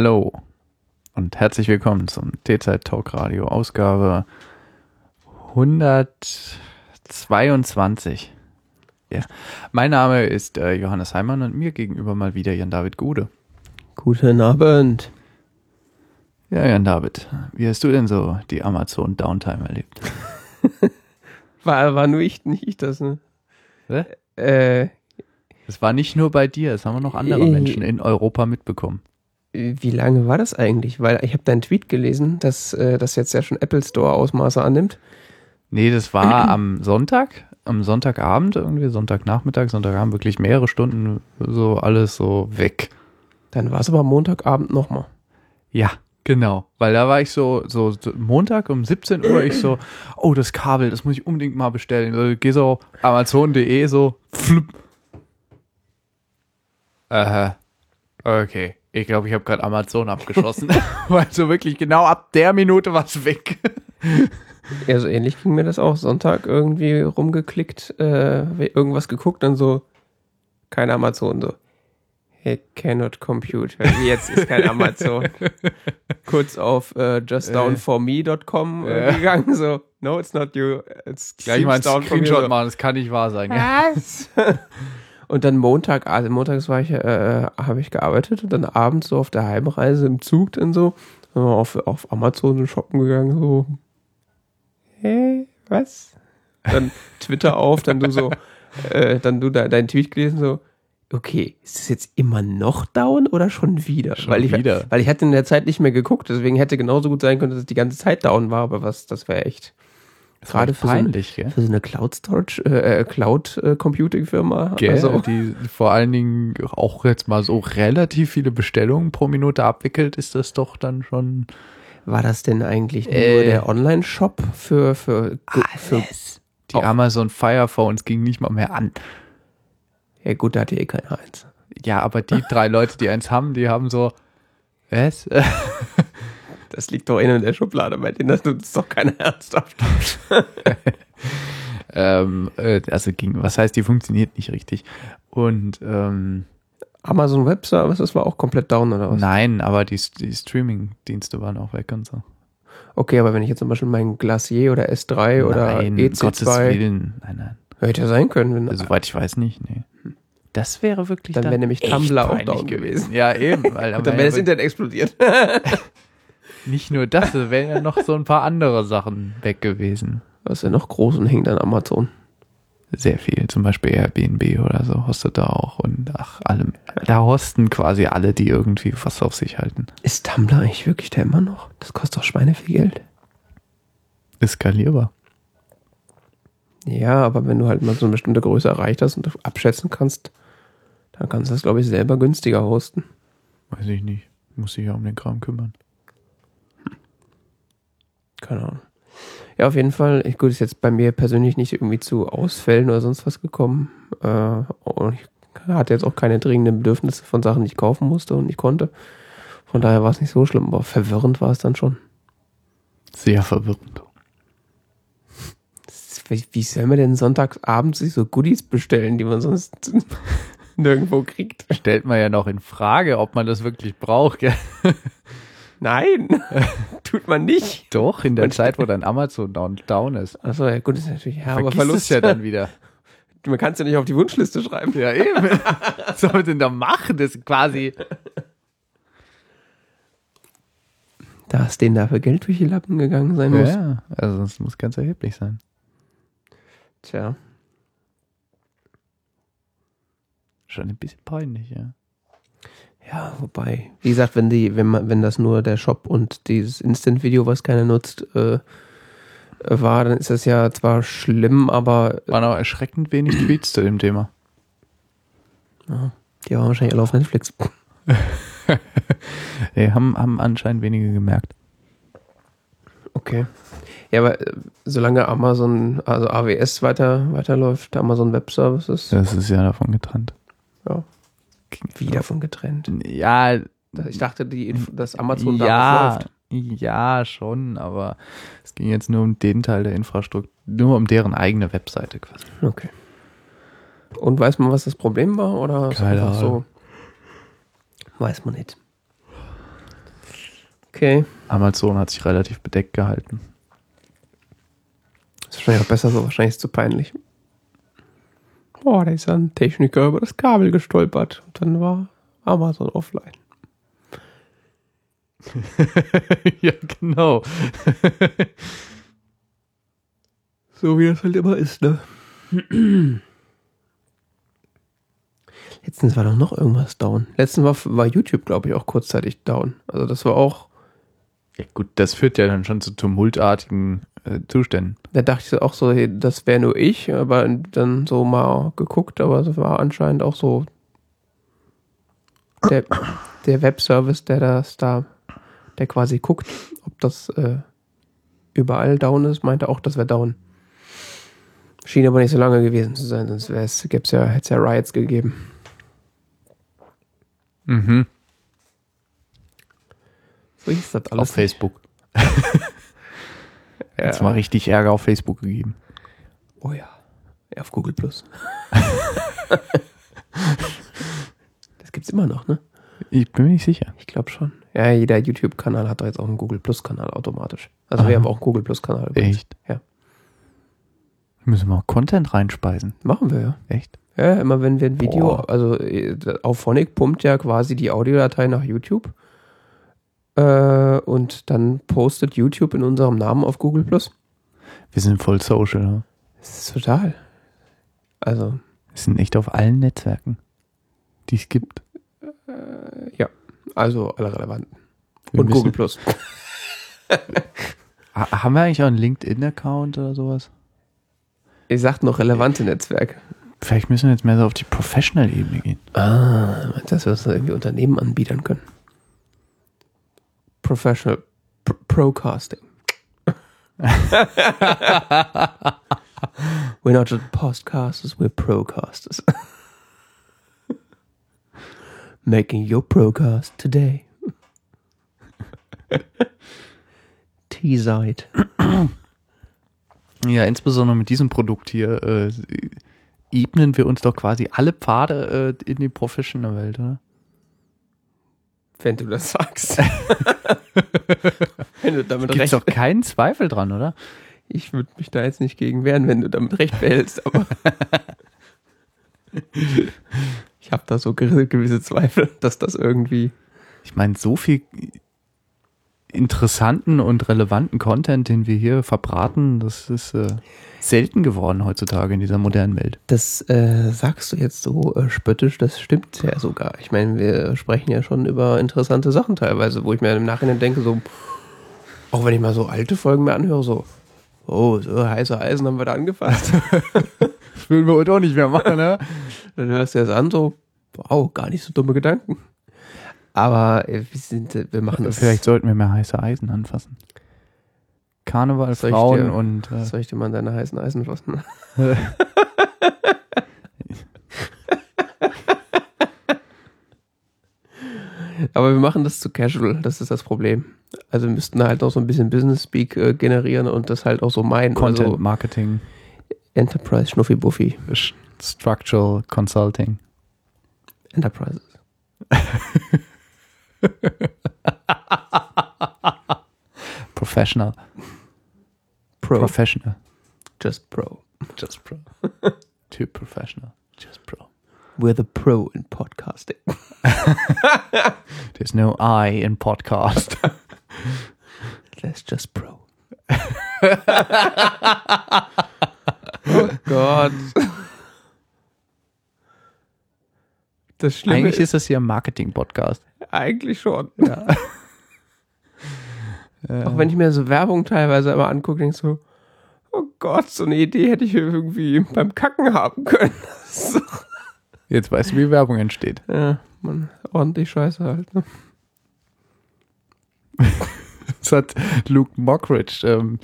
Hallo und herzlich willkommen zum T-Zeit Talk Radio Ausgabe 122. Ja. Mein Name ist äh, Johannes Heimann und mir gegenüber mal wieder Jan David Gude. Guten Abend. Ja, Jan David, wie hast du denn so die Amazon Downtime erlebt? War, war nur ich nicht das, ne? Hä? Äh, Es war nicht nur bei dir, es haben noch andere Äh. Menschen in Europa mitbekommen. Wie lange war das eigentlich? Weil ich habe deinen Tweet gelesen, dass äh, das jetzt ja schon Apple Store Ausmaße annimmt. Nee, das war am Sonntag, am Sonntagabend irgendwie, Sonntagnachmittag, Sonntagabend, wirklich mehrere Stunden so alles so weg. Dann war es aber Montagabend nochmal. Ja, genau. Weil da war ich so, so, so Montag um 17 Uhr, ich so, oh, das Kabel, das muss ich unbedingt mal bestellen. So, geh so Amazon.de so, flup. Äh, okay. Ich glaube, ich habe gerade Amazon abgeschossen. Weil so wirklich genau ab der Minute war es weg. Ja, so ähnlich ging mir das auch. Sonntag irgendwie rumgeklickt, äh, irgendwas geguckt, dann so, kein Amazon, so. It cannot compute. Jetzt ist kein Amazon. Kurz auf äh, justdownforme.com äh, gegangen, so, no, it's not you. It's Gleich mal me. Screenshot machen, das kann nicht wahr sein. Ja. Was? und dann Montag, also montags war ich, äh, habe ich gearbeitet und dann abends so auf der Heimreise im Zug dann so auf, auf Amazon shoppen gegangen, so, hä, was? Dann Twitter auf, dann du so, äh, dann du da, deinen Tweet gelesen, so, okay, ist es jetzt immer noch down oder schon wieder? Schon weil ich, wieder. Weil ich hatte in der Zeit nicht mehr geguckt, deswegen hätte genauso gut sein können, dass es die ganze Zeit down war, aber was, das wäre echt gerade für so, ein- peinlich, für so eine Cloud Storage, äh, äh, Cloud äh, Computing Firma. Gell, Also, die vor allen Dingen auch jetzt mal so relativ viele Bestellungen pro Minute abwickelt, ist das doch dann schon war das denn eigentlich nur Äh. der Online-Shop für, für, für, die Auch. Amazon Fire Phones ging nicht mal mehr an. ja gut, da hatte eh keiner eins. Ja, aber die drei Leute, die eins haben, die haben so was? Das liegt doch in der Schublade, bei denen das tut es doch keiner ernsthaft. ähm, äh, also ging, was heißt, die funktioniert nicht richtig. Und ähm, Amazon Web Service, das war auch komplett down oder was? nein, aber die, die Streaming-Dienste waren auch weg und so. Okay, aber wenn ich jetzt zum Beispiel meinen Glacier oder S3 oder nein, EC2 Gottes Willen. Nein, nein. hätte ja sein können, wenn, Also, soweit ich weiß nicht, nee. Das wäre wirklich dann wäre nämlich Tumblr auch down gewesen. Ja, eben. Weil Und dann wäre das Internet explodiert. nicht nur das, es wären ja noch so ein paar andere Sachen weg gewesen. Was ist denn noch groß und hängt an Amazon? Sehr viel, zum Beispiel Airbnb oder so hostet da auch und ach, allem. Da hosten quasi alle, die irgendwie was auf sich halten. Ist Tumblr eigentlich wirklich da immer noch? Das kostet doch Schweine viel Geld. Ist skalierbar. Ja, aber wenn du halt mal so eine bestimmte Größe erreicht hast und du abschätzen kannst, dann kannst du das, glaube ich, selber günstiger hosten. Weiß ich nicht. Muss sich ja um den Kram kümmern. Keine Ahnung. Ja, auf jeden Fall. Ich, gut, ist jetzt bei mir persönlich nicht irgendwie zu Ausfällen oder sonst was gekommen. Äh, und ich hatte jetzt auch keine dringenden Bedürfnisse von Sachen, die ich kaufen musste und nicht konnte. Von daher war es nicht so schlimm, aber verwirrend war es dann schon. Sehr verwirrend. Wie, wie soll man denn sonntagsabends sich so Goodies bestellen, die man sonst nirgendwo kriegt? Stellt man ja noch in Frage, ob man das wirklich braucht. Gell? Nein, tut man nicht. Doch, in der Und- Zeit, wo dein Amazon down, down ist. Achso, ja gut, ist natürlich ja, aber Verlust. ja dann wieder. Man kann es ja nicht auf die Wunschliste schreiben. Ja, eben. Was soll man denn da machen? Das ist quasi. Da ist denen dafür Geld durch die Lappen gegangen sein muss. Ja, also es muss ganz erheblich sein. Tja. Schon ein bisschen peinlich, ja. Ja, wobei, wie gesagt, wenn die, wenn man, wenn das nur der Shop und dieses Instant-Video, was keiner nutzt, äh, war, dann ist das ja zwar schlimm, aber Waren auch erschreckend wenig Tweets zu dem Thema. die waren wahrscheinlich alle auf Netflix. Nee, haben, haben anscheinend wenige gemerkt. Okay. Ja, aber äh, solange Amazon, also AWS weiter, weiterläuft, Amazon Web Services, Das ist ja davon getrennt. ja, wie davon getrennt. Ja, Ich dachte, die, Inf- dass Amazon ja, läuft. ja, schon, aber es ging jetzt nur um den Teil der Infrastruktur, nur um deren eigene Webseite quasi. Okay. Und weiß man, was das Problem war? Oder Keine einfach so? Ahnung. Weiß man nicht. Okay. Amazon hat sich relativ bedeckt gehalten. Ist wahrscheinlich auch besser so, wahrscheinlich ist es zu peinlich. Boah, da ist ein Techniker über das Kabel gestolpert. Und dann war Amazon offline. ja, genau. So wie das halt immer ist, ne? Letztens war doch noch irgendwas down. Letztens war, war YouTube, glaube ich, auch kurzzeitig down. Also das war auch, Ja, gut, das führt ja dann schon zu tumultartigen äh, Zuständen. da dachte ich auch so, hey, das wäre nur ich, aber dann so mal geguckt, aber es war anscheinend auch so der, der Webservice, der das da, der quasi guckt, ob das äh, überall down ist, meinte auch, das wäre down. Schien aber nicht so lange gewesen zu sein, sonst gäbe es ja, hätte es ja Riots gegeben. Mhm. Hieß das Auf alles. Facebook. Ja. Jetzt mal richtig Ärger auf Facebook gegeben. Oh ja. Ja, auf Google Plus. das gibt's immer noch, ne? Ich bin mir nicht sicher. Ich glaube schon. Ja, jeder YouTube-Kanal hat doch jetzt auch einen Google Plus-Kanal automatisch. Also wir Aha. haben auch einen Google Plus-Kanal. Echt? Ja. Müssen wir mal Content reinspeisen. Machen wir ja. Echt? Ja, immer wenn wir ein Video, Boah. also äh, auf Phonic pumpt ja quasi die Audiodatei nach YouTube. Äh, und dann postet YouTube in unserem Namen auf Google Plus. Wir sind voll social. Ne? Das ist total. Also, Wir sind echt auf allen Netzwerken, die es gibt. also alle relevanten. Wir und Google Plus. Ha- Haben wir eigentlich auch einen LinkedIn-Account oder sowas? Ihr sagt noch relevante Netzwerke. Vielleicht müssen wir jetzt mehr so auf die Professional-Ebene gehen. Ah, dass wir das irgendwie Unternehmen anbietern können. Professional Pro Procasting. we're not just podcasters, we're procasters. Making your procast today. T-Site. Ja, insbesondere mit diesem Produkt hier äh, ebnen wir uns doch quasi alle Pfade äh, in die Professional-Welt, oder? Wenn du das sagst. wenn du damit Gibt recht doch keinen Zweifel dran, oder? Ich würde mich da jetzt nicht gegen wehren, wenn du damit recht behältst, aber ich habe da so ge- gewisse Zweifel, dass das irgendwie. Ich meine, so viel interessanten und relevanten Content, den wir hier verbraten, das ist äh, selten geworden heutzutage in dieser modernen Welt. Das äh, sagst du jetzt so äh, spöttisch, das stimmt ja sogar. Ich meine, wir sprechen ja schon über interessante Sachen teilweise, wo ich mir im Nachhinein denke, so, auch wenn ich mal so alte Folgen mir anhöre, so, oh, so heiße Eisen haben wir da angefasst. Das würden wir heute auch nicht mehr machen, ne? Dann hörst du das an, so, wow, gar nicht so dumme Gedanken. Aber äh, wir, sind, äh, wir machen das. Vielleicht sollten wir mehr heiße Eisen anfassen. Karneval, Soll Frauen dir- und äh, Soll ich dir mal deine heißen Eisen fassen? Aber wir machen das zu casual, das ist das Problem. Also wir müssten halt noch so ein bisschen Business Speak äh, generieren und das halt auch so meinen. Content Also Marketing, Enterprise Schnuffi Buffi. Sch- Structural Consulting. Enterprises. Professional. Pro. Professional. just Pro. Just Pro. Too professional. Just Pro. We're the Pro in podcasting. There's no I in podcast. Let's just Pro. oh Gott. Das Schlimme Eigentlich ist ist das hier ein Marketing-Podcast. eigentlich schon. Auch wenn ich mir so Werbung teilweise immer angucke, denke ich so, oh Gott, so eine Idee hätte ich irgendwie beim Kacken haben können. so. Jetzt weißt du, wie Werbung entsteht. Ja, man, ordentlich scheiße halt. Ne? Das hat Luke Mockridge ähm,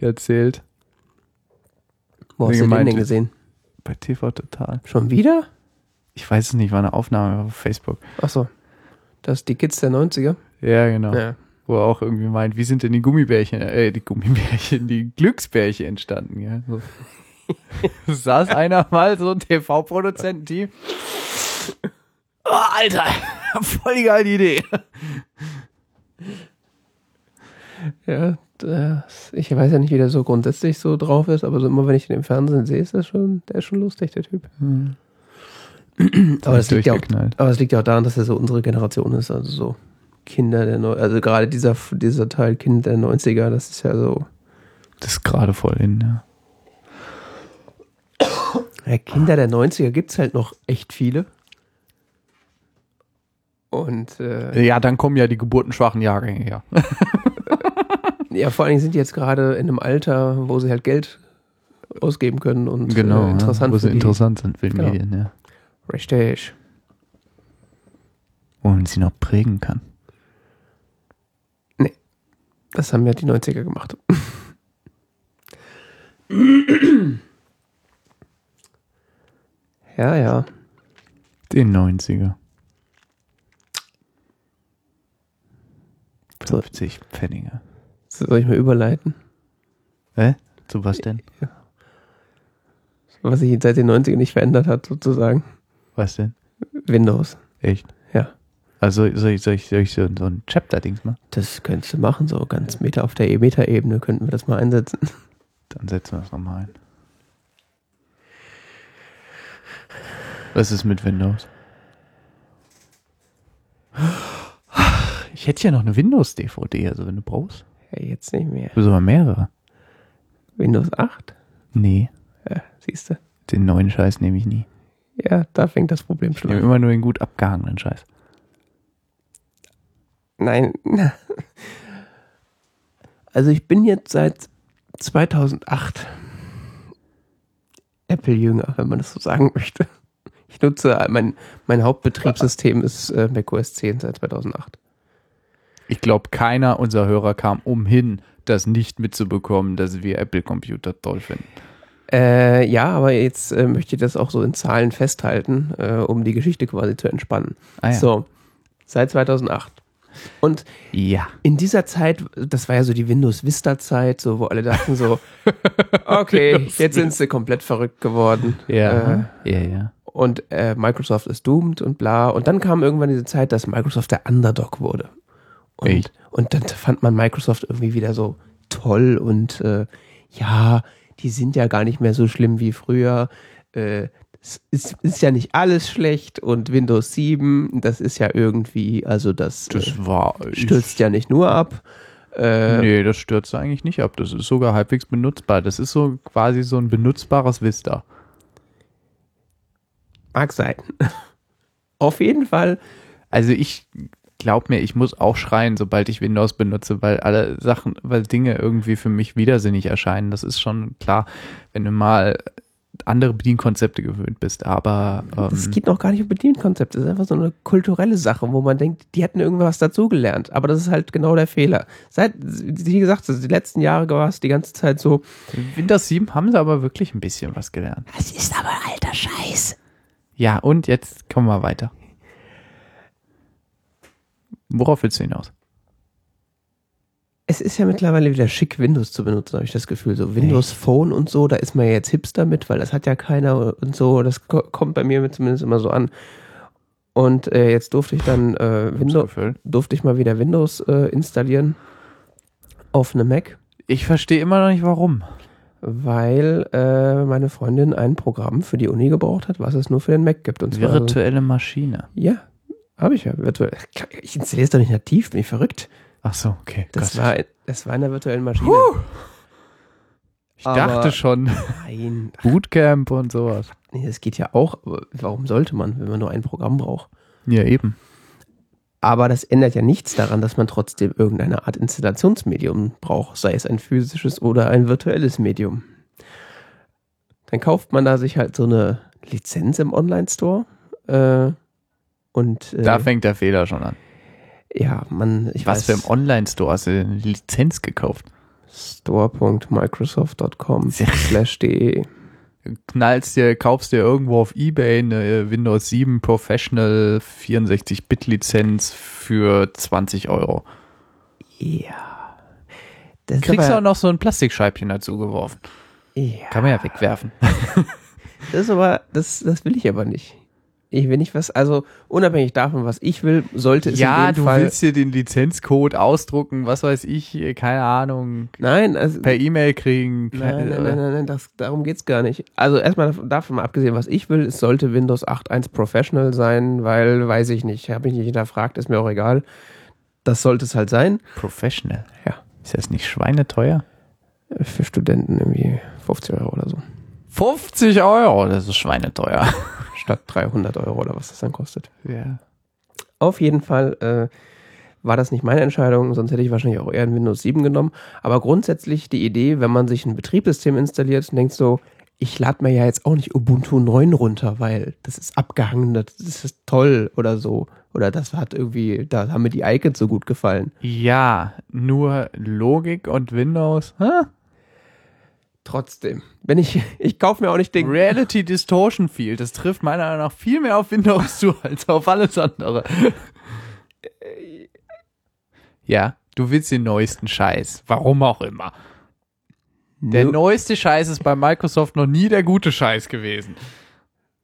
erzählt Wo hast du den denn gesehen? bei TV Total. Schon wieder? Ich weiß es nicht, war eine Aufnahme auf Facebook. Achso. Das ist die Kids der 90er. Ja, genau. Ja. Wo er auch irgendwie meint, wie sind denn die Gummibärchen, äh, die Gummibärchen, die Glücksbärchen entstanden, ja? So. Saß einer mal so ein TV-Produzententeam. Oh, Alter, voll die geile Idee. Ja, das, ich weiß ja nicht, wie der so grundsätzlich so drauf ist, aber so immer, wenn ich ihn im Fernsehen sehe, ist das schon, der ist schon lustig, der Typ. Aber das, liegt ja auch, Durchgeknallt. aber das liegt ja auch daran, dass er so unsere Generation ist, also so Kinder der Neu also gerade dieser, dieser Teil Kind der 90er, das ist ja so, Das ist gerade voll in, ja. ja, Kinder der 90er gibt's halt noch echt viele. Und äh, Ja, dann kommen ja die geburtenschwachen Jahrgänge her. ja, vor allen Dingen sind die jetzt gerade in einem Alter, wo sie halt Geld ausgeben können und genau, äh, interessant ja, wo sie interessant sind für die Genau. Medien, ja. Richtig. Wo man sie noch prägen kann. Das haben ja die 90er gemacht. ja, ja. Den 90er. So. 50 Pfennige. Soll ich mal überleiten? Hä? Zu was denn? Was sich seit den 90ern nicht verändert hat, sozusagen. Was denn? Windows. Echt? Also soll ich, soll ich, soll ich so, so ein Chapter-Dings machen? Das könntest du machen, so ganz Meter auf der E-Meter-Ebene könnten wir das mal einsetzen. Dann setzen wir das nochmal ein. Was ist mit Windows? Ich hätte ja noch eine Windows-DVD, also wenn du brauchst. Ja, jetzt nicht mehr. Du sogar mehrere. Windows 8? Nee, Ja, siehst du. den neuen Scheiß nehme ich nie. Ja, da fängt das Problem Ich schon nehme an. immer nur den gut abgehangenen Scheiß. Nein. Also ich bin jetzt seit 2008 Apple-Jünger, wenn man das so sagen möchte. Ich nutze, mein, mein Hauptbetriebssystem ist äh, macOS 10 seit 2008. Ich glaube, keiner unserer Hörer kam umhin, das nicht mitzubekommen, dass wir Apple-Computer toll finden. Äh, ja, aber jetzt äh, möchte ich das auch so in Zahlen festhalten, äh, um die Geschichte quasi zu entspannen. Ah, ja. So, seit 2008. Und Ja. in dieser Zeit, das war ja so die Windows Vista Zeit, so wo alle dachten so, okay, jetzt sind sie komplett verrückt geworden. Ja. Äh, ja, ja. und äh, Microsoft ist doomed und bla. Und dann kam irgendwann diese Zeit, dass Microsoft der Underdog wurde. Und, Echt? und dann fand man Microsoft irgendwie wieder so toll und äh, ja, die sind ja gar nicht mehr so schlimm wie früher. Äh, es ist, ist ja nicht alles schlecht und Windows 7, das ist ja irgendwie, also das, Das äh, war. stürzt ja nicht nur ab. Äh, Nee, das stürzt eigentlich nicht ab. Das ist sogar halbwegs benutzbar. Das ist so quasi so ein benutzbares Vista. Mag sein. Auf jeden Fall. Also ich glaub mir, ich muss auch schreien, sobald ich Windows benutze, weil alle Sachen, weil Dinge irgendwie für mich widersinnig erscheinen. Das ist schon klar, wenn du mal andere Bedienkonzepte gewöhnt bist. Aber Es ähm, geht noch gar nicht um Bedienkonzept. Es ist einfach so eine kulturelle Sache, wo man denkt, die hätten irgendwas dazugelernt. Aber das ist halt genau der Fehler. Seit, wie gesagt, die letzten Jahre war es die ganze Zeit so, Windows 7 haben sie aber wirklich ein bisschen was gelernt. das ist aber alter Scheiß. Ja, und jetzt kommen wir weiter. Worauf willst du hinaus? Es ist ja mittlerweile wieder schick, Windows zu benutzen, habe ich das Gefühl. So Windows Phone und so, da ist man ja jetzt hipster mit, weil das hat ja keiner und so. Das ko- kommt bei mir zumindest immer so an. Und äh, jetzt durfte ich dann äh, Windows, durfte ich mal wieder Windows äh, installieren auf eine Mac. Ich verstehe immer noch nicht, warum. weil äh, meine Freundin ein Programm für die Uni gebraucht hat, was es nur für den Mac gibt. Und zwar Virtuelle Maschine. ja, habe ich ja virtuell. Ich installiere es doch nicht nativ, bin ich verrückt. Ach so, okay. Das Gott. war, das war in der virtuellen Maschine. ich aber- dachte schon, Nein, Bootcamp und sowas. nee, das geht ja auch. Aber warum sollte man, wenn man nur ein Programm braucht? Ja, eben. Aber das ändert ja nichts daran, dass man trotzdem irgendeine Art Installationsmedium braucht, sei es ein physisches oder ein virtuelles Medium. Dann kauft man da sich halt so eine Lizenz im Online-Store. Äh, und äh, Da fängt der Fehler schon an. Ja, man, ich Was für weiß, im Online-Store hast du denn eine Lizenz gekauft? store.microsoft.com slash de. Knallst dir, kaufst dir irgendwo auf Ebay eine Windows 7 Professional 64-Bit-Lizenz für 20 Euro. Ja. Das Kriegst du aber, auch noch so ein Plastikscheibchen dazu geworfen. ja, Kann man ja wegwerfen. das ist aber, das, das will ich aber nicht. Ich will nicht was, also unabhängig davon, was ich will, sollte es ja, in dem du Fall. willst dir den Lizenzcode ausdrucken, was weiß ich, keine Ahnung, nein, also per E-Mail kriegen. Nein, nein, nein, nein, nein das, darum geht's gar nicht. Also erstmal davon- davon mal abgesehen, was ich will, es sollte Windows 8.1 Professional sein, weil, weiß ich nicht, habe ich nicht hinterfragt, ist mir auch egal. Das sollte es halt sein. Professional. Ja. Ist das nicht schweineteuer? Für Studenten irgendwie 50 Euro oder so. 50 Euro, das ist schweineteuer. Statt 300 Euro oder was das dann kostet. Ja. Auf jeden Fall äh, war das nicht meine Entscheidung, sonst hätte ich wahrscheinlich auch eher ein Windows 7 genommen. Aber grundsätzlich die Idee, wenn man sich ein Betriebssystem installiert und denkt so, ich lade mir ja jetzt auch nicht Ubuntu 9 runter, weil das ist abgehangen, das ist toll oder so. Oder das hat irgendwie, da haben mir die Icons so gut gefallen. Ja, nur Logik und Windows. Hä? Trotzdem, wenn ich, ich kaufe mir auch nicht den, Reality Distortion Field, das trifft meiner Meinung nach viel mehr auf Windows zu als auf alles andere. Ja, du willst den neuesten Scheiß. Warum auch immer. Der Nu- neueste Scheiß ist bei Microsoft noch nie der gute Scheiß gewesen.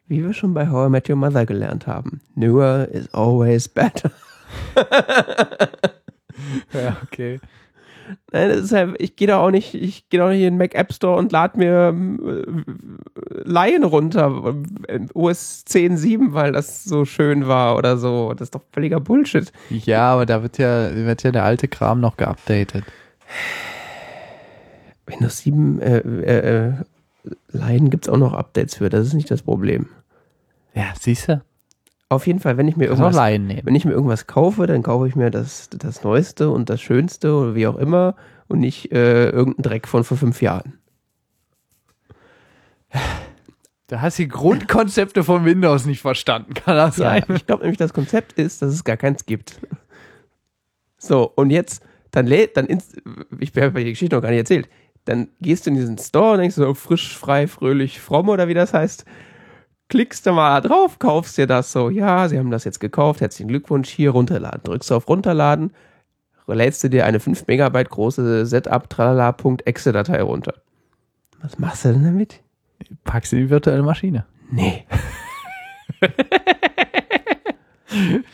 wie wir schon bei How I Met Your Mother gelernt haben. Newer is always better. Ja, okay. Nein, das ist halt, ich gehe da auch nicht, ich gehe doch nicht in den Mac App Store und lade mir ähm, äh, Laien runter, äh, OS 10.7, weil das so schön war oder so. Das ist doch völliger Bullshit. Ja, aber da wird ja, wird ja der alte Kram noch geupdatet. Windows 7 äh, äh, äh, Laien gibt es auch noch Updates für, das ist nicht das Problem. Ja, siehst du? Auf jeden Fall, wenn ich mir Kannst irgendwas, wenn ich mir irgendwas kaufe, dann kaufe ich mir das, das Neueste und das Schönste oder wie auch immer und nicht äh, irgendeinen Dreck von vor fünf Jahren. Du hast die Grundkonzepte von Windows nicht verstanden, kann das Ja, sein? ich glaube nämlich, das Konzept ist, dass es gar keins gibt. So, und jetzt, dann lädt, dann, ins, ich habe die Geschichte noch gar nicht erzählt, dann gehst du in diesen Store und denkst so, frisch, frei, fröhlich, fromm oder wie das heißt, klickst du mal drauf, kaufst dir das so, ja, sie haben das jetzt gekauft, herzlichen Glückwunsch, hier runterladen. Drückst du auf runterladen, lädst du dir eine 5 Megabyte große setup-tralala.exe-Datei runter. Was machst du denn damit? Packst in die virtuelle Maschine. Nee.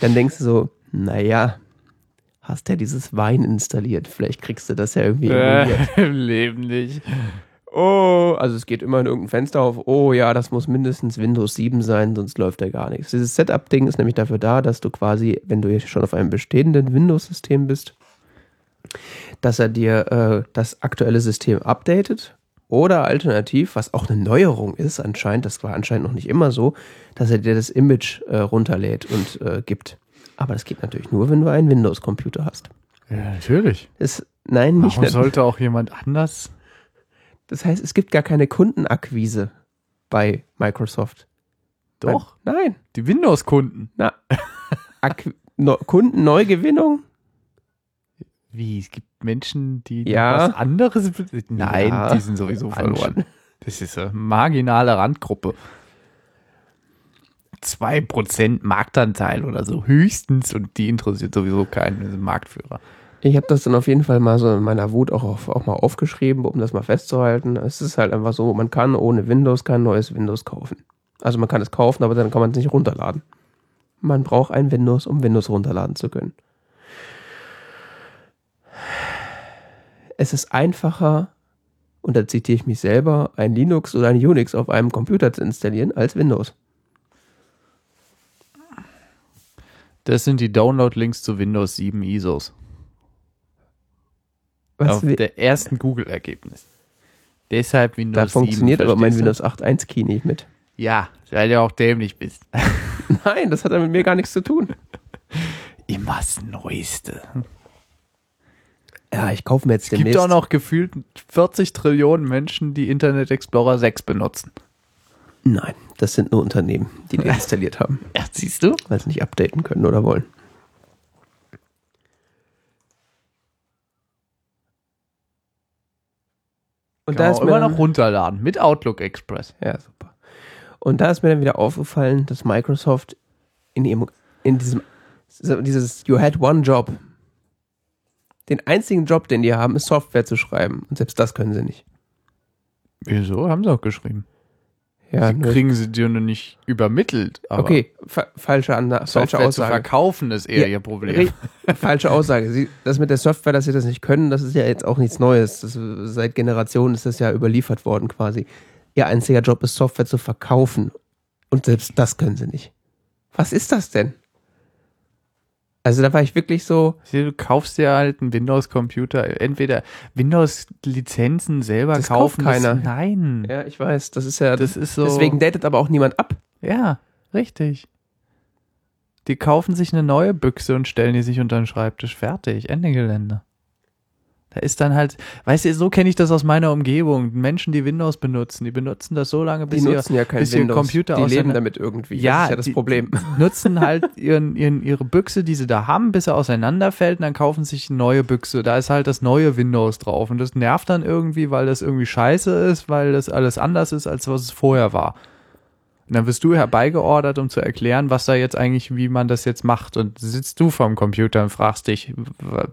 Dann denkst du so, naja, hast ja dieses Wein installiert. Vielleicht kriegst du das ja irgendwie. Äh, Im Leben nicht. Oh, also es geht immer in irgendein Fenster auf. Oh ja, das muss mindestens Windows 7 sein, sonst läuft da gar nichts. Dieses Setup-Ding ist nämlich dafür da, dass du quasi, wenn du jetzt schon auf einem bestehenden Windows-System bist, dass er dir äh, das aktuelle System updatet oder alternativ, was auch eine Neuerung ist anscheinend, das war anscheinend noch nicht immer so, dass er dir das Image äh, runterlädt und äh, gibt. Aber das geht natürlich nur, wenn du einen Windows-Computer hast. Ja, natürlich. Das, nein, nicht. Warum sollte auch jemand anders? Das heißt, es gibt gar keine Kundenakquise bei Microsoft. Doch, Nein. die Windows-Kunden. Na, no, Kundenneugewinnung? Wie? Es gibt Menschen, die Ja. was anderes. Nein, Ja. die sind sowieso verloren. Das ist eine marginale Randgruppe. 2% Marktanteil oder so höchstens und die interessiert sowieso keinen, Marktführer. Ich habe das dann auf jeden Fall mal so in meiner Wut auch, auf, auch mal aufgeschrieben, um das mal festzuhalten. Es ist halt einfach so, man kann ohne Windows kein neues Windows kaufen. Also man kann es kaufen, aber dann kann man es nicht runterladen. Man braucht ein Windows, um Windows runterladen zu können. Es ist einfacher, und da zitiere ich mich selber, ein Linux oder ein Unix auf einem Computer zu installieren als Windows. Das sind die Download-Links zu Windows 7 ISOs. Was auf der ersten Google-Ergebnis. Deshalb Windows da 7. funktioniert aber mein? Windows 8.1 Key nicht mit. Ja, weil du auch dämlich bist. Nein, das hat ja mit mir gar nichts zu tun. Immer das Neueste. Ja, ich kaufe mir jetzt Es gibt auch noch gefühlt 40 Trillionen Menschen, die Internet Explorer 6 benutzen. Nein, das sind nur Unternehmen, die den installiert haben, Ja, siehst du? weil sie nicht updaten können oder wollen. Und da man ist mir immer dann, noch runterladen mit Outlook Express. ja, super. Und da ist mir dann wieder aufgefallen, dass Microsoft in ihrem, in diesem, dieses You had one job. Den einzigen Job, den die haben, ist Software zu schreiben. Und selbst das können sie nicht. Wieso? Haben sie auch geschrieben. Ja, Sie kriegen sie dir nur nicht übermittelt. Aber okay, fa falsche, Anna falsche Software zu Aussage. verkaufen ist eher Ja, ihr Problem. Falsche Aussage. Sie, das mit der Software, dass sie das nicht können, das ist ja jetzt auch nichts Neues. Das, seit Generationen ist das ja überliefert worden quasi. Ihr einziger Job ist, Software zu verkaufen. Und selbst das können sie nicht. Was ist das denn? Also da war ich wirklich so, Du kaufst dir halt einen Windows-Computer, entweder Windows-Lizenzen selber Das kauft kaufen. keiner. Das, nein. ja, ich weiß, das ist ja, Das ist so. deswegen datet aber auch niemand ab. Ja, richtig. Die kaufen sich eine neue Büchse und stellen die sich unter den Schreibtisch. Fertig. Ende Gelände. Da ist dann halt, weißt du, so kenne ich das aus meiner Umgebung. Menschen, die Windows benutzen, die benutzen das so lange, Die bis ihr nutzen ja kein bis ihr Windows. Computer die leben damit irgendwie. Ja, das ist ja das die- Problem. nutzen halt ihren, ihren, ihre Büchse, die sie da haben, bis er auseinanderfällt und dann kaufen sich eine neue Büchse. Da ist halt das neue Windows drauf und das nervt dann irgendwie, weil das irgendwie scheiße ist, weil das alles anders ist, als was es vorher war. Und dann wirst du herbeigeordert, um zu erklären, was da jetzt eigentlich, wie man das jetzt macht. Und sitzt du vorm Computer und fragst dich,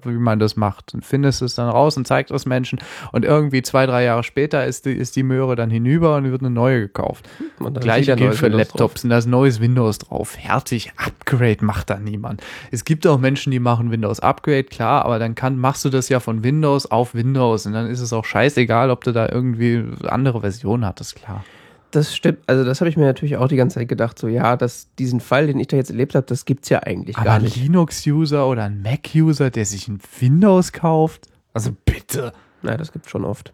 wie man das macht. Und findest es dann raus und zeigst es Menschen. Und irgendwie zwei, drei Jahre später ist die, ist die Möhre dann hinüber und wird eine neue gekauft. Und wieder gilt für Windows Laptops. Und da ist neues Windows drauf. Fertig. Upgrade macht da niemand. Es gibt auch Menschen, die machen Windows Upgrade, klar, aber dann kann, machst du das ja von Windows auf Windows. Und dann ist es auch scheißegal, ob du da irgendwie andere Version hattest, klar. Das stimmt. Also das habe ich mir natürlich auch die ganze Zeit gedacht. So ja, das, diesen Fall, den ich da jetzt erlebt habe, das gibt's ja eigentlich Aber gar ein nicht. Linux-User oder ein Mac-User, der sich ein Windows kauft? Also bitte. Nein, das gibt's schon oft.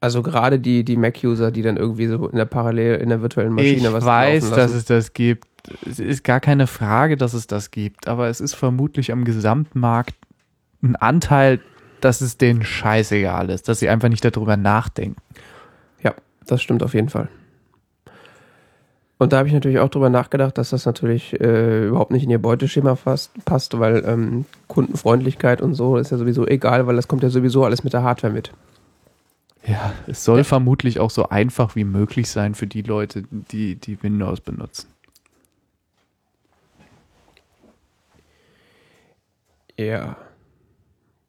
Also gerade die, die Mac-User, die dann irgendwie so in der Parallel, in der virtuellen Maschine Ich was weiß, dass es das gibt. Es ist gar keine Frage, dass es das gibt. Aber es ist vermutlich am Gesamtmarkt ein Anteil, dass es denen scheißegal ist, dass sie einfach nicht darüber nachdenken. Ja, das stimmt auf jeden Fall. Und da habe ich natürlich auch drüber nachgedacht, dass das natürlich äh, überhaupt nicht in ihr Beuteschema fast, passt, weil ähm, Kundenfreundlichkeit und so ist ja sowieso egal, weil das kommt ja sowieso alles mit der Hardware mit. Ja, es soll vermutlich auch so einfach wie möglich sein für die Leute, die, die Windows benutzen. Ja.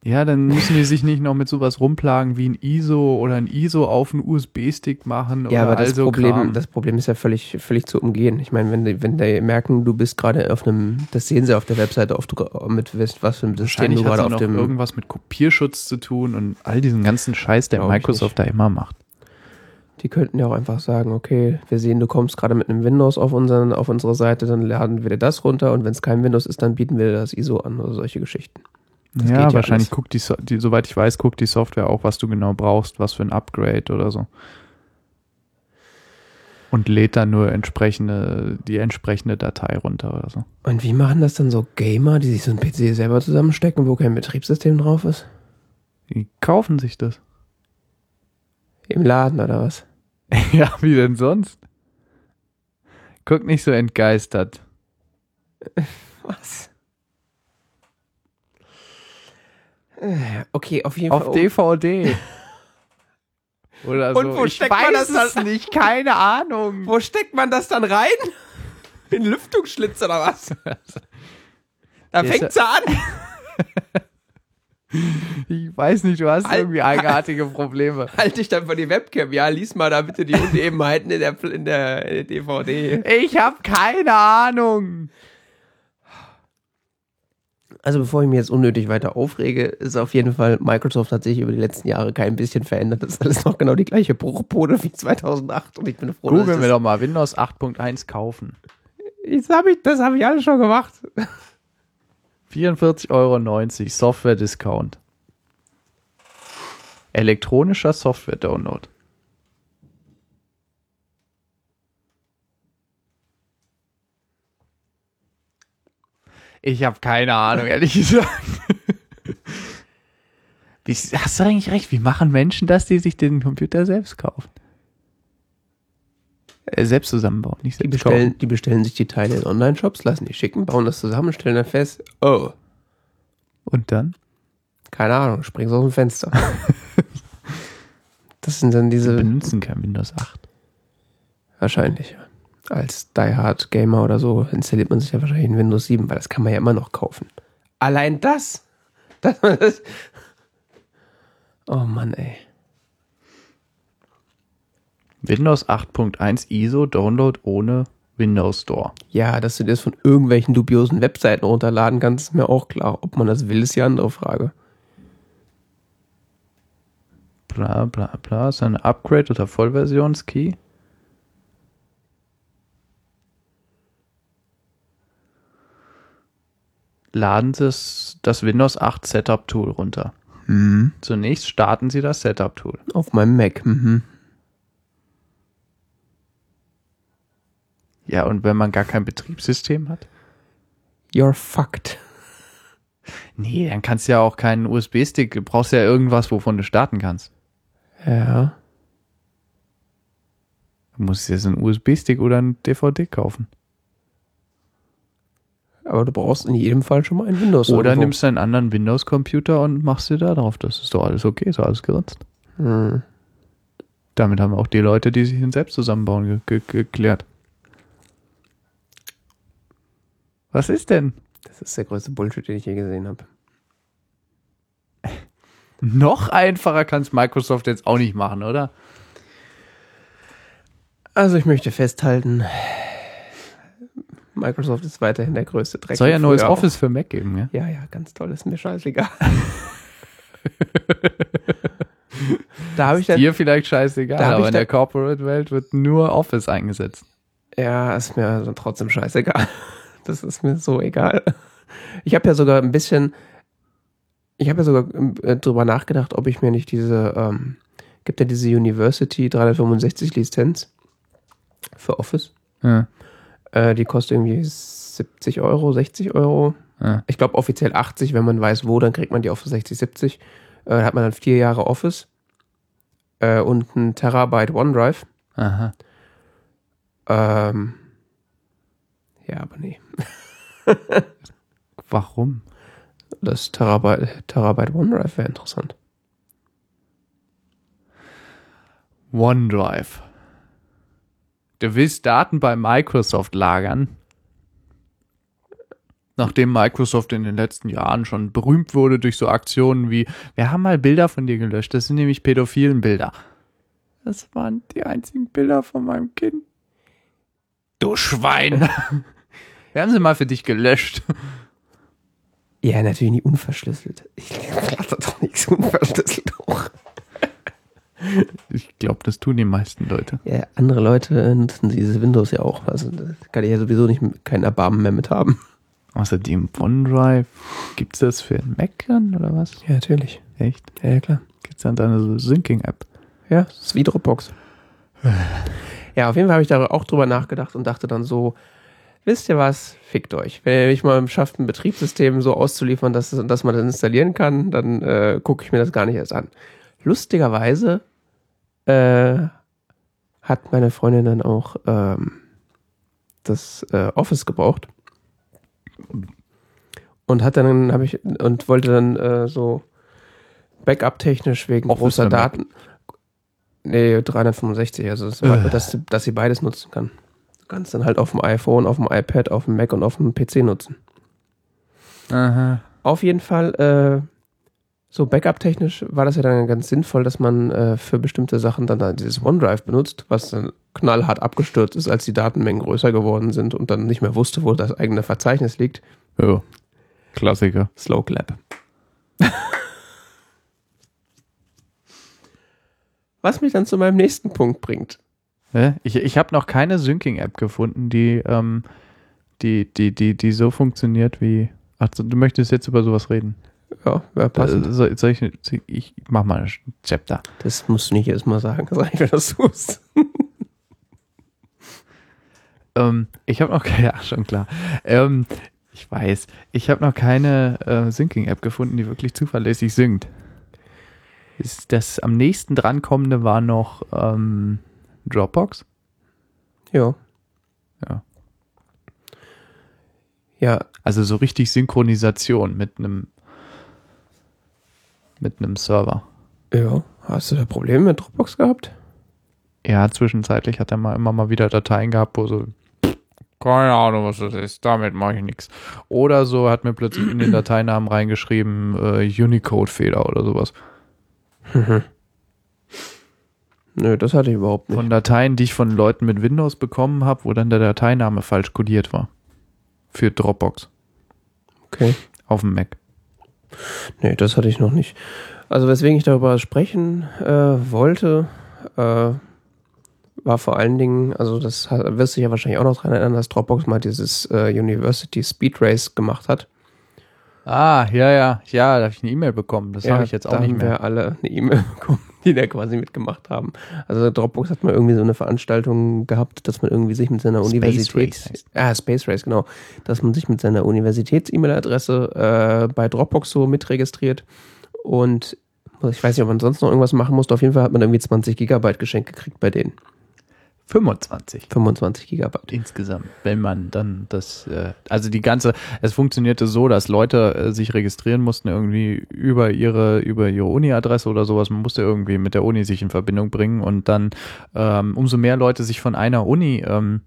Ja, dann müssen die sich nicht noch mit sowas rumplagen wie ein ISO oder ein ISO auf einen USB-Stick machen Ja, oder aber das, also Problem, Kram. das Problem ist ja völlig, völlig zu umgehen. Ich meine, wenn die, wenn die merken, du bist gerade auf einem, das sehen sie auf der Webseite oft, mit was für einem System du gerade auf noch dem. irgendwas mit Kopierschutz zu tun und all diesen ganzen Scheiß, der Microsoft da immer macht. Die könnten ja auch einfach sagen, okay, wir sehen, du kommst gerade mit einem Windows auf, unseren, auf unsere Seite, dann laden wir dir das runter und wenn es kein Windows ist, dann bieten wir dir das ISO an oder solche Geschichten. Das ja, ja wahrscheinlich alles. guckt die, die, soweit ich weiß, guckt die Software auch, was du genau brauchst, was für ein Upgrade oder so. Und lädt dann nur entsprechende, die entsprechende Datei runter oder so. Und wie machen das dann so Gamer, die sich so ein PC selber zusammenstecken, wo kein Betriebssystem drauf ist? Die kaufen sich das. Im Laden oder was? ja, wie denn sonst? Guck nicht so entgeistert. Was? Äh, Okay, auf jeden Auf Fall. DVD. Oder so. Und wo ich steckt weiß man das es dann? nicht, keine Ahnung. Wo steckt man das dann rein? In den Lüftungsschlitz oder was? Da fängt's ja an. Ich weiß nicht, du hast Halt- irgendwie eigenartige Probleme. Halt dich dann vor die Webcam. Ja, lies mal da bitte die Unebenheiten in der, in der, in der DVD. Ich habe keine Ahnung. Also bevor ich mich jetzt unnötig weiter aufrege, ist auf jeden Fall, Microsoft hat sich über die letzten Jahre kein bisschen verändert. Das ist alles noch genau die gleiche Bruchbude wie 2008 und ich bin froh, Googeln dass wir das, doch mal Windows 8.1 kaufen. das habe ich, das hab ich alles schon gemacht. 44,90 Euro Software-Discount. Elektronischer Software-Download. Ich habe keine Ahnung, ehrlich gesagt. Wie, hast du eigentlich recht? Wie machen Menschen das, die sich den Computer selbst kaufen? Äh, selbst zusammenbauen, nicht Die selbst bestellen, die bestellen sich die Teile in Online-Shops, lassen die schicken, bauen das zusammen, stellen dann fest, oh, kaufen. Und dann? keine Ahnung, springst aus dem Fenster. das sind dann Sie diese, benutzen kein Windows 8. wahrscheinlich, ja. Als Die Hard Gamer oder so installiert man sich ja wahrscheinlich in Windows 7, weil das kann man ja immer noch kaufen. Allein das. das, das oh Mann, ey. Windows 8.1 ISO Download ohne Windows Store. Ja, dass du das von irgendwelchen dubiosen Webseiten runterladen kannst, ist mir auch klar. Ob man das will, ist die andere Frage. Bla bla bla. Ist ein Upgrade oder Vollversionskey? Laden Sie das, Windows 8 Setup Tool runter. Zunächst starten Sie das Setup Tool. Auf meinem Mac. Mhm. Ja, und wenn man gar kein Betriebssystem hat? You're fucked. Nee, dann kannst du ja auch keinen USB-Stick, du brauchst ja irgendwas, wovon du starten kannst. Ja. Du musst jetzt einen USB-Stick oder einen DVD kaufen. Aber du brauchst in jedem Fall schon mal ein Windows. Oder irgendwo. nimmst du einen anderen Windows-Computer und machst dir da drauf. Das ist doch alles okay, ist doch alles geritzt. Hm. Damit haben auch die Leute, die sich den selbst zusammenbauen, ge ge geklärt. Was ist denn? Das ist der größte Bullshit, den ich je gesehen habe. Noch einfacher kann es Microsoft jetzt auch nicht machen, oder? Also ich möchte festhalten, Microsoft ist weiterhin der größte Dreck. Soll ja ein neues auch. Office für Mac geben, ja? Ja, ja, ganz toll, ist mir scheißegal. da habe ich dann, Dir vielleicht scheißegal, Da aber in der Corporate-Welt wird nur Office eingesetzt. ja, ist mir also trotzdem scheißegal. Das ist mir so egal. Ich habe ja sogar ein bisschen, ich habe ja sogar äh, drüber nachgedacht, ob ich mir nicht diese, ähm, gibt ja diese University 365 Lizenz für Office. Ja, Äh, die kostet irgendwie 70 Euro, 60 Euro. ja. Ich glaube offiziell 80, wenn man weiß wo, dann kriegt man die auch für 60, 70. Äh, da hat man dann vier Jahre Office äh, und ein Terabyte OneDrive. Aha. Ähm, ja, aber nee. Warum? Das Terabyte, Terabyte OneDrive wäre interessant. OneDrive. Du willst Daten bei Microsoft lagern? Nachdem Microsoft in den letzten Jahren schon berühmt wurde durch so Aktionen wie, wir haben mal Bilder von dir gelöscht, das sind nämlich pädophilen Bilder. Das waren die einzigen Bilder von meinem Kind. Du Schwein! wir haben sie mal für dich gelöscht. Ja, natürlich nie unverschlüsselt. Ich lade doch nichts unverschlüsselt. Ich glaube, das tun die meisten Leute. Ja, andere Leute nutzen dieses Windows ja auch. Also da kann ich ja sowieso nicht keinen Erbarmen mehr mit haben. Außerdem OneDrive. Gibt's das für einen Mac dann oder was? Ja, natürlich. Echt? Ja, ja klar. Gibt's dann eine so Syncing-App? Ja, das ist wie Dropbox. Ja, auf jeden Fall habe ich da auch drüber nachgedacht und dachte dann so, wisst ihr was, fickt euch. Wenn ihr mich mal schafft, ein Betriebssystem so auszuliefern, dass, dass man das installieren kann, dann äh, gucke ich mir das gar nicht erst an. Lustigerweise äh, hat meine Freundin dann auch ähm, das äh, Office gebraucht und hat dann habe ich und wollte dann äh, so Backup-technisch wegen Office großer. Daten. Nee, 365, also das, Äh. dass, dass sie beides nutzen kann. Du kannst dann halt auf dem iPhone, auf dem iPad, auf dem Mac und auf dem PC nutzen. Aha. Auf jeden Fall, äh, so Backup-technisch war das ja dann ganz sinnvoll, dass man äh, für bestimmte Sachen dann, dann dieses OneDrive benutzt, was dann knallhart abgestürzt ist, als die Datenmengen größer geworden sind und dann nicht mehr wusste, wo das eigene Verzeichnis liegt. Ja. Klassiker. Slow Clap. Was mich dann zu meinem nächsten Punkt bringt. Ich, ich habe noch keine Syncing-App gefunden, die, ähm, die, die, die, die so funktioniert wie. Ach, du möchtest jetzt über sowas reden. Ja, wäre passend. Äh, soll, soll ich, ich mach mal ein Chapter. Das musst du nicht jedes Mal sagen. Sag ich, wenn du das tust. Ähm, ich habe noch keine, ach schon klar. Ähm, ich weiß, ich habe noch keine äh, Syncing-App gefunden, die wirklich zuverlässig synkt. Ist das am nächsten drankommende war noch ähm, Dropbox. Ja. Ja. Ja, Also so richtig Synchronisation mit einem mit einem Server. ja. Hast du da Probleme mit Dropbox gehabt? Ja, zwischenzeitlich hat er mal immer mal wieder Dateien gehabt, wo so keine Ahnung, was das ist, damit mache ich nichts. Oder so hat mir plötzlich in den Dateinamen reingeschrieben äh, Unicode-Fehler oder sowas. Nö, das hatte ich überhaupt nicht. Von Dateien, die ich von Leuten mit Windows bekommen habe, wo dann der Dateiname falsch kodiert war. Für Dropbox. Okay. Auf dem Mac. Nee, das hatte ich noch nicht. Also weswegen ich darüber sprechen äh, wollte, äh, war vor allen Dingen, also das wirst du ja wahrscheinlich auch noch dran erinnern, dass Dropbox mal dieses äh, University Speed Race gemacht hat. Ah, ja, ja. Ja, da habe ich eine E-Mail bekommen. Das habe ich jetzt auch nicht haben mehr. wir alle eine E-Mail bekommen, die da quasi mitgemacht haben. Also Dropbox hat mal irgendwie so eine Veranstaltung gehabt, dass man irgendwie sich mit seiner Space Universität, Race ah, Space Race, genau, dass man sich mit seiner Universitäts-E-Mail-Adresse äh, bei Dropbox so mitregistriert und ich weiß nicht, ob man sonst noch irgendwas machen musste. Auf jeden Fall hat man irgendwie 20 Gigabyte geschenkt gekriegt bei denen. 25 25 Gigabyte. insgesamt, wenn man dann das, äh, also die ganze, es funktionierte so, dass Leute äh, sich registrieren mussten irgendwie über ihre über ihre Uni-Adresse oder sowas. Man musste irgendwie mit der Uni sich in Verbindung bringen und dann ähm, umso mehr Leute sich von einer Uni ähm,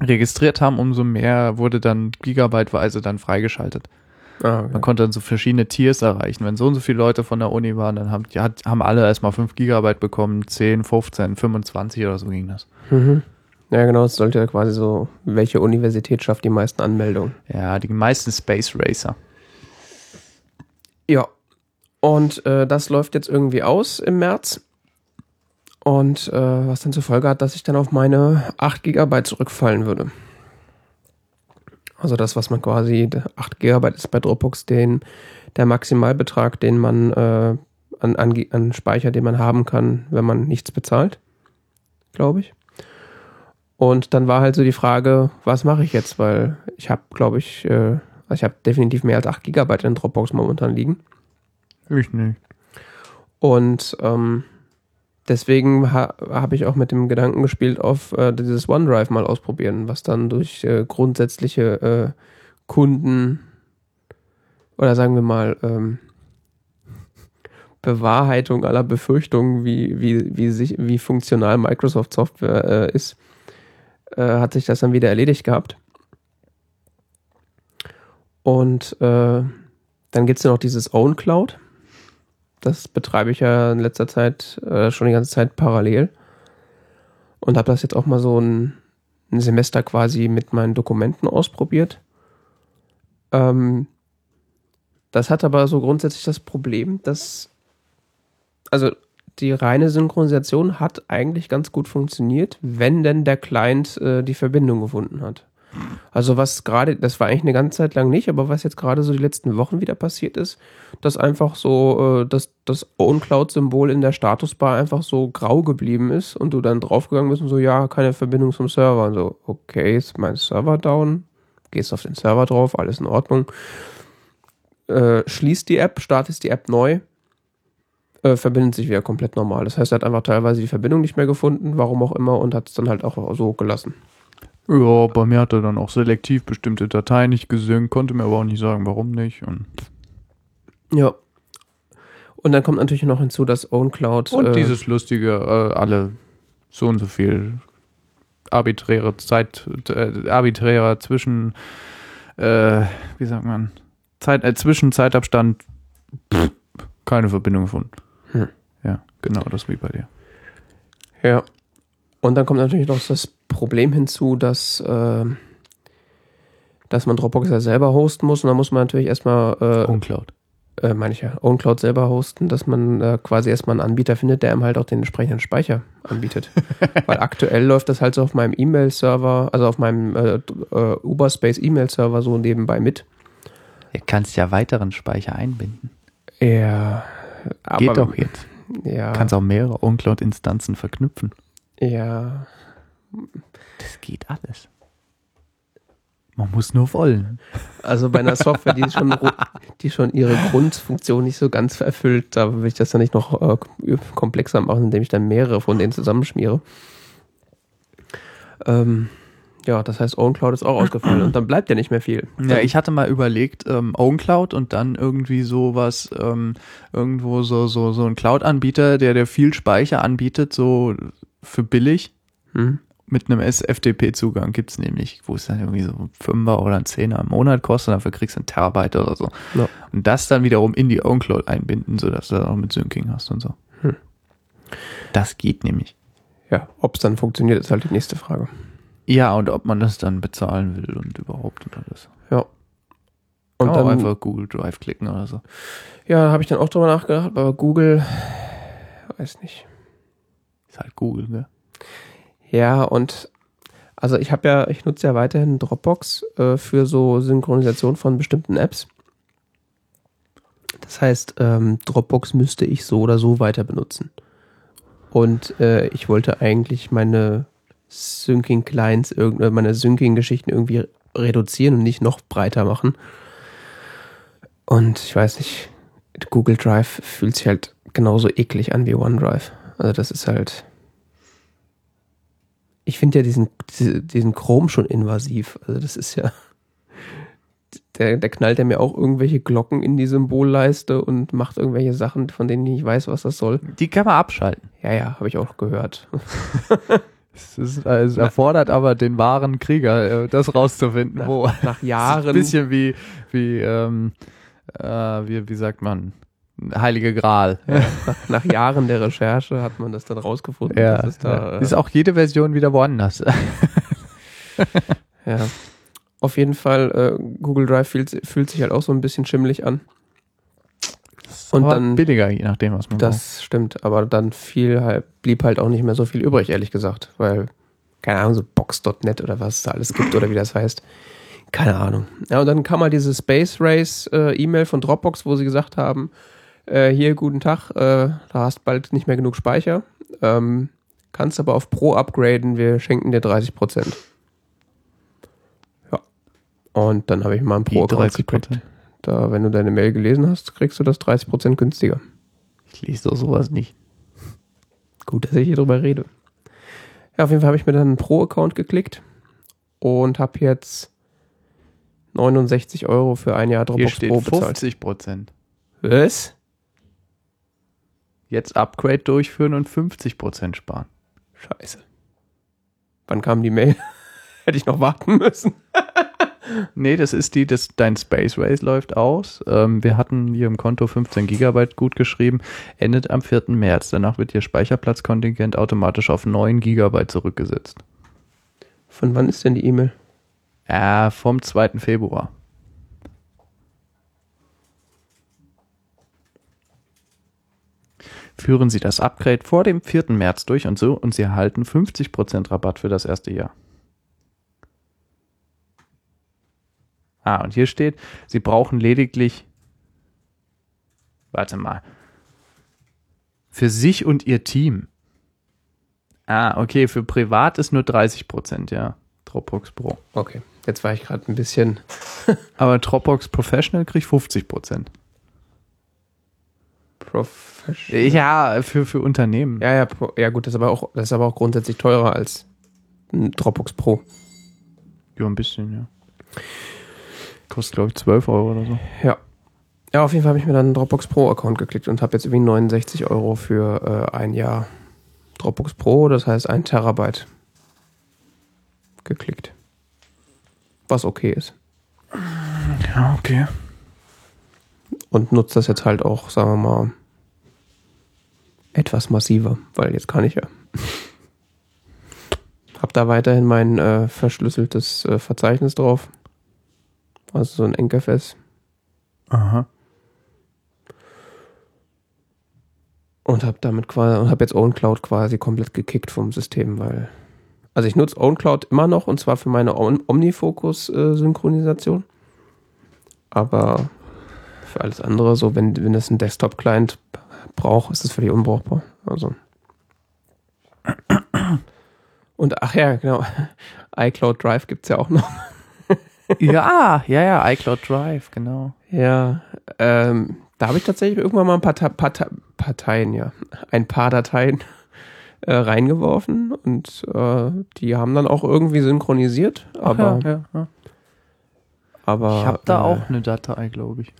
registriert haben, umso mehr wurde dann gigabyteweise dann freigeschaltet. Ah, okay. Man konnte dann so verschiedene Tiers erreichen. Wenn so und so viele Leute von der Uni waren, dann haben, die haben alle erstmal 5 Gigabyte bekommen, 10, 15, 25 oder so ging das. Mhm. Ja, genau, es sollte ja quasi so, welche Universität schafft die meisten Anmeldungen. Ja, die meisten Space Racer. Ja. Und äh, das läuft jetzt irgendwie aus im März. Und äh, was dann zur Folge hat, dass ich dann auf meine 8 GB zurückfallen würde. Also das, was man quasi, 8 GB ist bei Dropbox den, der Maximalbetrag, den man äh, an, an, an Speicher, den man haben kann, wenn man nichts bezahlt, glaube ich. Und dann war halt so die Frage, was mache ich jetzt? Weil ich habe, glaube ich, äh, also ich habe definitiv mehr als 8 GB in Dropbox momentan liegen. Ich nicht. Und ähm, deswegen ha habe ich auch mit dem Gedanken gespielt, auf äh, dieses OneDrive mal ausprobieren, was dann durch äh, grundsätzliche äh, Kunden oder sagen wir mal ähm, Bewahrheitung aller Befürchtungen, wie, wie, wie, sich, wie funktional Microsoft Software äh, ist, äh, hat sich das dann wieder erledigt gehabt. Und äh, dann gibt es ja noch dieses Own Cloud. Das betreibe ich ja in letzter Zeit äh, schon die ganze Zeit parallel. Und habe das jetzt auch mal so ein, ein Semester quasi mit meinen Dokumenten ausprobiert. Ähm, das hat aber so grundsätzlich das Problem, dass also die reine Synchronisation hat eigentlich ganz gut funktioniert, wenn denn der Client äh, die Verbindung gefunden hat. Also was gerade, das war eigentlich eine ganze Zeit lang nicht, aber was jetzt gerade so die letzten Wochen wieder passiert ist, dass einfach so äh, dass das OwnCloud-Symbol in der Statusbar einfach so grau geblieben ist und du dann draufgegangen bist und so, ja, keine Verbindung zum Server. Und so, okay, ist mein Server down, gehst auf den Server drauf, alles in Ordnung. Äh, schließt die App, startest die App neu, äh, verbindet sich wieder komplett normal. Das heißt, er hat einfach teilweise die Verbindung nicht mehr gefunden, warum auch immer, und hat es dann halt auch so gelassen. Ja, bei mir hat er dann auch selektiv bestimmte Dateien nicht gesynkt, konnte mir aber auch nicht sagen, warum nicht. Und, Ja. Und dann kommt natürlich noch hinzu, dass OwnCloud. und äh, dieses lustige, äh, alle so und so viel arbiträre Zeit, äh, arbiträrer Zwischen, äh, wie sagt man, Zeit, äh, Zwischenzeitabstand, pff, keine Verbindung gefunden. Hm. Ja, genau, das wie bei dir. Ja. Und dann kommt natürlich noch das Problem hinzu, dass, äh, dass man Dropbox ja selber hosten muss. Und da muss man natürlich erstmal, äh, Uncloud. äh, meine ich ja, OwnCloud selber hosten, dass man äh, quasi erstmal einen Anbieter findet, der einem halt auch den entsprechenden Speicher anbietet. Weil aktuell läuft das halt so auf meinem E-Mail-Server, also auf meinem äh, äh, Uberspace E-Mail-Server so nebenbei mit. Du kannst ja weiteren Speicher einbinden. Ja. Aber, Geht doch jetzt. Ja. Du kannst auch mehrere Uncloud-Instanzen verknüpfen. Ja. Das geht alles. Man muss nur wollen. Also bei einer Software, die schon, die schon ihre Grundfunktion nicht so ganz erfüllt, da will ich das ja nicht noch äh, komplexer machen, indem ich dann mehrere von denen zusammenschmiere. Ähm, ja, das heißt, OwnCloud ist auch ausgefallen und dann bleibt ja nicht mehr viel. Ja, ich hatte mal überlegt, ähm, OwnCloud und dann irgendwie sowas, ähm, irgendwo so, so, so ein Cloud-Anbieter, der dir viel Speicher anbietet, so für billig, Hm? mit einem SFTP-Zugang gibt's nämlich, wo es dann irgendwie so ein Fünfer oder ein Zehner im Monat kostet, dafür kriegst du einen Terabyte oder so. Ja. Und das dann wiederum in die OwnCloud einbinden, sodass du dann auch mit Syncing hast und so. Das geht nämlich. Ja, ob es dann funktioniert, ist halt die nächste Frage. Ja, und ob man das dann bezahlen will und überhaupt und alles. Ja. Und dann, einfach Google Drive klicken oder so. ja, habe ich dann auch drüber nachgedacht, aber Google, weiß nicht. Ist halt Google, ne? Ja, und also ich habe ja, ich nutze ja weiterhin Dropbox äh, für so Synchronisation von bestimmten Apps. Das heißt, ähm, Dropbox müsste ich so oder so weiter benutzen. Und äh, ich wollte eigentlich meine Syncing-Clients, irgend- äh, meine Syncing-Geschichten irgendwie reduzieren und nicht noch breiter machen. Und ich weiß nicht, Google Drive fühlt sich halt genauso eklig an wie OneDrive. Also das ist halt. Ich finde ja diesen, diese- diesen Chrome schon invasiv. Also das ist ja. Der, der knallt ja mir auch irgendwelche Glocken in die Symbolleiste und macht irgendwelche Sachen, von denen ich nicht weiß, was das soll. Die kann man abschalten. Ja, ja, habe ich auch gehört. Es, ist, äh, es erfordert aber den wahren Krieger, äh, das rauszufinden, wo. Nach Das ist Jahren. Ein bisschen wie, wie, ähm, äh, wie, wie sagt man, Heilige Gral. Ja, nach, nach Jahren der Recherche hat man das dann rausgefunden. Ja, da, ja. ist auch jede Version wieder woanders. Ja. Auf jeden Fall, äh, Google Drive fühlt, fühlt sich halt auch so ein bisschen schimmelig an. Und Aber dann- billiger, je nachdem, was man braucht. Das stimmt, aber dann viel halt, blieb halt auch nicht mehr so viel übrig, ehrlich gesagt, weil, keine Ahnung, so Box.net oder was es da alles gibt oder wie das heißt. Keine Ahnung. Ja, und dann kam mal diese Space Race äh, E-Mail von Dropbox, wo sie gesagt haben, äh, hier, guten Tag, äh, da hast bald nicht mehr genug Speicher, ähm, kannst aber auf Pro upgraden, wir schenken dir 30 Prozent. Ja. Und dann habe ich mal Die Pro-Account 30%. gekriegt. Da, wenn du deine Mail gelesen hast, kriegst du das 30 Prozent günstiger. Ich lese doch sowas nicht. Gut, dass ich hier drüber rede. Ja, auf jeden Fall habe ich mir dann einen Pro-Account geklickt und habe jetzt 69 Euro für ein Jahr Hier Dropbox steht Pro bezahlt. 50 Prozent. Was? Jetzt Upgrade durchführen und 50 Prozent sparen. Scheiße. Wann kam die Mail? Hätte ich noch warten müssen. Nee, das ist die, das, dein Space Race läuft aus. Ähm, wir hatten hier im Konto 15 Gigabyte gut geschrieben, endet am 4. März. Danach wird Ihr Speicherplatzkontingent automatisch auf 9 Gigabyte zurückgesetzt. Von wann ist denn die E-Mail? Ja, vom 2. Februar. Führen Sie das Upgrade vor dem 4. März durch und so und Sie erhalten 50% Rabatt für das erste Jahr. Ah, und hier steht, Sie brauchen lediglich, warte mal, für sich und Ihr Team. Ah, okay, für privat ist nur 30%, ja. Dropbox Pro. Okay, jetzt war ich gerade ein bisschen. Aber Dropbox Professional kriegt 50%. Professional. Ja, für, für Unternehmen. Ja, ja, ja gut, das ist, aber auch, das ist aber auch grundsätzlich teurer als Dropbox Pro. Ja, ein bisschen, ja. Kostet, glaube ich, 12 Euro oder so. Ja. Ja, auf jeden Fall habe ich mir dann einen Dropbox Pro Account geklickt und habe jetzt irgendwie 69 Euro für äh, ein Jahr Dropbox Pro, das heißt ein Terabyte geklickt. Was okay ist. Ja, okay. Und nutze das jetzt halt auch, sagen wir mal, etwas massiver, weil jetzt kann ich ja. Hab da weiterhin mein äh, verschlüsseltes äh, Verzeichnis drauf. Also so ein NKFS. Aha. Und habe damit quasi und habe jetzt OwnCloud quasi komplett gekickt vom System, weil also ich nutze OwnCloud immer noch und zwar für meine Om Omnifocus-Synchronisation. Aber für alles andere, so wenn, wenn das ein Desktop-Client braucht, ist das völlig unbrauchbar. Also. Und ach ja, genau. iCloud Drive gibt's ja auch noch. Ja, ja, ja, iCloud Drive, genau. Ja, ähm, da habe ich tatsächlich irgendwann mal ein paar, Ta paar Ta Parteien, ja, ein paar Dateien äh, reingeworfen und äh, die haben dann auch irgendwie synchronisiert, aber, ja, ja, ja. aber Ich habe da äh, auch eine Datei, glaube ich.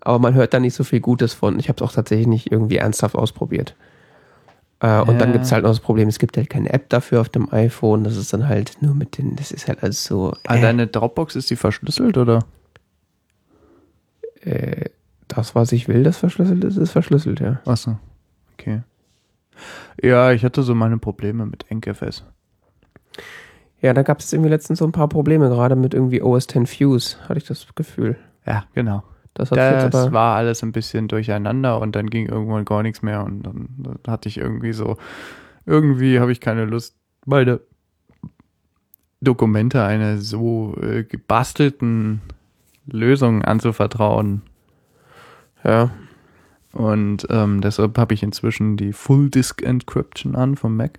aber man hört da nicht so viel Gutes von. Ich habe es auch tatsächlich nicht irgendwie ernsthaft ausprobiert. Äh, und dann Ja. gibt es halt noch das Problem, es gibt halt keine App dafür auf dem iPhone. Das ist dann halt nur mit den, das ist halt alles so. Ah, Äh, deine Dropbox ist die verschlüsselt, oder? äh, das, was ich will, das verschlüsselt ist, ist verschlüsselt, ja. Achso. Okay. Ja, ich hatte so meine Probleme mit NKFS. Ja, da gab es irgendwie letztens so ein paar Probleme, gerade mit irgendwie OS X Fuse, hatte ich das Gefühl. Ja, genau. Das Das war alles ein bisschen durcheinander und dann ging irgendwann gar nichts mehr und dann, dann hatte ich irgendwie so, irgendwie habe ich keine Lust, meine Dokumente einer so äh, gebastelten Lösung anzuvertrauen. Ja, Und ähm, deshalb habe ich inzwischen die Full Disk Encryption an vom Mac.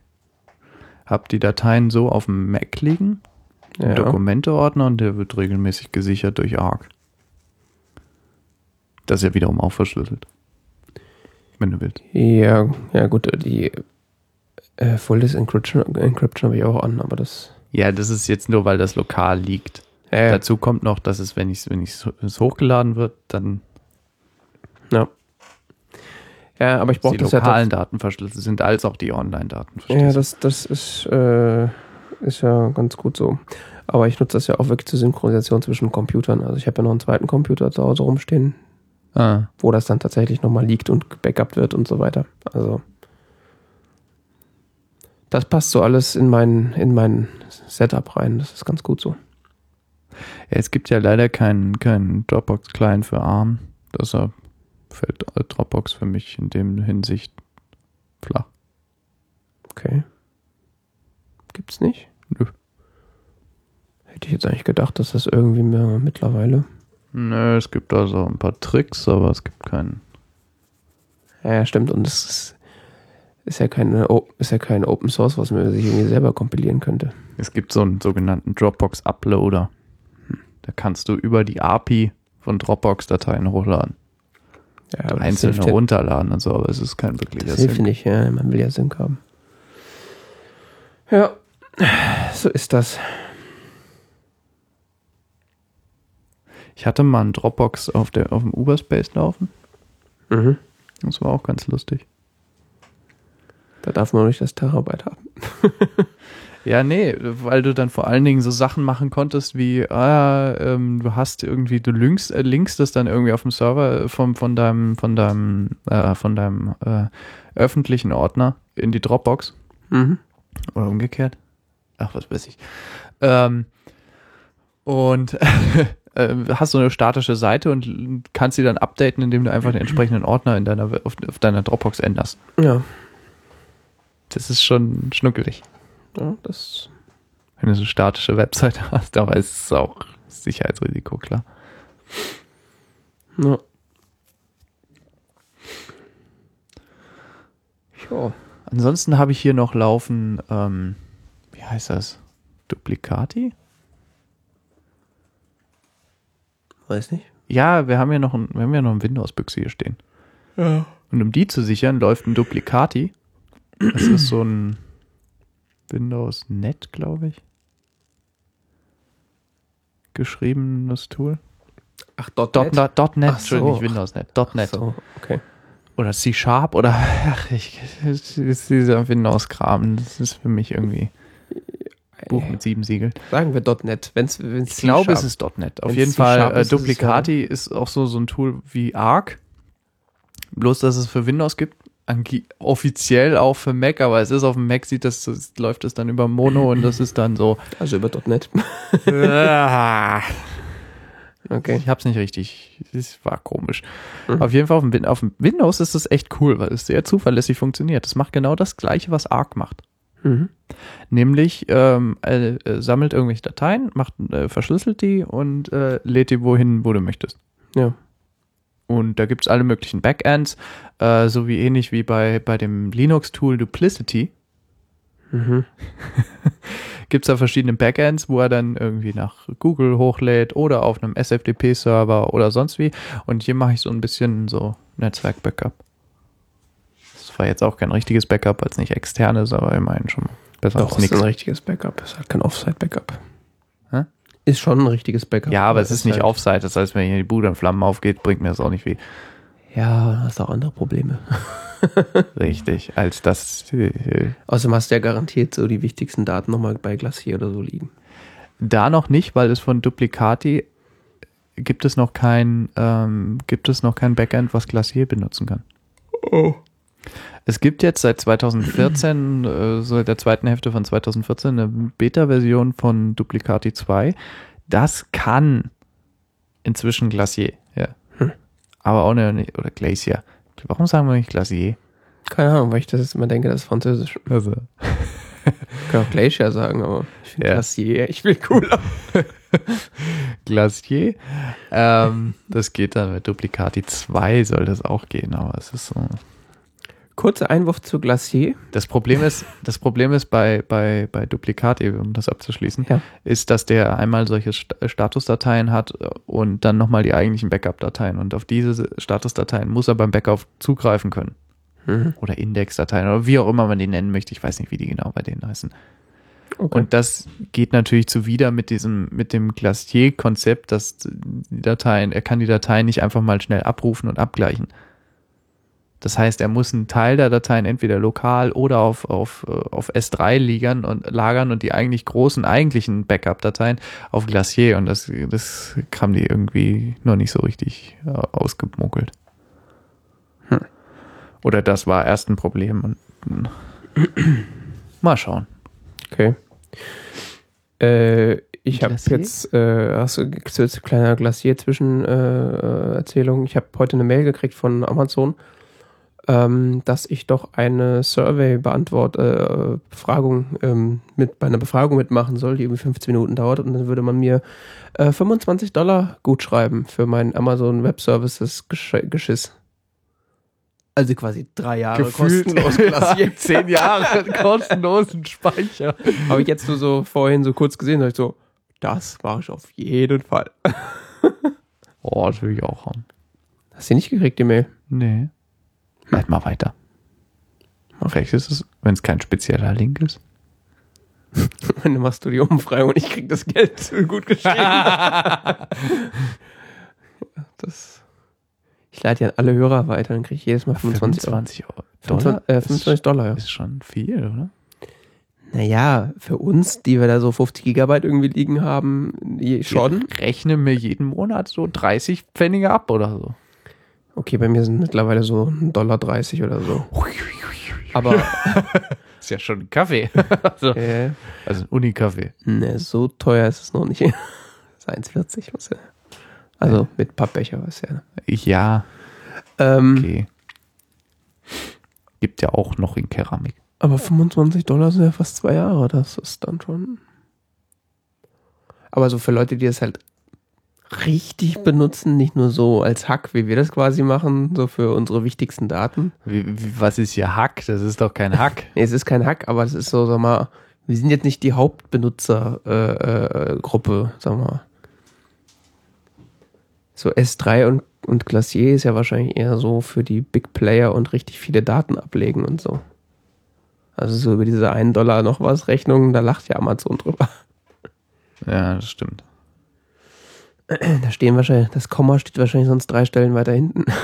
Hab die Dateien so auf dem Mac liegen, im ja. Dokumenteordner und der wird regelmäßig gesichert durch ARC. Das ist ja wiederum auch verschlüsselt. Wenn du willst. Ja, ja gut, die äh, Full Disk Encryption, Encryption habe ich auch an, aber das. Ja, das ist jetzt nur, weil das lokal liegt. Ja, ja. Dazu kommt noch, dass es, wenn ich wenn es hochgeladen wird, dann ja. ja, aber ich brauche die das ja lokalen Daten verschlüsselt sind, als auch die Online-Daten Ja, verschlüsselt. das, das ist, äh, ist ja ganz gut so. Aber ich nutze das ja auch wirklich zur Synchronisation zwischen Computern. Also ich habe ja noch einen zweiten Computer zu Hause rumstehen, ah, wo das dann tatsächlich nochmal liegt und gebackupt wird und so weiter. Also das passt so alles in mein, in mein Setup rein. Das ist ganz gut so. Ja, es gibt ja leider keinen keinen Dropbox-Client für ARM. Deshalb fällt Dropbox für mich in dem Hinsicht flach. Okay. Gibt's nicht? Nö. Hätte ich jetzt eigentlich gedacht, dass das irgendwie mehr mittlerweile. Nö, es gibt also ein paar Tricks, aber es gibt keinen. Ja, ja, stimmt. Und es ist, ist ja keine, ist ja kein Open Source, was man sich irgendwie selber kompilieren könnte. Es gibt so einen sogenannten Dropbox Uploader. Da kannst du über die API von Dropbox Dateien hochladen. Ja, Einzelne runterladen und so, aber es ist kein wirklicher Das hilft Sinn. nicht, ja, man will ja Sync haben. Ja, so ist das. Ich hatte mal einen Dropbox auf, der, auf dem Uberspace laufen. Mhm. Das war auch ganz lustig. Da darf man nicht das Terabyte haben. Ja, nee, weil du dann vor allen Dingen so Sachen machen konntest wie, ah, ähm, du hast irgendwie, du linkst, äh, linkst das dann irgendwie auf dem Server vom, von deinem, von deinem, äh, von deinem äh, öffentlichen Ordner in die Dropbox Mhm. oder umgekehrt. Ach, was weiß ich. Ähm, und äh, hast so eine statische Seite und kannst sie dann updaten, indem du einfach den entsprechenden Ordner in deiner, auf, auf deiner Dropbox änderst. Ja. Das ist schon schnuckelig. ja, das. Wenn du so eine statische Webseite hast, aber es ist auch Sicherheitsrisiko, klar. Ja. Ja. Ansonsten habe ich hier noch laufen, ähm, wie heißt das? Duplicati? Weiß nicht. Ja, wir haben ja noch ein, wir haben ja noch ein Windows-Büchse hier stehen. Ja. Und um die zu sichern, läuft ein Duplicati. Das ist so ein Windows Net, glaube ich. Geschriebenes Tool. Ach, .NET? Dot, Dot, Dot Net, Ach so. Entschuldigung, nicht Windows Net. Dot Net. So, okay. Oder C Sharp oder ach, ich, das ist dieser Windows-Kram. Das ist für mich irgendwie Buch mit sieben Siegeln. Sagen wir .NET. Wenn's, wenn's Ich glaube, es ist .NET. Auf Wenn's jeden Fall, äh, ist, ist Duplicati ist auch so, so ein Tool wie Arc. Bloß, dass es für Windows gibt. Ange offiziell auch für Mac, aber es ist auf dem Mac, sieht das, das läuft es dann über Mono und das ist dann so. Also über .NET. Okay. ich hab's nicht richtig. Es war komisch. Mhm. Auf jeden Fall auf dem, auf dem Windows ist es echt cool, weil es sehr zuverlässig funktioniert. Es macht genau das gleiche, was Arc macht. Mhm. Nämlich ähm, äh, äh, sammelt irgendwelche Dateien, macht, äh, verschlüsselt die und äh, lädt die wohin, wo du möchtest. Ja. Und da gibt's alle möglichen Backends, äh, so wie ähnlich wie bei, bei dem Linux-Tool Duplicity. Mhm. Gibt's da verschiedene Backends, wo er dann irgendwie nach Google hochlädt oder auf einem SFTP-Server oder sonst wie. Und hier mache ich so ein bisschen so Netzwerk-Backup. Das war jetzt auch kein richtiges Backup, als nicht externes, aber immerhin schon besser Doch, als ist nichts. ein richtiges Backup. Ist halt kein Offsite-Backup. Hä? Ist schon ein richtiges Backup. Ja, aber es ist nicht halt, Offsite. Das heißt, wenn hier die Bude in Flammen aufgeht, bringt mir das auch nicht viel. Ja, du hast auch andere Probleme. Richtig, als das äh, Außerdem hast du ja garantiert so die wichtigsten Daten nochmal bei Glacier oder so liegen. Da noch nicht, weil es von Duplicati gibt es noch kein, ähm, gibt es noch kein Backend, was Glacier benutzen kann. Oh. Es gibt jetzt seit 2014, äh, so der zweiten Hälfte von 2014, eine Beta-Version von Duplicati 2. Das kann inzwischen Glacier, ja. Hm. Aber auch eine, oder Glacier. Warum sagen wir nicht Glacier? Keine Ahnung, weil ich das jetzt immer denke, das ist Französisch. Also. Ich kann auch Glacier sagen, aber ich finde Ja. Glacier, ich will cooler. Glacier. Ähm, das geht dann mit Duplicati 2 soll das auch gehen, aber es ist so. Kurzer Einwurf zu Glacier. Das Problem ist, das Problem ist bei, bei, bei Duplicati, um das abzuschließen, Ja. ist, dass der einmal solche St Statusdateien hat und dann nochmal die eigentlichen Backup-Dateien. Und auf diese Statusdateien muss er beim Backup zugreifen können. Mhm. Oder Indexdateien oder wie auch immer man die nennen möchte. Ich weiß nicht, wie die genau bei denen heißen. Okay. Und das geht natürlich zuwider mit diesem, mit dem Glacier-Konzept, dass die Dateien, er kann die Dateien nicht einfach mal schnell abrufen und abgleichen. Das heißt, er muss einen Teil der Dateien entweder lokal oder auf, auf, äh, auf S3 lagern und, lagern und die eigentlich großen, eigentlichen Backup-Dateien auf Glacier und das, das haben die irgendwie noch nicht so richtig äh, ausgemuckelt. Hm. Oder das war erst ein Problem und mal schauen. okay. Äh, ich habe jetzt, äh, hast du jetzt eine kleine Glacier-Zwischenerzählung. Äh, Erzählung? ich habe heute eine Mail gekriegt von Amazon, ähm, dass ich doch eine Survey-Beantwort, äh, Befragung, ähm, mit, bei einer Befragung mitmachen soll, die irgendwie 15 Minuten dauert und dann würde man mir äh, 25 Dollar gut schreiben für mein Amazon Web Services Gesch Geschiss. Also quasi drei Jahre kostenlos Glacier. zehn Jahre kostenlosen Speicher. Habe ich jetzt nur so vorhin so kurz gesehen, da ich so, das mache ich auf jeden Fall. Oh, das will ich auch haben. Hast du nicht gekriegt, die Mail? Nee. Leit mal weiter. Vielleicht ist es, wenn es kein spezieller Link ist. Dann machst du die Umfrage und ich krieg das Geld gut geschrieben. das, ich leite ja alle Hörer weiter, dann kriege ich jedes Mal 25 Euro. 25 Euro. Dollar? 25, äh, 25 Dollar, ja. Ist schon viel, oder? Naja, für uns, die wir da so 50 Gigabyte irgendwie liegen haben, schon. Ich rechne mir jeden Monat so 30 Pfennige ab oder so. Okay, bei mir sind mittlerweile so 1,30 Dollar 30 oder so. Aber Ist ja schon ein Kaffee. also, äh, also ein Uni-Kaffee. ne, so teuer ist es noch nicht. Das ist 1,40 was ja. Also mit Pappbecher, was ja. Ja, Ähm, okay. Gibt ja auch noch in Keramik. Aber 25 Dollar sind ja fast zwei Jahre, das ist dann schon. Aber so für Leute, die das halt richtig benutzen, nicht nur so als Hack, wie wir das quasi machen, so für unsere wichtigsten Daten. Wie, wie, was ist hier Hack? Das ist doch kein Hack. Nee, es ist kein Hack, aber es ist so, sag mal, wir sind jetzt nicht die Hauptbenutzergruppe, äh, äh, sag mal. So S3 und, und Glacier ist ja wahrscheinlich eher so für die Big Player und richtig viele Daten ablegen und so. Also so über diese 1 Dollar noch was Rechnung, da lacht ja Amazon drüber. ja, das stimmt. Da stehen wahrscheinlich, das Komma steht wahrscheinlich sonst drei Stellen weiter hinten.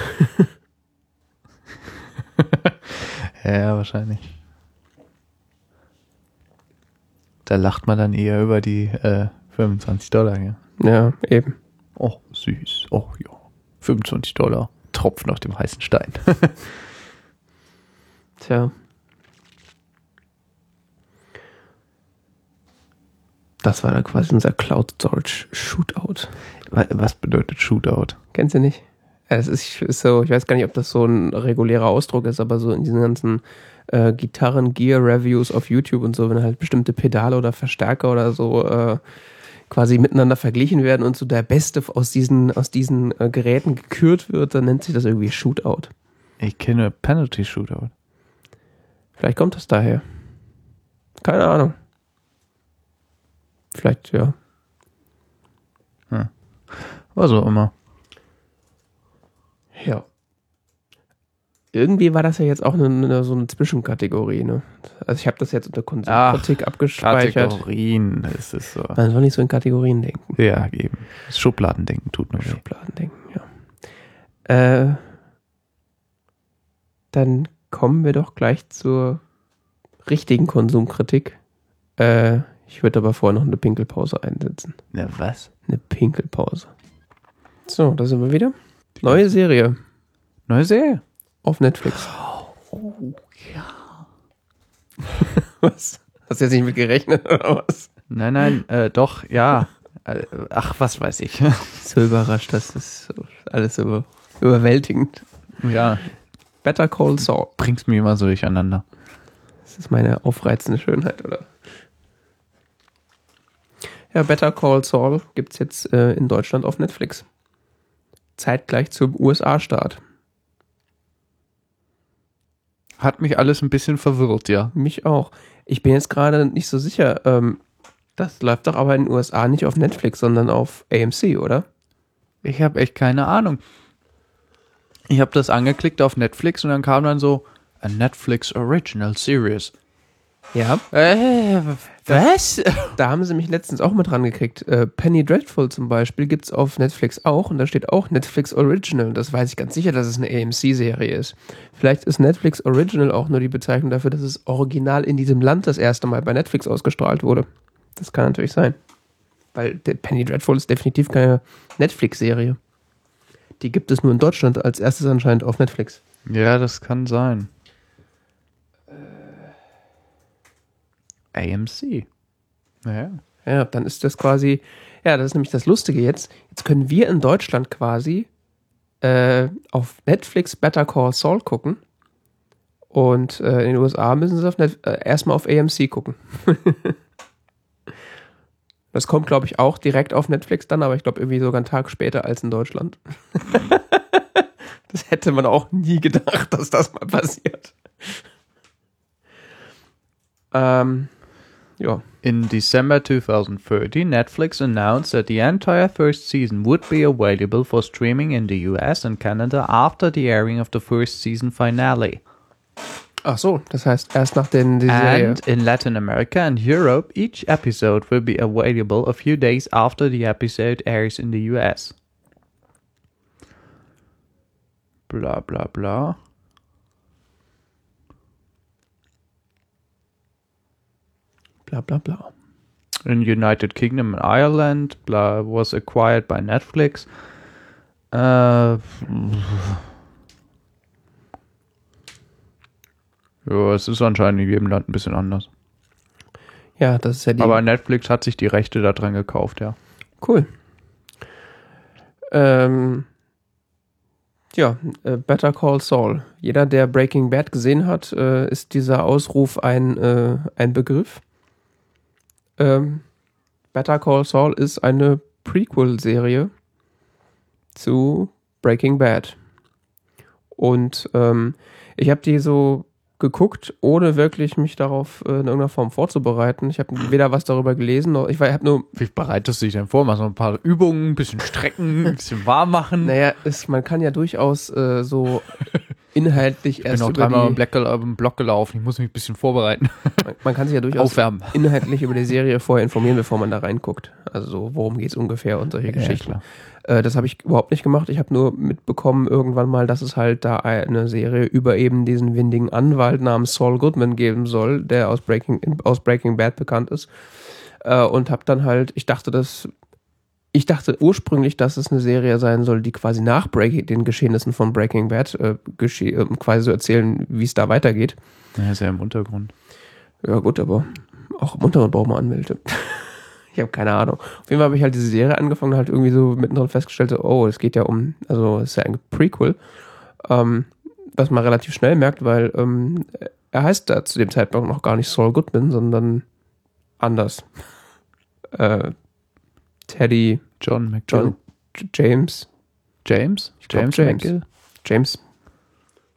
Ja, wahrscheinlich. Da lacht man dann eher über die äh, 25 Dollar. Ja. Ja, eben. Oh, süß. Oh, ja. 25 Dollar. Tropfen auf dem heißen Stein. Tja. Das war da quasi unser Cloud Storage Shootout. Wa- Was bedeutet Shootout? Kennst du nicht? Es ist, ist so, ich weiß gar nicht, ob das so ein regulärer Ausdruck ist, aber so in diesen ganzen äh, Gitarren-Gear-Reviews auf YouTube und so, wenn halt bestimmte Pedale oder Verstärker oder so äh, quasi miteinander verglichen werden und so der Beste aus diesen, aus diesen äh, Geräten gekürt wird, dann nennt sich das irgendwie Shootout. Ich kenne Penalty Shootout. Vielleicht kommt das daher. Keine Ahnung. Vielleicht, ja. Was auch immer. Ja. Irgendwie war das ja jetzt auch eine, eine, so eine Zwischenkategorie, ne? Also ich habe das jetzt unter Konsumkritik abgespeichert. Kategorien, ist so. Man soll nicht so in Kategorien denken. Ja, eben. Das Schubladendenken tut nur weh. Schubladen denken, ja. Äh, dann kommen wir doch gleich zur richtigen Konsumkritik. Äh, ich würde aber vorher noch eine Pinkelpause einsetzen. Na, was? Eine Pinkelpause. So, da sind wir wieder. Neue Serie Neue Serie. auf Netflix. Oh, ja. Was? Hast du jetzt nicht mit gerechnet oder was? Nein, nein, äh, doch, ja. Äh, Ach, was weiß ich. So überrascht, das ist alles über, überwältigend. ja, Better Call Saul. bringst mich immer so durcheinander. Das ist meine aufreizende Schönheit, oder? Ja, Better Call Saul gibt es jetzt äh, in Deutschland auf Netflix. Zeitgleich zum USA-Start. Hat mich alles ein bisschen verwirrt, ja. Mich auch. Ich bin jetzt gerade nicht so sicher. Ähm, das läuft doch aber in den USA nicht auf Netflix, sondern auf AMC, oder? Ich habe echt keine Ahnung. Ich habe das angeklickt auf Netflix und dann kam dann so a Netflix Original Series. Ja. Äh, was? Da haben sie mich letztens auch mit dran gekriegt. Äh, Penny Dreadful zum Beispiel gibt es auf Netflix auch und da steht auch Netflix Original. Das weiß ich ganz sicher, dass es eine AMC-Serie ist. Vielleicht ist Netflix Original auch nur die Bezeichnung dafür, dass es original in diesem Land das erste Mal bei Netflix ausgestrahlt wurde. Das kann natürlich sein. Weil der Penny Dreadful ist definitiv keine Netflix-Serie. Die gibt es nur in Deutschland als erstes anscheinend auf Netflix. Ja, das kann sein. AMC. Ja. Ja, dann ist das quasi, ja, das ist nämlich das Lustige jetzt. Jetzt können wir in Deutschland quasi äh, auf Netflix Better Call Saul gucken. Und äh, in den USA müssen sie auf Net äh, erstmal auf AMC gucken. das kommt, glaube ich, auch direkt auf Netflix dann, aber ich glaube irgendwie sogar einen Tag später als in Deutschland. das hätte man auch nie gedacht, dass das mal passiert. Ähm, In December 2030, Netflix announced that the entire first season would be available for streaming in the US and Canada after the airing of the first season finale. Ach so, das heißt, erst nach den die Serie. And in Latin America and Europe, each episode will be available a few days after the episode airs in the US. Bla bla bla. Bla bla bla. in United Kingdom and Ireland, blah, was acquired by Netflix. Äh, ja, es ist anscheinend in jedem Land ein bisschen anders. Ja, das ist ja die. Aber Netflix hat sich die Rechte daran gekauft, ja. Cool. Ähm, ja, äh, Better Call Saul. Jeder, der Breaking Bad gesehen hat, äh, ist dieser Ausruf ein, äh, ein Begriff. Ähm, Better Call Saul ist eine Prequel-Serie zu Breaking Bad. Und ähm, ich habe die so geguckt, ohne wirklich mich darauf äh, in irgendeiner Form vorzubereiten. Ich habe weder was darüber gelesen, noch ich habe nur Wie bereitest du dich denn vor? Machst du ein paar Übungen, ein bisschen strecken, ein bisschen warm machen? Naja, es, man kann ja durchaus äh, so inhaltlich ich bin erst noch über dreimal im, Block gelaufen. Ich muss mich ein bisschen vorbereiten. man, man kann sich ja durchaus Aufwärmen. inhaltlich über die Serie vorher informieren, bevor man da reinguckt. Also so, worum geht's ungefähr und solche Geschichten. klar. Äh, das habe ich überhaupt nicht gemacht. Ich habe nur mitbekommen irgendwann mal, dass es halt da eine Serie über eben diesen windigen Anwalt namens Saul Goodman geben soll, der aus Breaking, aus Breaking Bad bekannt ist. Äh, und habe dann halt, ich dachte, dass ich dachte ursprünglich, dass es eine Serie sein soll, die quasi nach Breaking, den Geschehnissen von Breaking Bad äh, gesche äh, quasi so erzählen, wie es da weitergeht. Ja, ist ja im Untergrund. Ja, gut, aber auch im Untergrund braucht man Anwälte. ich habe keine Ahnung. Auf jeden Fall habe ich halt diese Serie angefangen halt irgendwie so mittendrin festgestellt, so, oh, es geht ja um, also es ist ja ein Prequel, ähm, was man relativ schnell merkt, weil ähm, er heißt da zu dem Zeitpunkt noch gar nicht Saul Goodman, sondern anders. äh, Teddy John McGill. John James. James? glaub, James, James. McGill? James.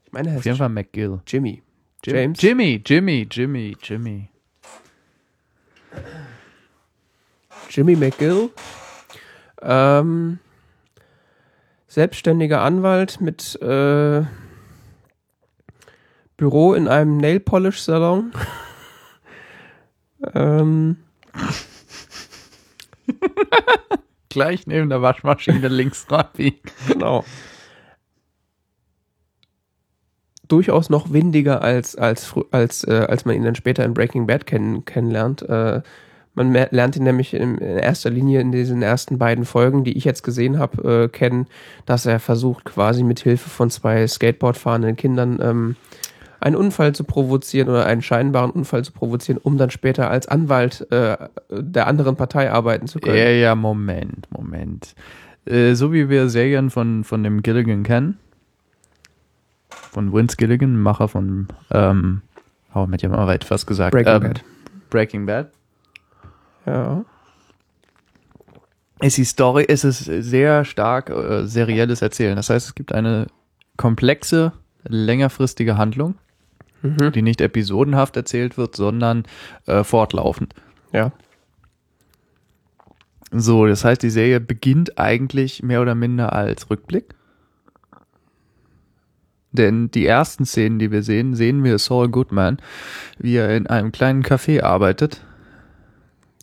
Ich meine, er Auf heißt jeden Fall McGill. Jimmy. Jim- James. Jimmy, Jimmy, Jimmy, Jimmy. Jimmy McGill. Ähm, selbstständiger Anwalt mit äh, Büro in einem Nail Polish Salon. ähm, Gleich neben der Waschmaschine links Rappi. genau. Durchaus noch windiger als, als, als, äh, als man ihn dann später in Breaking Bad kenn, kennenlernt. Äh, man lernt ihn nämlich in, in erster Linie in diesen ersten beiden Folgen, die ich jetzt gesehen habe, äh, kennen, dass er versucht, quasi mit Hilfe von zwei Skateboard fahrenden Kindern ähm, einen Unfall zu provozieren oder einen scheinbaren Unfall zu provozieren, um dann später als Anwalt äh, der anderen Partei arbeiten zu können. Ja, ja, Moment, Moment. Äh, so wie wir Serien von, von dem Gilligan kennen, von Vince Gilligan, Macher von ähm, I Met Your Mother, fast gesagt. Breaking ähm, Bad. Breaking Bad. Ja. ist die Story, ist es sehr stark äh, serielles Erzählen. Das heißt, es gibt eine komplexe, längerfristige Handlung, Mhm. die nicht episodenhaft erzählt wird, sondern äh, fortlaufend. Ja. So, das heißt, die Serie beginnt eigentlich mehr oder minder als Rückblick. Denn die ersten Szenen, die wir sehen, sehen wir Saul Goodman, wie er in einem kleinen Café arbeitet.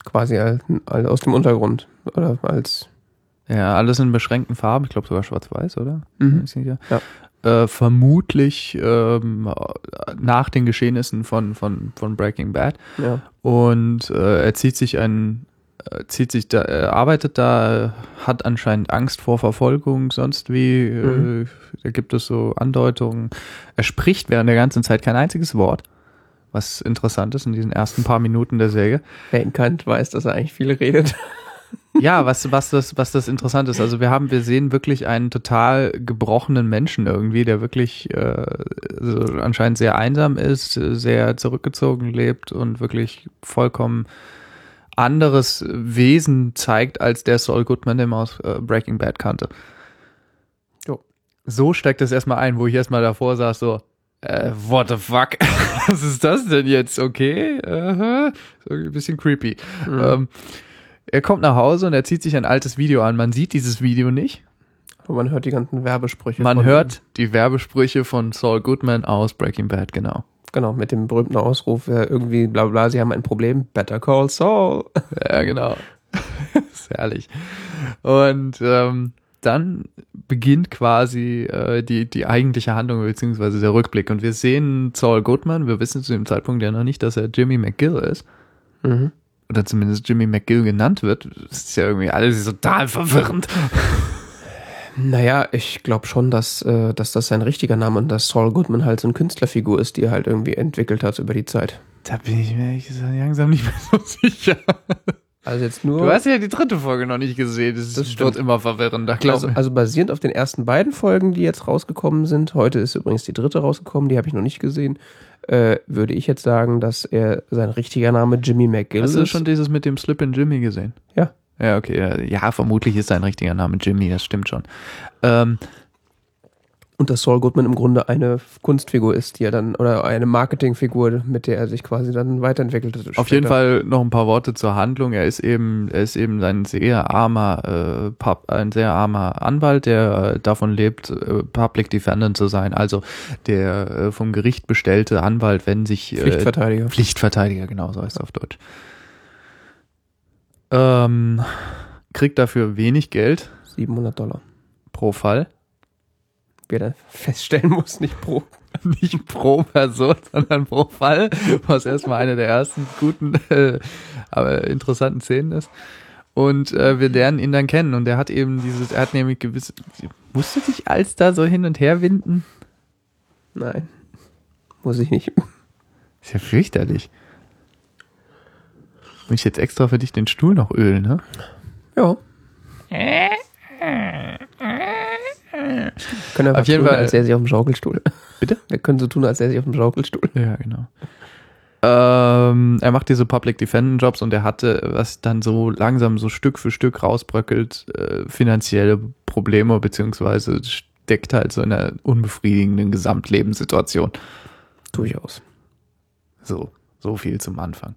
Quasi als, als aus dem Untergrund. Oder als. Ja, alles in beschränkten Farben, ich glaube sogar schwarz-weiß, oder? Mhm. Ja. Äh, vermutlich ähm, nach den Geschehnissen von, von, von Breaking Bad. Ja. Und äh, er zieht sich ein, äh, zieht sich da, er arbeitet da, hat anscheinend Angst vor Verfolgung, sonst wie, Mhm. äh, da gibt es so Andeutungen. Er spricht während der ganzen Zeit kein einziges Wort, was interessant ist in diesen ersten paar Minuten der Serie. Wer ihn kannt, weiß, dass er eigentlich viel redet. Ja, was, was das, was das interessant ist. Also wir haben, wir sehen wirklich einen total gebrochenen Menschen irgendwie, der wirklich äh, so anscheinend sehr einsam ist, sehr zurückgezogen lebt und wirklich vollkommen anderes Wesen zeigt, als der Saul Goodman, den man aus äh, Breaking Bad kannte. Jo. So steckt es erstmal ein, wo ich erstmal davor saß, so, äh, what the fuck? Was ist das denn jetzt? Okay, aha. so ein bisschen creepy. Mhm. Ähm, er kommt nach Hause und er zieht sich ein altes Video an. Man sieht dieses Video nicht. Und man hört die ganzen Werbesprüche. Man von- hört die Werbesprüche von Saul Goodman aus Breaking Bad, genau. Genau, mit dem berühmten Ausruf, äh, irgendwie bla bla, sie haben ein Problem, better call Saul. Ja, genau. ist herrlich. Und ähm, dann beginnt quasi äh, die, die eigentliche Handlung beziehungsweise der Rückblick. Und wir sehen Saul Goodman, wir wissen zu dem Zeitpunkt ja noch nicht, dass er Jimmy McGill ist. Mhm. Oder zumindest Jimmy McGill genannt wird. Das ist ja irgendwie alles total verwirrend. Naja, ich glaube schon, dass, äh, dass das sein richtiger Name und dass Saul Goodman halt so eine Künstlerfigur ist, die er halt irgendwie entwickelt hat über die Zeit. Da bin ich mir ehrlich gesagt langsam nicht mehr so sicher. Also jetzt nur. Du hast ja die dritte Folge noch nicht gesehen. Das, Das wird stimmt. immer verwirrender, glaube also, also basierend auf den ersten beiden Folgen, die jetzt rausgekommen sind, heute ist übrigens die dritte rausgekommen, die habe ich noch nicht gesehen, äh, würde ich jetzt sagen, dass er sein richtiger Name Jimmy McGill Hast du ist. schon dieses mit dem Slip in Jimmy gesehen? Ja. Ja, okay. ja, Ja, vermutlich ist sein richtiger Name Jimmy, das stimmt schon. Ähm, Und dass Saul Goodman im Grunde eine Kunstfigur ist, die er dann, oder eine Marketingfigur, mit der er sich quasi dann weiterentwickelt hat. auf jeden später. Fall noch ein paar Worte zur Handlung. Er ist eben, er ist eben ein sehr armer, äh, Pub, ein sehr armer Anwalt, der äh, davon lebt, äh, Public Defendant zu sein. Also der äh, vom Gericht bestellte Anwalt, wenn sich äh, Pflichtverteidiger. Pflichtverteidiger, genau, so heißt es auf Deutsch. Ähm, kriegt dafür wenig Geld 700 Dollar. pro Fall. Wie er dann feststellen muss, nicht pro. Nicht pro Person, sondern pro Fall, was erstmal eine der ersten guten, äh, aber interessanten Szenen ist. Und äh, wir lernen ihn dann kennen und er hat eben dieses, er hat nämlich gewisse, musste sich als da so hin und her winden? Nein. Muss ich nicht. Ist ja fürchterlich. Muss ich jetzt extra für dich den Stuhl noch ölen, ne? Ja. Können Auf jeden tun, Fall- als er sich auf dem Schaukelstuhl. Bitte? Wir können so tun, als er sich auf dem Schaukelstuhl. Ja, genau. Ähm, er macht diese Public Defendant Jobs und er hatte, was dann so langsam so Stück für Stück rausbröckelt, äh, finanzielle Probleme, beziehungsweise steckt halt so in einer unbefriedigenden Gesamtlebenssituation. Durchaus. So, so viel zum Anfang.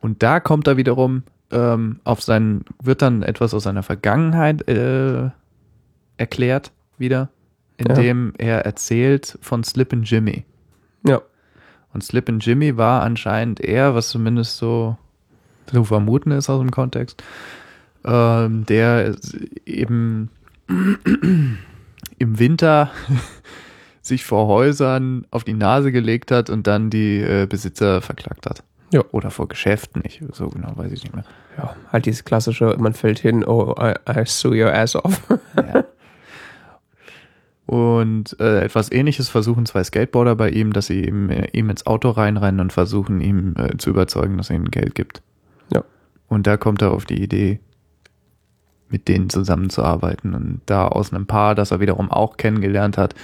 Und da kommt er wiederum ähm, auf seinen, wird dann etwas aus seiner Vergangenheit äh, erklärt wieder, indem er erzählt von Slippin' Jimmy. Ja. Und Slippin' Jimmy war anscheinend eher, was zumindest so zu vermuten ist aus dem Kontext, ähm, der eben im Winter sich vor Häusern auf die Nase gelegt hat und dann die äh, Besitzer verklagt hat. Ja. Oder vor Geschäften, ich, so genau weiß ich nicht mehr. Ja, halt dieses klassische, man fällt hin, oh, I, I sue your ass off. Ja. Und äh, etwas ähnliches versuchen zwei Skateboarder bei ihm, dass sie ihm, äh, ihm ins Auto reinrennen und versuchen ihm äh, zu überzeugen, dass er ihnen Geld gibt. Ja. Und da kommt er auf die Idee, mit denen zusammenzuarbeiten und da aus einem Paar, das er wiederum auch kennengelernt hat,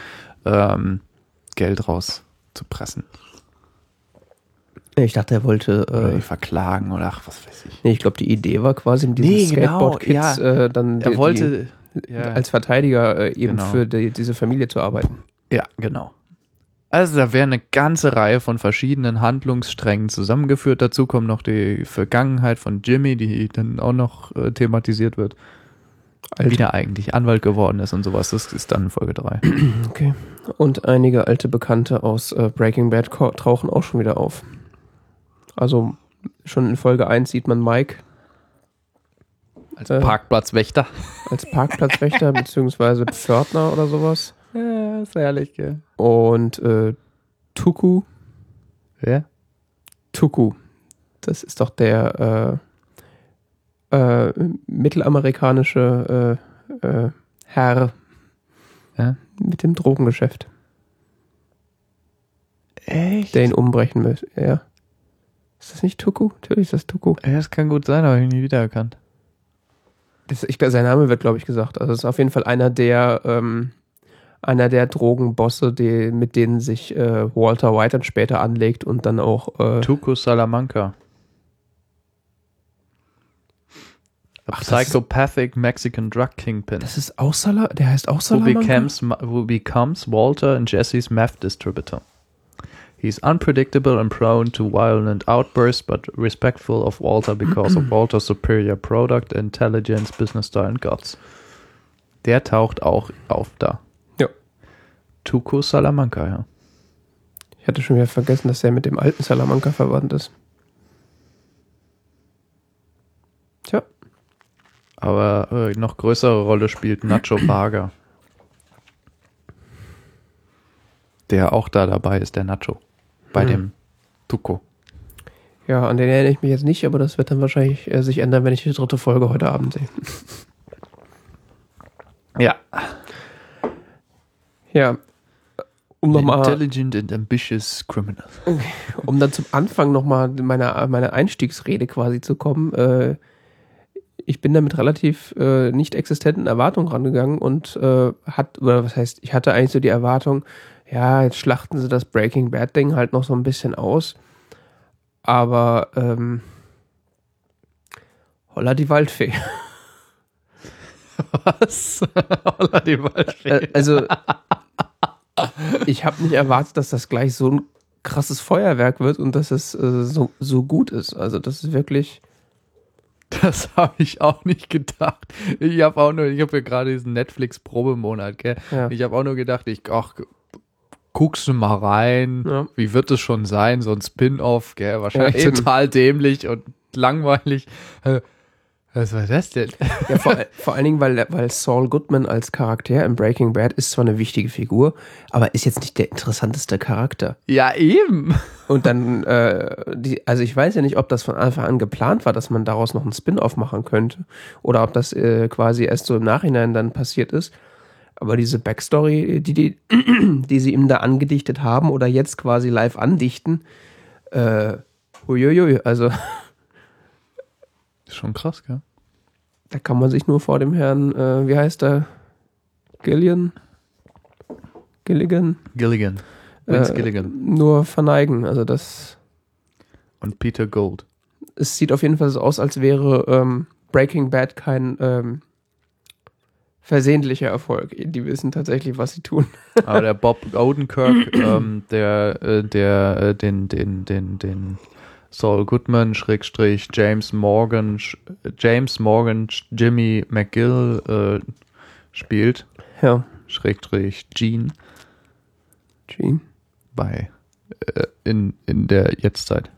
ähm, Geld rauszupressen. Ich dachte, er wollte. Äh, verklagen oder ach, was weiß ich. nee, ich glaube, die Idee war quasi mit diesen Nee, genau, Skateboard-Kids ja. äh, dann Er die- wollte, ja, als Verteidiger äh, eben Genau. für die, diese Familie zu arbeiten. ja, genau. Also da wäre eine ganze Reihe von verschiedenen Handlungssträngen zusammengeführt. Dazu kommt noch die Vergangenheit von Jimmy, die dann auch noch äh, thematisiert wird. Alter. Wie der eigentlich Anwalt geworden ist und sowas. Das ist dann Folge 3. Okay. Und einige alte Bekannte aus äh, Breaking Bad tauchen auch schon wieder auf. Also schon in Folge 1 sieht man Mike Als Äh. Parkplatzwächter. als Parkplatzwächter beziehungsweise Pförtner oder sowas. Ja, ist herrlich, gell? Und äh, Tuku, Ja? Tuku, das ist doch der äh, äh, mittelamerikanische äh, äh, Herr Ja? mit dem Drogengeschäft, Echt? der ihn umbrechen möchte. Ja. Ist das nicht Tuku? Natürlich ist das Tuku. Ja, das kann gut sein, aber ich ihn nie wiedererkannt. Das, ich, sein Name wird, glaube ich, gesagt. Also es ist auf jeden Fall einer der ähm, einer der Drogenbosse, die, mit denen sich äh, Walter White dann später anlegt und dann auch äh, Tuco Salamanca. A Ach, das ist- psychopathic Mexican drug kingpin. das ist auch Sala der heißt auch Who Salamanca? becomes, who becomes Walter and Jesse's meth distributor. He's unpredictable and prone to violent outbursts, but respectful of Walter because of Walter's superior product, intelligence, business style and guts. Der taucht auch auf da. Ja. Tuco Salamanca, ja. Ich hatte schon wieder vergessen, dass er mit dem alten Salamanca verwandt ist. Tja, Aber äh, noch größere Rolle spielt Nacho Varga. Der auch da dabei ist, der Nacho. Bei Hm. dem Tuco. ja, an den erinnere ich mich jetzt nicht, aber das wird dann wahrscheinlich äh, sich ändern, wenn ich die dritte Folge heute Abend sehe. Ja. Ja, um nochmal, Intelligent and ambitious criminal. um dann zum Anfang nochmal meine, meine Einstiegsrede quasi zu kommen. Äh, ich bin da mit relativ äh, nicht existenten Erwartungen rangegangen und äh, hat, oder was heißt, ich hatte eigentlich so die Erwartung, ja, jetzt schlachten sie das Breaking Bad Ding halt noch so ein bisschen aus. Aber ähm, holla die Waldfee. Was? Holla die Waldfee. Äh, also ich habe nicht erwartet, dass das gleich so ein krasses Feuerwerk wird und dass es äh, so, so gut ist. Also das ist wirklich. Das habe ich auch nicht gedacht. Ich habe auch nur, ich habe ja gerade diesen Netflix-Probemonat, gell? Ja. Ich habe auch nur gedacht, ich, ach, guckst du mal rein. Ja. Wie wird es schon sein? So ein Spin-off, gell? Wahrscheinlich Ja, total dämlich und langweilig. Was war das denn? Ja, vor, vor allen Dingen, weil, weil Saul Goodman als Charakter in Breaking Bad ist zwar eine wichtige Figur, aber ist jetzt nicht der interessanteste Charakter. Ja, eben. Und dann, äh, die, also ich weiß ja nicht, ob das von Anfang an geplant war, dass man daraus noch einen Spin-off machen könnte oder ob das äh, quasi erst so im Nachhinein dann passiert ist. Aber diese Backstory, die, die, die sie ihm da angedichtet haben oder jetzt quasi live andichten, äh, uiuiui, also Ist schon krass, gell? da kann man sich nur vor dem Herrn, äh, wie heißt er? Gillian? Gilligan? Gilligan. Vince Äh, Gilligan. Nur verneigen. Also das, Und Peter Gold. es sieht auf jeden Fall so aus, als wäre ähm, Breaking Bad kein ähm, versehentlicher Erfolg. Die wissen tatsächlich, was sie tun. Aber der Bob Odenkirk, ähm, der, äh, der, äh, den, den, den, den Saul Goodman, Schrägstrich, James Morgan, James Morgan, Jimmy McGill, äh, spielt, Ja, Schrägstrich, Gene, Gene. bei, äh, in, in der Jetztzeit.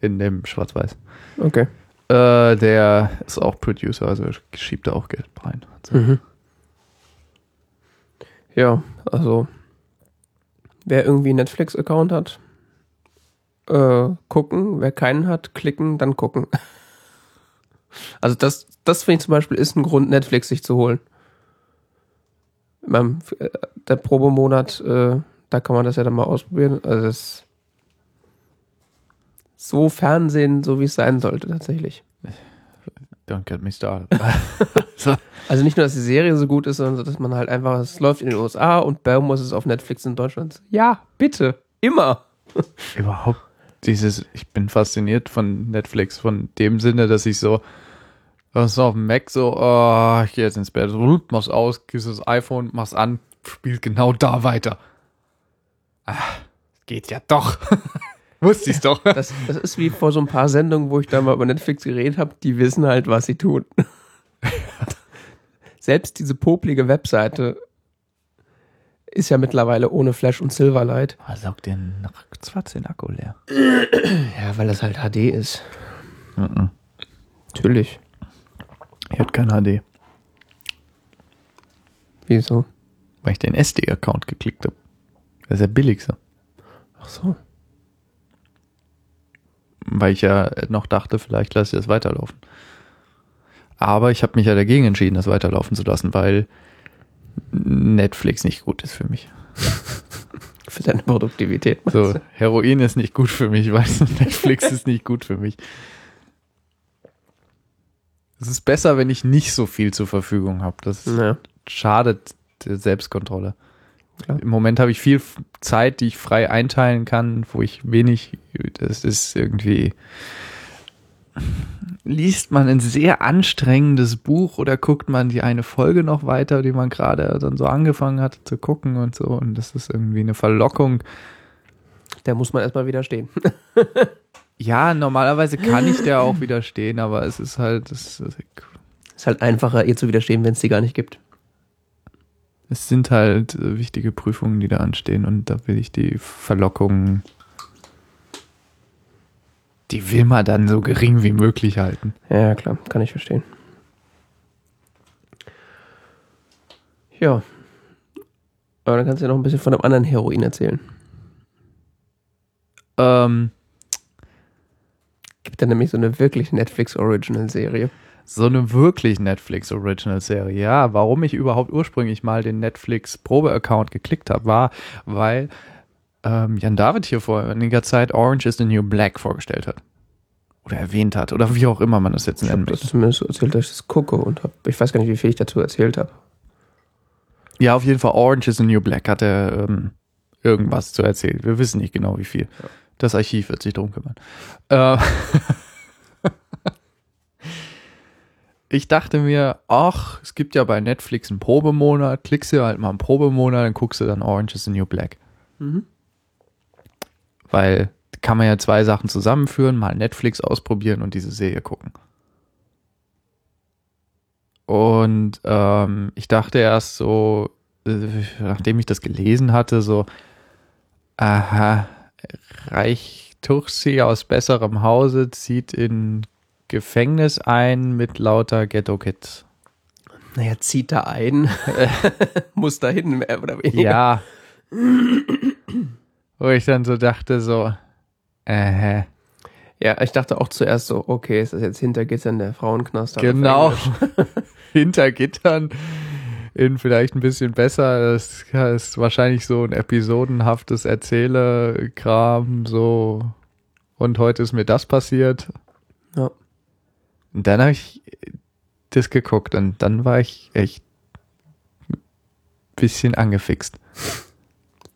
In dem Schwarz-Weiß. Okay. Äh, der ist auch Producer, also schiebt da auch Geld rein. So. Mhm. Ja, also wer irgendwie einen Netflix-Account hat, äh, gucken. Wer keinen hat, klicken, dann gucken. Also das, das finde ich zum Beispiel ist ein Grund, Netflix sich zu holen. Äh, der Probemonat, äh, da kann man das ja dann mal ausprobieren. Also das so Fernsehen, so wie es sein sollte tatsächlich. Don't get me started. so. Also nicht nur, dass die Serie so gut ist, sondern so, dass man halt einfach, es läuft in den USA und Bam muss es auf Netflix in Deutschland. Ja, bitte, immer. Überhaupt dieses, ich bin fasziniert von Netflix, von dem Sinne, dass ich so, was auf dem Mac so, oh, ich gehe jetzt ins Bett, mach's aus, gehst das iPhone, mach's an, spielt genau da weiter. Ah, geht ja doch. Wusste ich's doch. Das, das ist wie vor so ein paar Sendungen, wo ich da mal über Netflix geredet habe, die wissen halt, was sie tun. Selbst diese poplige Webseite ist ja mittlerweile ohne Flash und Silverlight. Oh, saugt den ratzfatz den Akku leer. Ja, weil das halt HD ist. Mhm. Natürlich. Ich hatte kein HD, Wieso? weil ich den SD-Account geklickt habe. Das ist der billigste. Ach so. Weil ich ja noch dachte, vielleicht lasse ich das weiterlaufen. Aber ich habe mich ja dagegen entschieden, das weiterlaufen zu lassen, weil Netflix nicht gut ist für mich. Für deine Produktivität. So? Heroin ist nicht gut für mich, weißt du, Netflix ist nicht gut für mich. Es ist besser, wenn ich nicht so viel zur Verfügung habe. Das Ja. schadet der Selbstkontrolle. Klar. Im Moment habe ich viel Zeit, die ich frei einteilen kann, wo ich wenig, das ist irgendwie, liest man ein sehr anstrengendes Buch oder guckt man die eine Folge noch weiter, die man gerade dann so angefangen hat zu gucken und so. Und das ist irgendwie eine Verlockung. Da muss man erstmal widerstehen. Ja, normalerweise kann ich der auch widerstehen, aber es ist halt, es, Ist halt einfacher, ihr zu widerstehen, wenn es die gar nicht gibt. Es sind halt äh, wichtige Prüfungen, die da anstehen und da will ich die Verlockung, die will man dann so gering wie möglich halten. Ja, klar, kann ich verstehen. Ja. Aber dann kannst du ja noch ein bisschen von einem anderen Heroin erzählen. Ähm, Gibt da nämlich so eine wirklich Netflix-Original-Serie. So eine wirklich Netflix Original Serie. Ja, warum ich überhaupt ursprünglich mal den Netflix Probe-Account geklickt habe, war, weil ähm, Jan David hier vor einiger Zeit Orange is the New Black vorgestellt hat. Oder erwähnt hat. Oder wie auch immer man das jetzt Ich nennen habe zumindest so erzählt, dass ich das gucke und hab, ich weiß gar nicht, wie viel ich dazu erzählt habe. Ja, auf jeden Fall Orange is the New Black hat er ähm, irgendwas zu erzählen. Wir wissen nicht genau, wie viel. Das Archiv wird sich drum kümmern. Äh, ich dachte mir, ach, es gibt ja bei Netflix einen Probemonat, klickst du halt mal einen Probemonat, dann guckst du dann Orange is the New Black. Mhm. Weil kann man ja zwei Sachen zusammenführen, mal Netflix ausprobieren und diese Serie gucken. Und ähm, ich dachte erst so, äh, nachdem ich das gelesen hatte, so, aha, Reich Tursi aus besserem Hause zieht in Gefängnis ein mit lauter Ghetto-Kids. Naja, zieht da ein. Muss da hin, mehr oder weniger. Ja. Wo ich dann so dachte, so, äh, Ja, ich dachte auch zuerst so, okay, ist das jetzt hinter Gittern der Frauenknast? genau. Hinter Gittern in vielleicht ein bisschen besser. Das ist wahrscheinlich so ein episodenhaftes Erzähle-Kram, so. Und heute ist mir das passiert. Ja. Und dann habe ich das geguckt und dann war ich echt ein bisschen angefixt.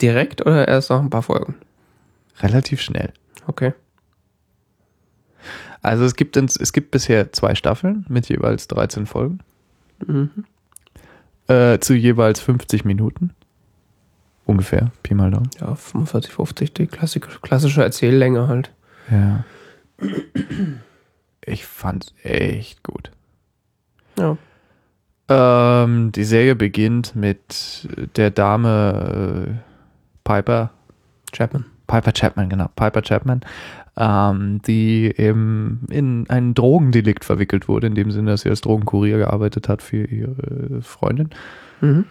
Direkt oder erst noch ein paar Folgen? Relativ schnell. Okay. Also es gibt, ins, es gibt bisher zwei Staffeln mit jeweils 13 Folgen. Mhm. Äh, zu jeweils 50 Minuten. Ungefähr, Pi mal Daumen. Ja, 45, 50, die klassische, klassische Erzähllänge halt. Ja. Ich fand's echt gut. Ja. Ähm, die Serie beginnt mit der Dame äh, Piper, Chapman. Piper Chapman, genau, Piper Chapman, ähm, die eben in ein Drogendelikt verwickelt wurde, in dem Sinne, dass sie als Drogenkurier gearbeitet hat für ihre Freundin, Mhm.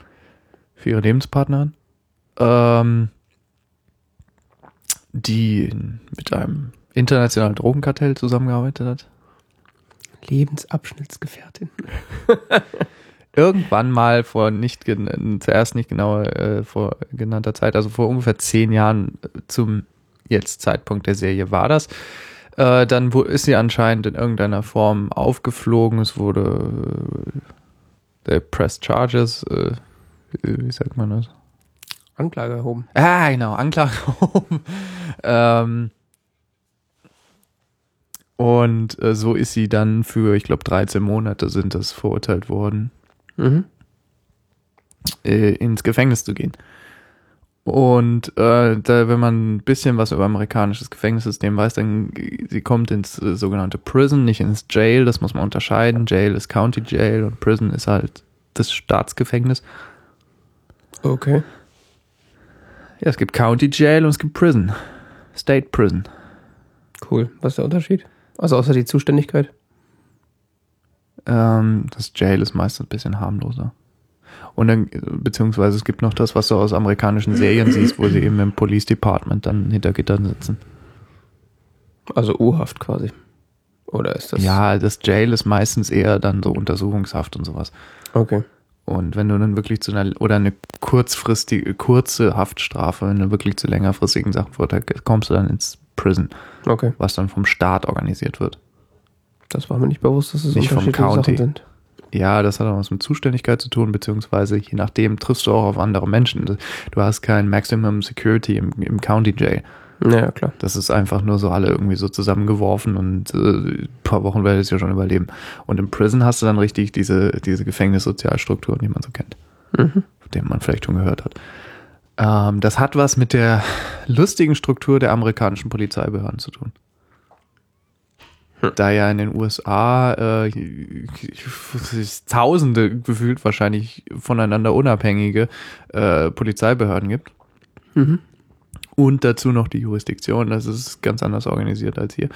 für ihre Lebenspartnerin, ähm, die mit einem internationalen Drogenkartell zusammengearbeitet hat. Lebensabschnittsgefährtin. irgendwann mal vor nicht zuerst nicht genau äh, vor genannter Zeit, also vor ungefähr zehn Jahren äh, zum jetzt Zeitpunkt der Serie war das. Äh, dann ist sie anscheinend in irgendeiner Form aufgeflogen. Es wurde äh, der Press Charges, äh, wie sagt man das? Anklage erhoben. Ah, genau, Anklage erhoben. ähm, und äh, so ist sie dann für, ich glaube, 13 Monate sind das verurteilt worden, Mhm. äh, ins Gefängnis zu gehen. Und äh, da, wenn man ein bisschen was über amerikanisches Gefängnissystem weiß, dann äh, sie kommt ins äh, sogenannte Prison, nicht ins Jail, das muss man unterscheiden. Jail ist County Jail und Prison ist halt das Staatsgefängnis. Okay. Ja, es gibt County Jail und es gibt Prison. State Prison. Cool. Was ist der Unterschied? Also außer die Zuständigkeit. Ähm, das Jail ist meistens ein bisschen harmloser. Und dann, beziehungsweise es gibt noch das, was du aus amerikanischen Serien siehst, wo sie eben im Police Department dann hinter Gittern sitzen. Also U-Haft quasi. Oder ist das? Ja, das Jail ist meistens eher dann so Untersuchungshaft und sowas. Okay. Und wenn du dann wirklich zu einer, oder eine kurzfristige, kurze Haftstrafe, wenn du wirklich zu längerfristigen Sachen verurteilt kommst du dann ins Prison, Okay. was dann vom Staat organisiert wird. Das war mir nicht bewusst, dass es Nicht vom County. Sachen sind. Ja, das hat auch was mit Zuständigkeit zu tun, beziehungsweise je nachdem triffst du auch auf andere Menschen. Du hast kein Maximum Security im, im County Jail. Naja, klar. Das ist einfach nur so alle irgendwie so zusammengeworfen und äh, ein paar Wochen werdet ihr schon überleben. Und im Prison hast du dann richtig diese, diese Gefängnissozialstrukturen, die man so kennt, Mhm. von denen man vielleicht schon gehört hat. Ähm, das hat was mit der lustigen Struktur der amerikanischen Polizeibehörden zu tun. Da ja in den USA äh, Tausende gefühlt wahrscheinlich voneinander unabhängige äh, Polizeibehörden gibt. Mhm. Und dazu noch die Jurisdiktion, das ist ganz anders organisiert als hier.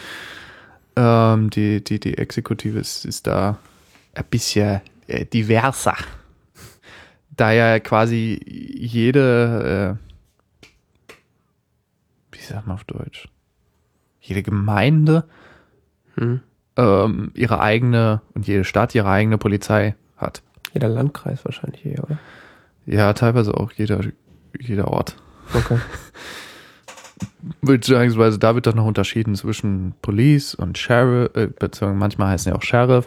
Ähm, die, die, die Exekutive ist, ist da ein bisschen äh, diverser. Da ja quasi jede, äh, wie sagt man auf Deutsch? Jede Gemeinde Mhm. ähm, ihre eigene und jede Stadt ihre eigene Polizei hat. Jeder Landkreis wahrscheinlich hier, oder? Ja, teilweise auch jeder, jeder Ort. Okay. Beziehungsweise da wird dann noch unterschieden zwischen Police und Sheriff, äh, beziehungsweise manchmal heißen ja auch Sheriff.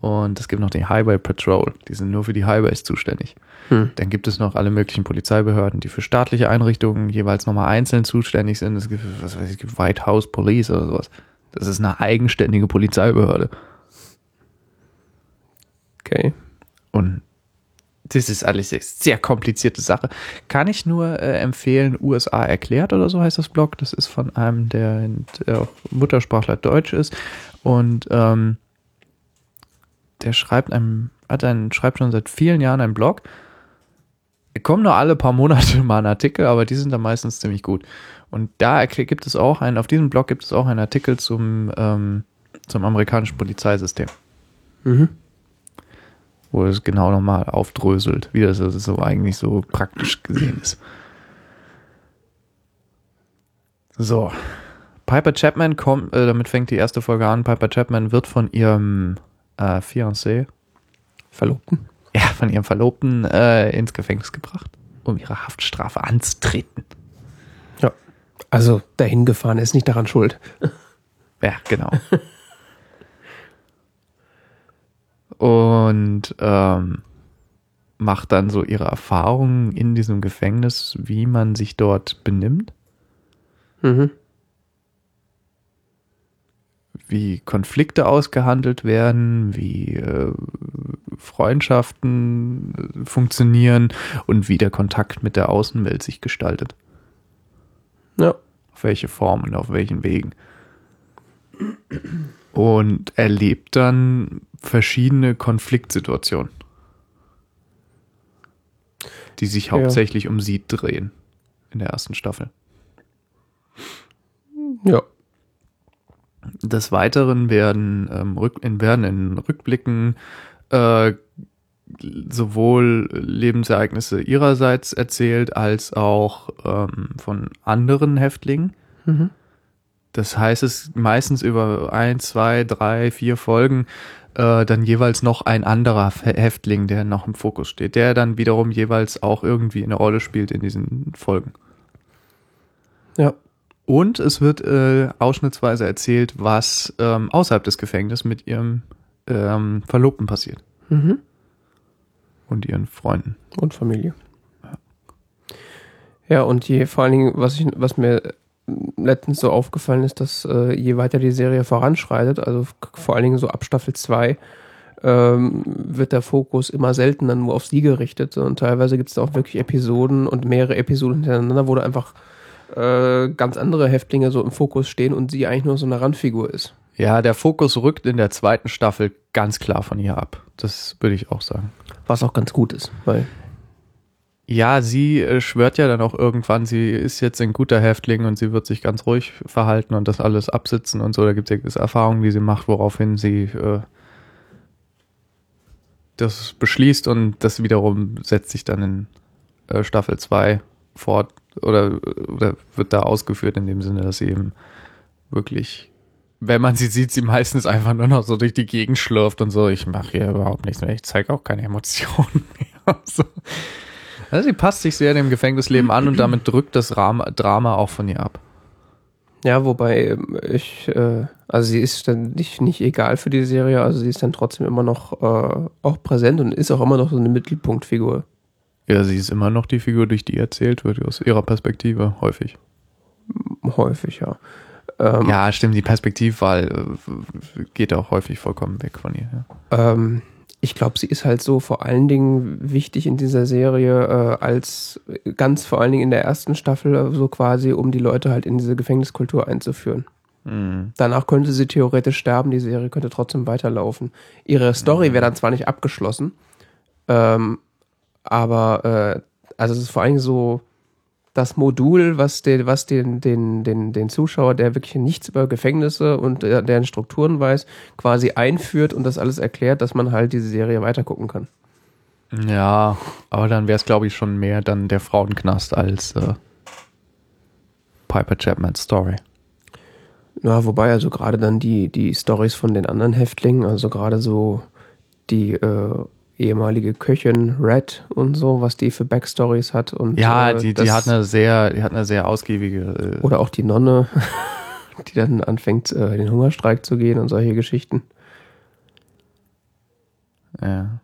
Und es gibt noch den Highway Patrol. Die sind nur für die Highways zuständig. Hm. Dann gibt es noch alle möglichen Polizeibehörden, die für staatliche Einrichtungen jeweils nochmal einzeln zuständig sind. Es gibt, was weiß ich, es gibt White House Police oder sowas. Das ist eine eigenständige Polizeibehörde. Okay. Und das ist alles eine sehr komplizierte Sache. Kann ich nur äh, empfehlen, USA erklärt oder so heißt das Blog. Das ist von einem, der, der Muttersprachler Deutsch ist. Und ähm, der schreibt einem, hat einen, schreibt schon seit vielen Jahren einen Blog. Kommen nur alle paar Monate mal ein Artikel, aber die sind dann meistens ziemlich gut. Und da gibt es auch einen, auf diesem Blog gibt es auch einen Artikel zum, ähm, zum amerikanischen Polizeisystem Mhm. wo es genau nochmal aufdröselt, wie das also so eigentlich so praktisch gesehen ist. So. Piper Chapman kommt, äh, damit fängt die erste Folge an. Piper Chapman wird von ihrem äh, Fiancé, Verlobten. Ja, von ihrem Verlobten äh, ins Gefängnis gebracht, um ihre Haftstrafe anzutreten. Ja. Also dahin gefahren ist nicht daran schuld. Ja, genau. Und ähm, macht dann so ihre Erfahrungen in diesem Gefängnis, wie man sich dort benimmt, Mhm. wie Konflikte ausgehandelt werden, wie äh, Freundschaften äh, funktionieren und wie der Kontakt mit der Außenwelt sich gestaltet. Ja. Auf welche Formen, auf welchen Wegen. Und erlebt dann verschiedene Konfliktsituationen, die sich Ja. hauptsächlich um sie drehen in der ersten Staffel. Ja. Des Weiteren werden, ähm, werden in Rückblicken äh, sowohl Lebensereignisse ihrerseits erzählt als auch ähm, von anderen Häftlingen. Mhm. Das heißt, es meistens über ein, zwei, drei, vier Folgen äh, dann jeweils noch ein anderer Häftling, der noch im Fokus steht, der dann wiederum jeweils auch irgendwie eine Rolle spielt in diesen Folgen. Ja. Und es wird äh, ausschnittsweise erzählt, was ähm, außerhalb des Gefängnisses mit ihrem ähm, Verlobten passiert. Mhm. Und ihren Freunden. Und Familie. Ja, und je vor allen Dingen, was ich, was mir letztens so aufgefallen ist, dass äh, je weiter die Serie voranschreitet, also vor allen Dingen so ab Staffel 2, ähm, wird der Fokus immer seltener nur auf sie gerichtet. Und teilweise gibt es auch wirklich Episoden und mehrere Episoden hintereinander, wo da einfach äh, ganz andere Häftlinge so im Fokus stehen und sie eigentlich nur so eine Randfigur ist. Ja, der Fokus rückt in der zweiten Staffel ganz klar von ihr ab. Das würde ich auch sagen. Was auch ganz gut ist, weil ja, sie äh, schwört ja dann auch irgendwann, sie ist jetzt ein guter Häftling und sie wird sich ganz ruhig verhalten und das alles absitzen und so. Da gibt es ja Erfahrungen, die sie macht, woraufhin sie äh, das beschließt und das wiederum setzt sich dann in äh, Staffel 2 fort oder, oder wird da ausgeführt in dem Sinne, dass sie eben wirklich, wenn man sie sieht, sie meistens einfach nur noch so durch die Gegend schlürft und so. Ich mache hier überhaupt nichts mehr, ich zeige auch keine Emotionen mehr. so. Also sie passt sich sehr dem Gefängnisleben an und damit drückt das Drama auch von ihr ab. Ja, wobei ähm, ich, äh, also sie ist dann nicht, nicht egal für die Serie, also sie ist dann trotzdem immer noch äh, auch präsent und ist auch immer noch so eine Mittelpunktfigur. Ja, sie ist immer noch die Figur, durch die erzählt wird, aus ihrer Perspektive, häufig. Häufig, ja. Ähm, ja, stimmt, die Perspektivwahl äh, geht auch häufig vollkommen weg von ihr. Ja. Ähm, ich glaube, sie ist halt so vor allen Dingen wichtig in dieser Serie äh, als ganz vor allen Dingen in der ersten Staffel äh, so quasi, um die Leute halt in diese Gefängniskultur einzuführen. Mhm. Danach könnte sie theoretisch sterben, die Serie könnte trotzdem weiterlaufen. Ihre Story mhm. wäre dann zwar nicht abgeschlossen, ähm, aber äh, also es ist vor allen Dingen so das Modul, was den, was den, den, den, den Zuschauer, der wirklich nichts über Gefängnisse und äh, deren Strukturen weiß, quasi einführt und das alles erklärt, dass man halt diese Serie weitergucken kann. Ja, aber dann wäre es, glaube ich, schon mehr dann der Frauenknast als äh, Piper Chapman's Story. Ja, wobei also gerade dann die, die Stories von den anderen Häftlingen, also gerade so die äh, ehemalige Köchin Red und so, was die für Backstories hat. Und, ja, äh, die, die hat eine sehr, die hat eine sehr ausgiebige. Äh oder auch die Nonne, die dann anfängt, äh, den Hungerstreik zu gehen und solche Geschichten. Ja.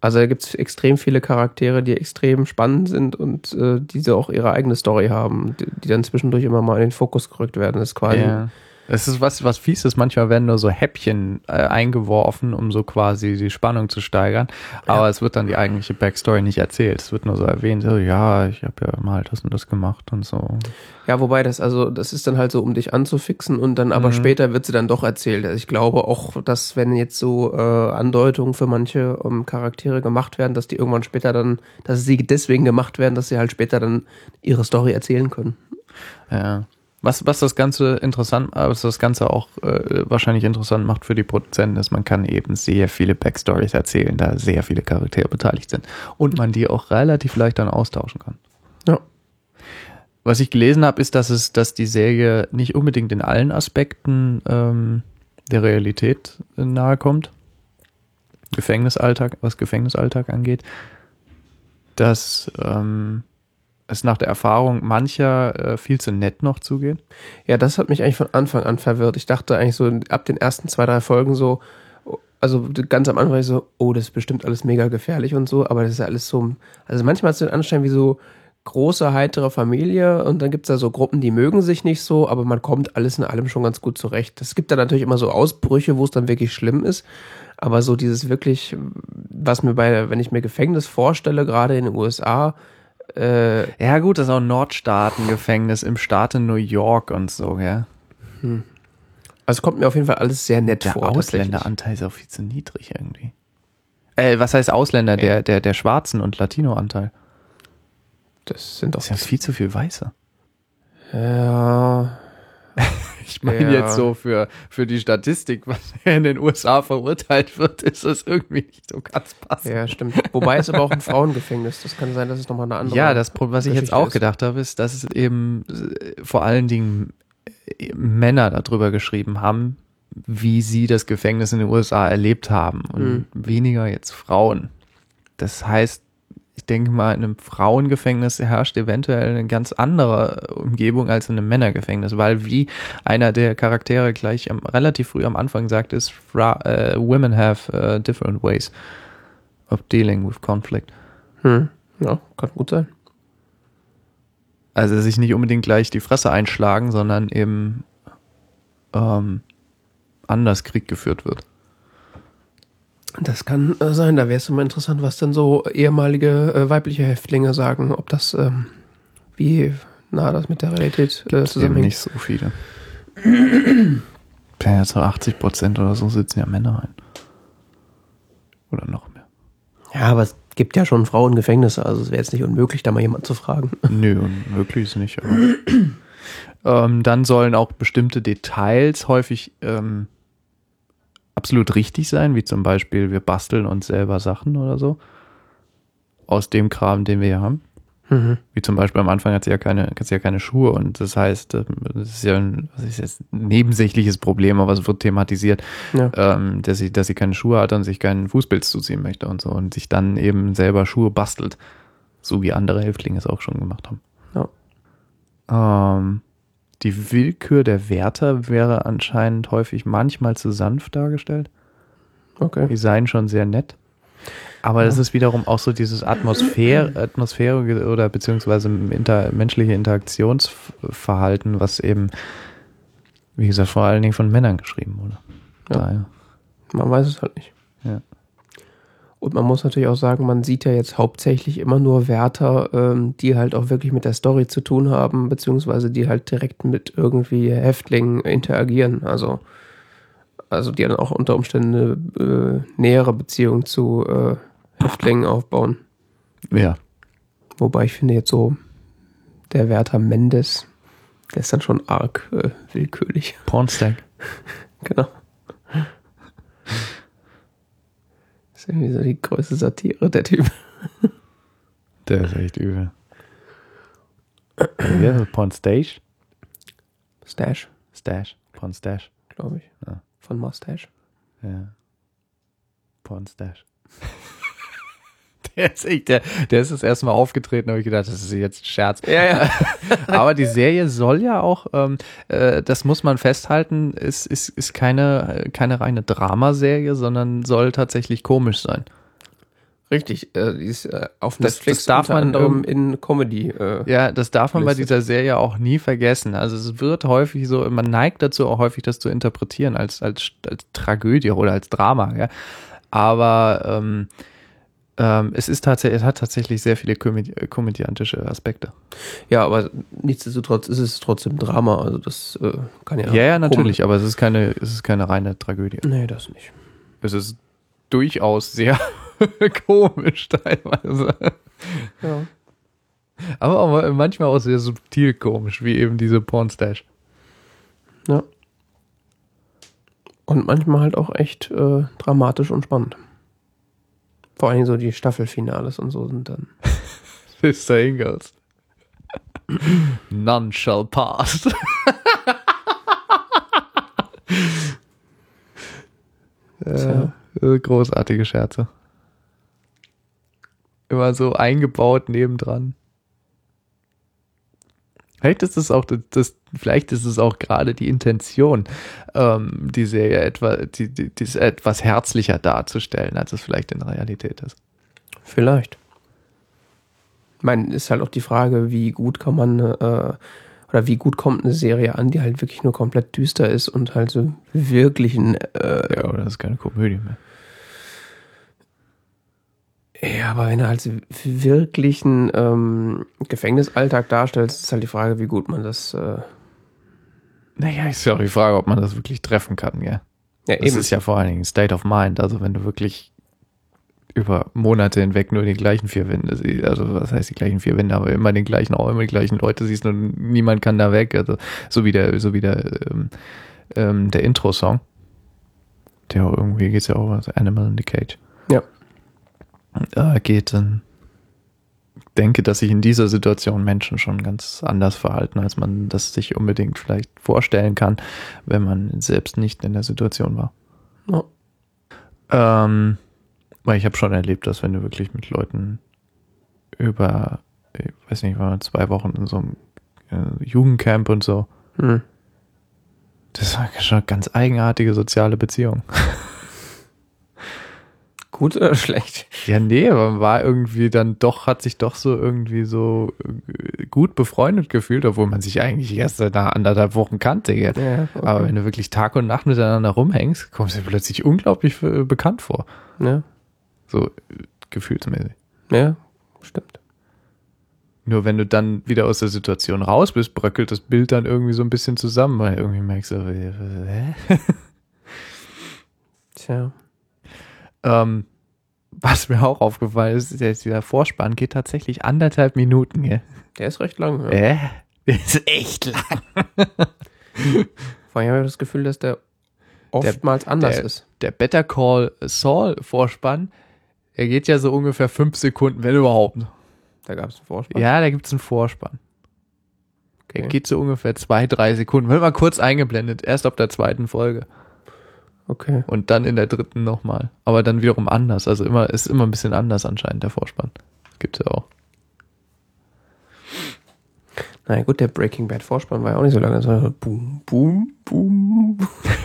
Also da gibt es extrem viele Charaktere, die extrem spannend sind und äh, diese auch ihre eigene Story haben, die, die, dann zwischendurch immer mal in den Fokus gerückt werden. Das ist quasi ja. Es ist was, was fies ist. Manchmal werden nur so Häppchen äh, eingeworfen, um so quasi die Spannung zu steigern. Aber ja. es wird dann die eigentliche Backstory nicht erzählt. Es wird nur so erwähnt, so, ja, ich habe ja mal das und das gemacht und so. Ja, wobei das, also, das ist dann halt so, um dich anzufixen und dann aber mhm. später wird sie dann doch erzählt. Also ich glaube auch, dass wenn jetzt so äh, Andeutungen für manche um, Charaktere gemacht werden, dass die irgendwann später dann, dass sie deswegen gemacht werden, dass sie halt später dann ihre Story erzählen können. Ja. Was, was das Ganze interessant, was das Ganze auch äh, wahrscheinlich interessant macht für die Produzenten, ist, man kann eben sehr viele Backstories erzählen, da sehr viele Charaktere beteiligt sind und man die auch relativ leicht dann austauschen kann. Ja. Was ich gelesen habe, ist, dass es, dass die Serie nicht unbedingt in allen Aspekten ähm, der Realität nahe kommt. Gefängnisalltag, was Gefängnisalltag angeht, dass ähm, es nach der Erfahrung mancher äh, viel zu nett noch zugeht. Ja, das hat mich eigentlich von Anfang an verwirrt. Ich dachte eigentlich so ab den ersten zwei, drei Folgen so, also ganz am Anfang so, oh, das ist bestimmt alles mega gefährlich und so, aber das ist ja alles so, also manchmal hast du den Anschein wie so große, heitere Familie und dann gibt's da so Gruppen, die mögen sich nicht so, aber man kommt alles in allem schon ganz gut zurecht. Es gibt da natürlich immer so Ausbrüche, wo es dann wirklich schlimm ist, aber so dieses wirklich, was mir bei, wenn ich mir Gefängnis vorstelle, gerade in den USA, äh, ja, gut, das ist auch ein Nordstaatengefängnis im Staate New York und so, ja. Hm. Also kommt mir auf jeden Fall alles sehr nett der vor. Der Ausländeranteil ist auch viel zu niedrig irgendwie. Äh, was heißt Ausländer? Der, der, der Schwarzen- und Latino-Anteil. Das sind doch. Das ja viel zu viel Weiße. Ja. Ich meine ja. jetzt so für, für die Statistik, was in den USA verurteilt wird, ist das irgendwie nicht so ganz passend. Ja, stimmt. Wobei es aber auch ein Frauengefängnis. Das kann sein, dass es nochmal eine andere Ja, das, was ich jetzt auch ist. gedacht habe, ist, dass es eben äh, vor allen Dingen äh, Männer darüber geschrieben haben, wie sie das Gefängnis in den USA erlebt haben und Mhm. weniger jetzt Frauen. Das heißt, ich denke mal, in einem Frauengefängnis herrscht eventuell eine ganz andere Umgebung als in einem Männergefängnis, weil wie einer der Charaktere gleich am, relativ früh am Anfang sagt, ist, äh, women have äh, different ways of dealing with conflict. Hm. Ja, kann gut sein. Also sich nicht unbedingt gleich die Fresse einschlagen, sondern eben ähm, anders Krieg geführt wird. Das kann äh, sein. Da wäre es immer interessant, was dann so ehemalige äh, weibliche Häftlinge sagen, ob das, ähm, wie nah das mit der Realität äh, zusammenhängt. nicht so viele. Ja, so 80 Prozent oder so sitzen ja Männer ein. Oder noch mehr. Ja, aber es gibt ja schon Frauengefängnisse, also es wäre jetzt nicht unmöglich, da mal jemand zu fragen. Nö, unmöglich ist nicht. Aber ähm, dann sollen auch bestimmte Details häufig ähm, absolut richtig sein, wie zum Beispiel, wir basteln uns selber Sachen oder so. Aus dem Kram, den wir hier haben. Mhm. Wie zum Beispiel am Anfang hat sie ja keine, hat sie ja keine Schuhe und das heißt, ähm, das ist ja ein, was ist jetzt, ein nebensächliches Problem, aber es wird thematisiert, Ja. ähm, dass sie, dass sie keine Schuhe hat und sich keinen Fußpilz zuziehen möchte und so und sich dann eben selber Schuhe bastelt, so wie andere Häftlinge es auch schon gemacht haben. Ähm, die Willkür der Wärter wäre anscheinend häufig manchmal zu sanft dargestellt. Okay. Die seien schon sehr nett. Aber das ist wiederum auch so dieses Atmosphäre, Atmosphäre oder beziehungsweise inter, menschliche Interaktionsverhalten, was eben, wie gesagt, vor allen Dingen von Männern geschrieben wurde. Ja. Daher. Man weiß es halt nicht. Und man muss natürlich auch sagen, man sieht ja jetzt hauptsächlich immer nur Wärter, ähm, die halt auch wirklich mit der Story zu tun haben, beziehungsweise die halt direkt mit irgendwie Häftlingen interagieren. Also, also die dann auch unter Umständen eine äh, nähere Beziehung zu äh, Häftlingen aufbauen. ja. Wobei ich finde jetzt so, der Wärter Mendes, der ist dann schon arg äh, willkürlich. Pornstack. Genau. Ist irgendwie so die größte Satire, der Typ. Der ist echt übel. Wie heißt das? Pornstage? Stash, Stash. Pornstash. glaube ich. Ja. Von Mustache. Ja. Pornstash. Der ist echt, der, der ist das erste Mal aufgetreten, habe ich gedacht, das ist jetzt ein Scherz. Ja, ja. Aber die Serie soll ja auch, ähm, äh, das muss man festhalten, ist, ist, ist keine, keine reine Dramaserie, sondern soll tatsächlich komisch sein. Richtig, äh, die ist äh, auf Das- Netflix das darf unter man, anderem in Comedy. Äh, Ja, das darf man bei Listet. dieser Serie auch nie vergessen. Also es wird häufig so, man neigt dazu auch häufig das zu interpretieren als, als, als Tragödie oder als Drama, ja. Aber ähm, ähm, es ist tatsächlich, es hat tatsächlich sehr viele komödi komödiantische Aspekte. ja, aber nichtsdestotrotz ist es trotzdem Drama. Also das äh, kann ja. Ja, ja, natürlich, aber es ist keine, es ist keine reine Tragödie. Nee, das nicht. Es ist durchaus sehr komisch teilweise. Ja. Aber auch manchmal auch sehr subtil komisch, wie eben diese Pornstash. ja. Und manchmal halt auch echt äh, dramatisch und spannend. Vor allem so die Staffelfinales und so sind dann. Sister Ingalls. None shall pass. Äh, großartige Scherze. Immer so eingebaut nebendran. Vielleicht ist es auch das, vielleicht ist es auch gerade die Intention, ähm, die Serie etwa, die, die, die etwas herzlicher darzustellen, als es vielleicht in der Realität ist. Vielleicht. Ich meine, ist halt auch die Frage, wie gut kann man äh, oder wie gut kommt eine Serie an, die halt wirklich nur komplett düster ist und halt so wirklich ein äh, Ja, oder das ist keine Komödie mehr. Ja, aber wenn du halt wirklich einen ähm, Gefängnisalltag darstellst, ist halt die Frage, wie gut man das. Äh, Naja, ist ja auch die Frage, ob man das wirklich treffen kann, gell? ja, Das ist ja vor allen Dingen State of Mind. Also wenn du wirklich über Monate hinweg nur die gleichen vier Wände siehst, also was heißt die gleichen vier Wände, aber immer den gleichen, immer die gleichen Leute siehst und niemand kann da weg. Also so wie der, so wie der, ähm, ähm, der Intro-Song. Der auch irgendwie geht's ja auch was Animal in the Cage. Äh, geht dann. denke, dass sich in dieser Situation Menschen schon ganz anders verhalten, als man das sich unbedingt vielleicht vorstellen kann, wenn man selbst nicht in der Situation war. Ja. Ähm, weil ich habe schon erlebt, dass wenn du wirklich mit Leuten über, ich weiß nicht, wir zwei Wochen in so einem äh, Jugendcamp und so, Hm. das war schon eine ganz eigenartige soziale Beziehung. Gut oder schlecht? Ja, nee, man war irgendwie dann doch, hat sich doch so irgendwie so äh, gut befreundet gefühlt, obwohl man sich eigentlich erst seit anderthalb Wochen kannte. Ja, okay. Aber wenn du wirklich Tag und Nacht miteinander rumhängst, kommst du plötzlich unglaublich äh, bekannt vor. ja, So äh, gefühlsmäßig. ja, stimmt. Nur wenn du dann wieder aus der Situation raus bist, bröckelt das Bild dann irgendwie so ein bisschen zusammen, weil irgendwie merkst du, hä? Tja. Ähm, was mir auch aufgefallen ist, der, dieser Vorspann geht tatsächlich anderthalb Minuten, gell? Der ist recht lang. Ja. Äh? Der ist echt lang. Vor allem habe ich das Gefühl, dass der oftmals anders der, ist. Der Better Call Saul Vorspann, der geht ja so ungefähr fünf Sekunden, wenn überhaupt. Da gab es einen Vorspann. Ja, da gibt's einen Vorspann. Der Okay. geht so ungefähr zwei, drei Sekunden. Wird mal kurz eingeblendet, erst ab der zweiten Folge. Okay. Und dann in der dritten nochmal. Aber dann wiederum anders. Also immer, ist immer ein bisschen anders anscheinend, der Vorspann. Gibt's ja auch. Na ja, gut, der Breaking Bad Vorspann war ja auch nicht so lange. Es war so boom, boom, boom.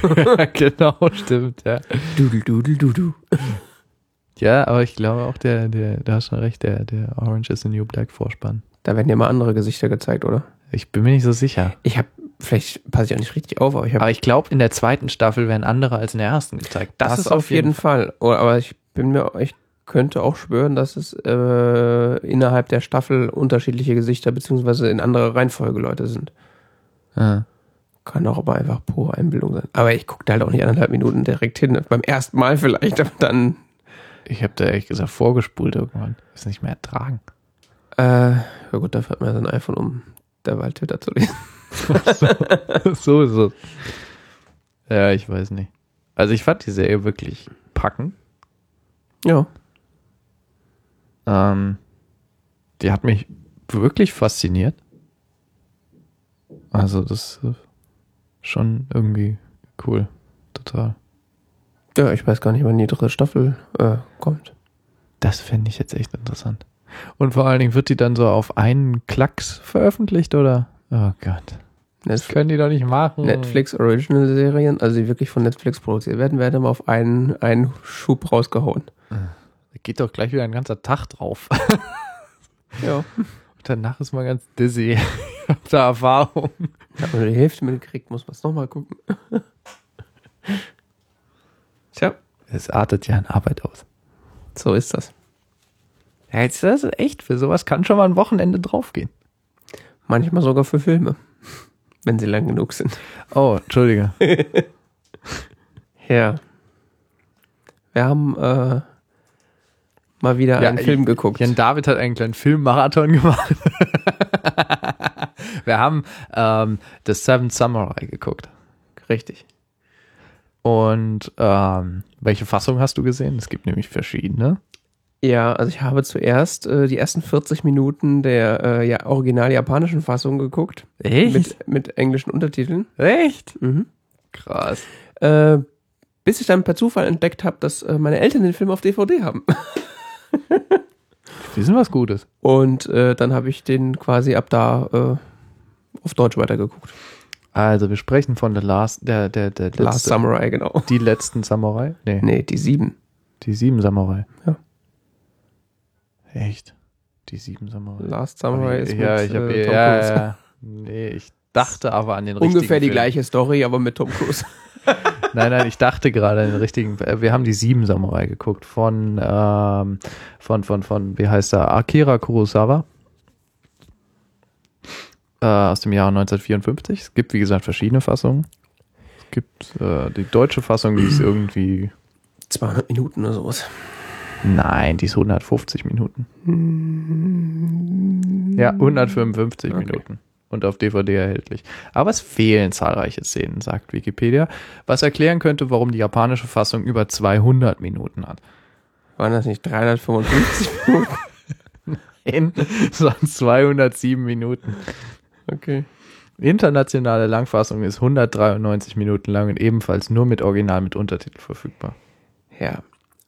genau, stimmt, ja. Dudel, dudel, dudu. Ja, aber ich glaube auch der, der, da hast schon recht, der, der Orange is the New Black Vorspann. Da werden ja mal andere Gesichter gezeigt, oder? Ich bin mir nicht so sicher. Ich habe, vielleicht passe ich auch nicht richtig auf, aber ich habe Aber ich glaube, in der zweiten Staffel werden andere als in der ersten gezeigt. Das, ist auf jeden Fall. Oder, aber ich bin mir, ich könnte auch schwören, dass es äh, innerhalb der Staffel unterschiedliche Gesichter beziehungsweise in anderer Reihenfolge Leute sind. Ja. Kann auch aber einfach pure Einbildung sein. Aber ich gucke da halt auch nicht anderthalb Minuten direkt hin. Beim ersten Mal vielleicht, aber dann. Ich habe da ehrlich gesagt vorgespult irgendwann. Ist nicht mehr ertragen. Äh, ja gut, dafür hat man ja sein iPhone, um derweil Twitter zu lesen. so ist es. Ja, ich weiß nicht. Also ich fand die Serie wirklich packend. Ja. Ähm, die hat mich wirklich fasziniert. Also das ist schon irgendwie cool. Total. Ja, ich weiß gar nicht, wann die dritte Staffel äh, kommt. Das fände ich jetzt echt interessant. Und vor allen Dingen wird die dann so auf einen Klacks veröffentlicht, oder? Oh Gott. Das Netflix, können die doch nicht machen. Netflix Original Serien, also die wirklich von Netflix produziert werden, werden immer auf einen, einen Schub rausgehauen. Da geht doch gleich wieder ein ganzer Tag drauf. Ja. Und danach ist man ganz dizzy. Ich hab da Erfahrung. Ich habe nur die Hälfte mitgekriegt, muss man es nochmal gucken. Tja, Es artet ja in Arbeit aus. so ist das. Ja, jetzt das ist echt, für sowas kann schon mal ein Wochenende draufgehen. Manchmal sogar für Filme, wenn sie lang genug sind. Oh, Entschuldige. Ja. Wir haben äh, mal wieder einen ich- Film geguckt. Jan David hat einen kleinen Filmmarathon gemacht. Wir haben ähm, The Seven Samurai geguckt. Richtig. Und ähm, welche Fassung hast du gesehen? Es gibt nämlich verschiedene. Ja, also ich habe zuerst äh, die ersten 40 Minuten der äh, ja, original japanischen Fassung geguckt. Mit, mit englischen Untertiteln. Echt? Mhm. Krass. Äh, bis ich dann per Zufall entdeckt habe, dass äh, meine Eltern den Film auf DVD haben. Die sind was Gutes. Und äh, dann habe ich den quasi ab da äh, auf Deutsch weitergeguckt. Also wir sprechen von The Last, der, der, der letzte, Last Samurai, genau. Die letzten Samurai? Nee, Nee, die sieben. die sieben Samurai. Ja. Echt? Die sieben Samurai. Last Samurai ist ja, mit ich habe äh, Tom ja, Cruise. ja. Nee, ich dachte aber an den richtigen Ungefähr die Film. gleiche Story, aber mit Tom Cruise. Nein, nein, ich dachte gerade an den richtigen. äh, Wir haben die sieben Samurai geguckt von, ähm, von, von, von, wie heißt er? Akira Kurosawa. Äh, aus dem Jahr 1954. Es gibt, wie gesagt, verschiedene Fassungen. Es gibt äh, die deutsche Fassung, die ist irgendwie, 200 Minuten oder sowas. Nein, die ist 150 Minuten. Ja, 155 Okay. Minuten. Und auf DVD erhältlich. Aber es fehlen zahlreiche Szenen, sagt Wikipedia. Was erklären könnte, warum die japanische Fassung über 200 Minuten hat. Waren das nicht 355 Minuten? Nein, es waren 207 Minuten. Okay. Internationale Langfassung ist 193 Minuten lang und ebenfalls nur mit Original mit Untertitel verfügbar. Ja.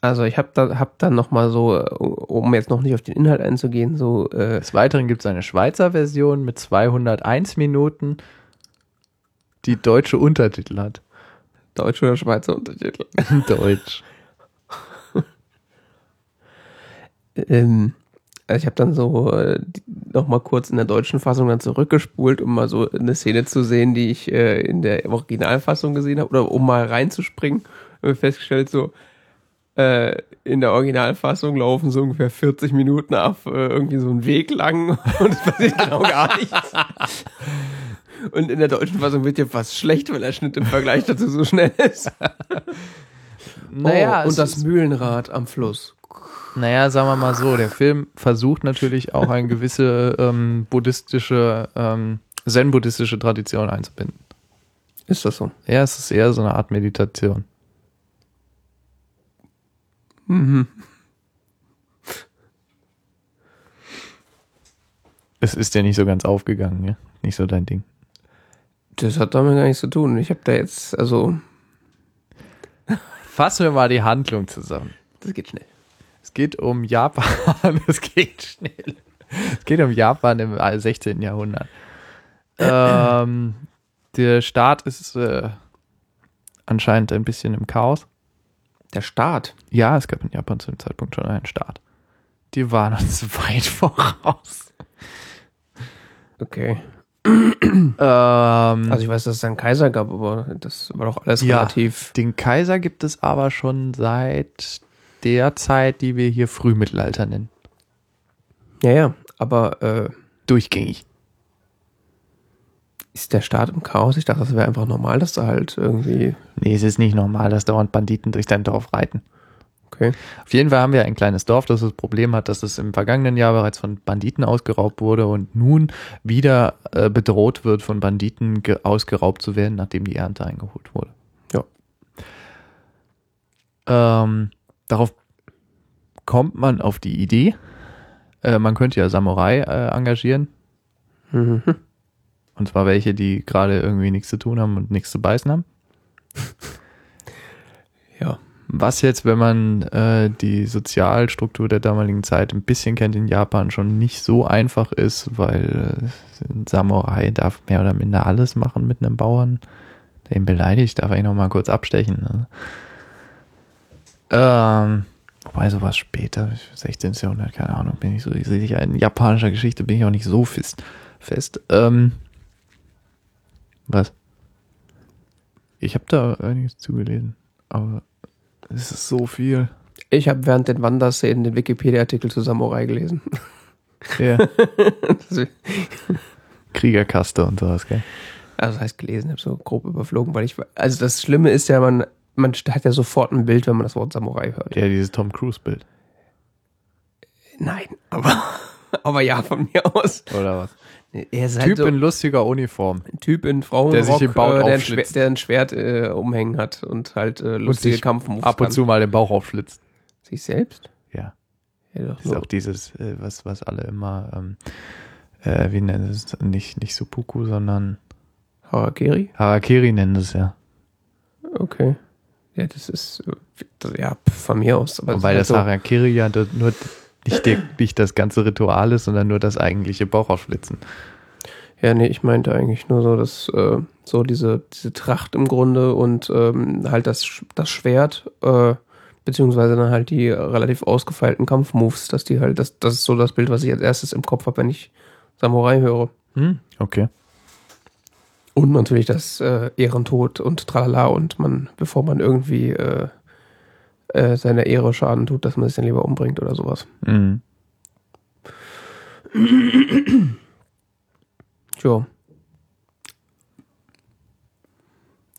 Also ich habe da, hab dann nochmal so, äh, um jetzt noch nicht auf den Inhalt einzugehen, so, äh, Des Weiteren gibt es eine Schweizer Version mit 201 Minuten, die deutsche Untertitel hat. deutsche oder Schweizer Untertitel. Deutsch. Ähm, also ich habe dann so äh, nochmal kurz in der deutschen Fassung dann zurückgespult, um mal so eine Szene zu sehen, die ich äh, in der Originalfassung gesehen habe, oder um mal reinzuspringen. Und mir festgestellt, so äh, in der Originalfassung laufen so ungefähr 40 Minuten auf äh, irgendwie so einen Weg lang und es passiert genau gar nichts. Und in der deutschen Fassung wird ja fast schlecht, weil der Schnitt im Vergleich dazu so schnell ist. Naja, oh, und das Mühlenrad am Fluss. Naja, sagen wir mal so, der Film versucht natürlich auch eine gewisse ähm, buddhistische, ähm, zen-buddhistische Tradition einzubinden. Ist das so? Ja, es ist eher so eine Art Meditation. Mhm. Es ist ja nicht so ganz aufgegangen, ja? Nicht so dein Ding. Das hat damit gar nichts zu tun. Ich habe da jetzt, also, Fassen wir mal die Handlung zusammen. das geht schnell. Es geht um Japan. Es geht schnell. Es geht um Japan im 16. Jahrhundert. Ähm, der Staat ist äh, anscheinend ein bisschen im Chaos. Der Staat. Ja, es gab in Japan zu dem Zeitpunkt schon einen Staat. Die waren uns weit voraus. Okay. Ähm, Also ich weiß, dass es einen Kaiser gab, aber das war doch alles Ja. relativ. den Kaiser gibt es aber schon seit der Zeit, die wir hier Frühmittelalter nennen. Ja, ja. Aber äh, Durchgängig. Ist der Staat im Chaos? Ich dachte, das wäre einfach normal, dass da halt irgendwie. Nee, es ist nicht normal, dass dauernd Banditen durch dein Dorf reiten. Okay. Auf jeden Fall haben wir ein kleines Dorf, das das Problem hat, dass es im vergangenen Jahr bereits von Banditen ausgeraubt wurde und nun wieder äh, bedroht wird, von Banditen ge- ausgeraubt zu werden, nachdem die Ernte eingeholt wurde. Ja. Ähm, darauf kommt man auf die Idee, äh, man könnte ja Samurai äh, engagieren, Mhm. Und zwar welche, die gerade irgendwie nichts zu tun haben und nichts zu beißen haben. Ja. Was jetzt, wenn man äh, die Sozialstruktur der damaligen Zeit ein bisschen kennt in Japan, schon nicht so einfach ist, weil äh, ein Samurai darf mehr oder minder alles machen mit einem Bauern, der ihn beleidigt, darf er ihn noch mal kurz abstechen. Ne? Ähm, wobei sowas später, 16. Jahrhundert, keine Ahnung, bin ich so sicher. In japanischer Geschichte bin ich auch nicht so fest. fest. Ähm, was? Ich habe da einiges zugelesen, aber es ist so viel. Ich habe während den Wanderszenen den Wikipedia-Artikel zu Samurai gelesen. Ja. Kriegerkaste und sowas, gell? Also das heißt gelesen, habe so grob überflogen, weil ich also das Schlimme ist ja, man man hat ja sofort ein Bild, wenn man das Wort Samurai hört. Ja, dieses Tom Cruise-Bild. Nein, aber aber ja von mir aus. Oder was? Er halt Typ so in lustiger Uniform. ein Typ in Frauenrock, Der sich den Bauch äh, der, ein. Schwert, der ein Schwert äh, umhängen hat und halt äh, lustige Kampfmoves Ab und kann. zu mal den Bauch aufschlitzt. Sich selbst? Ja. Ja, doch Das ist auch dieses, äh, was, was alle immer, ähm, äh, wie nennen es, nicht, nicht Seppuku, sondern Harakiri? Harakiri nennen es ja. Okay. Ja, das ist äh, das, ja von mir aus. Aber Weil ist das halt Harakiri ja nur nicht, der, nicht das ganze Ritual ist, sondern nur das eigentliche Bauchaufschlitzen. ja, nee, ich meinte eigentlich nur so, dass äh, so diese, diese Tracht im Grunde und ähm, halt das, das Schwert, äh, beziehungsweise dann halt die relativ ausgefeilten Kampfmoves, dass die halt, das, das ist so das Bild, was ich als erstes im Kopf habe, wenn ich Samurai höre. Hm, okay. Und natürlich das äh, Ehrentod und tralala und man, bevor man irgendwie äh, äh, seiner Ehre Schaden tut, dass man sich dann lieber umbringt oder sowas. Mhm. Ja.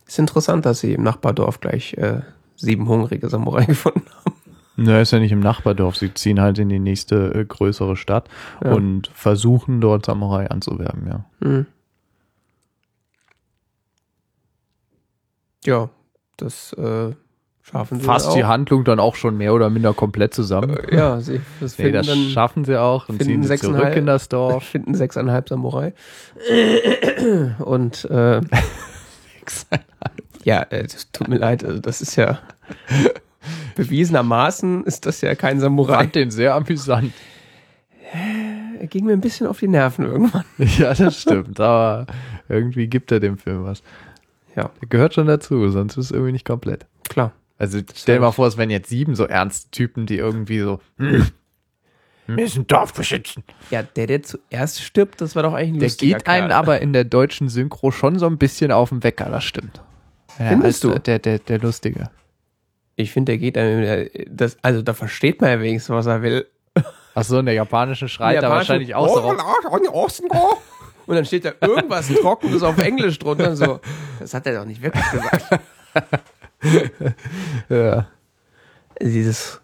Ist interessant, dass sie im Nachbardorf gleich äh, sieben hungrige Samurai gefunden haben. Na, ist ja nicht im Nachbardorf. Sie ziehen halt in die nächste äh, größere Stadt Ja. und versuchen dort Samurai anzuwerben, ja. Hm. Ja, das äh, Schaffen sie fasst die Handlung dann auch schon mehr oder minder komplett zusammen. Äh, Ja, sie das nee, das dann schaffen sie auch und finden ziehen sie zurück in das Dorf. finden sechseinhalb Samurai. Und äh, ja, äh, das tut mir leid, also das ist ja bewiesenermaßen ist das ja kein Ich Samurai. fand den sehr amüsant. Er ging mir ein bisschen auf die Nerven irgendwann. Ja, das stimmt, aber irgendwie gibt er dem Film was. Ja, Der gehört schon dazu, sonst ist es irgendwie nicht komplett. klar. Also stell dir mal vor, es wären jetzt sieben so ernste Typen, die irgendwie so, hm, wir müssen Dorf beschützen. Ja, der, der zuerst stirbt, das war doch eigentlich ein Der geht einen Kerl. aber in der deutschen Synchro schon so ein bisschen auf den Wecker, das stimmt. Ja, Findest als, du? Der, der, der Lustige. Ich finde, der geht einem, der- das, also da versteht man ja wenigstens, was er will. Achso, in der japanischen schreit er wahrscheinlich auch so raus. Und dann steht da irgendwas Trockenes auf Englisch drunter. So, das hat er doch nicht wirklich gesagt. Ja. Dieses,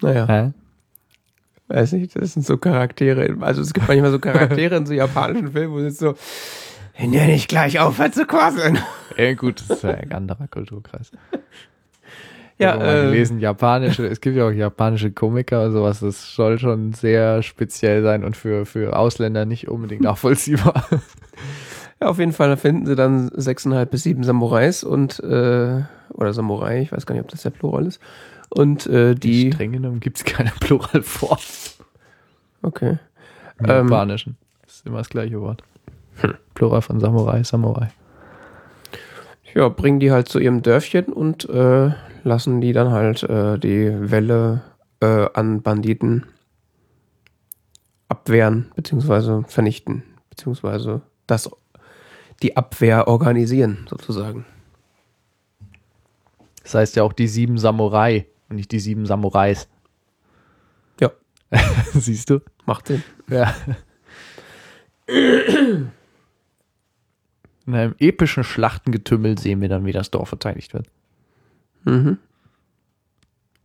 naja, Hä? weiß nicht, das sind so Charaktere. Also es gibt manchmal so Charaktere in so japanischen Filmen, wo es so, wenn der nicht gleich aufhört zu quasseln. Ja, gut, das ist ja ein anderer Kulturkreis. Ja, äh, gelesen, japanische, es gibt ja auch japanische Komiker und sowas, das soll schon sehr speziell sein und für, für Ausländer nicht unbedingt nachvollziehbar. Ja, auf jeden Fall finden sie dann sechseinhalb bis sieben Samurais und äh, oder Samurai, ich weiß gar nicht, ob das der Plural ist. Und äh, die. Streng genommen gibt es keine Pluralform Okay. im Ähm. Japanischen. Das ist immer das gleiche Wort. Plural von Samurai, Samurai. Ja, bringen die halt zu ihrem Dörfchen und äh, lassen die dann halt äh, die Welle äh, an Banditen abwehren, beziehungsweise vernichten, beziehungsweise das die Abwehr organisieren, sozusagen. Das heißt ja auch die sieben Samurai und nicht die sieben Samurais. Ja, Siehst du? macht Sinn. Ja. In einem epischen Schlachtengetümmel sehen wir dann, wie das Dorf verteidigt wird. Mhm.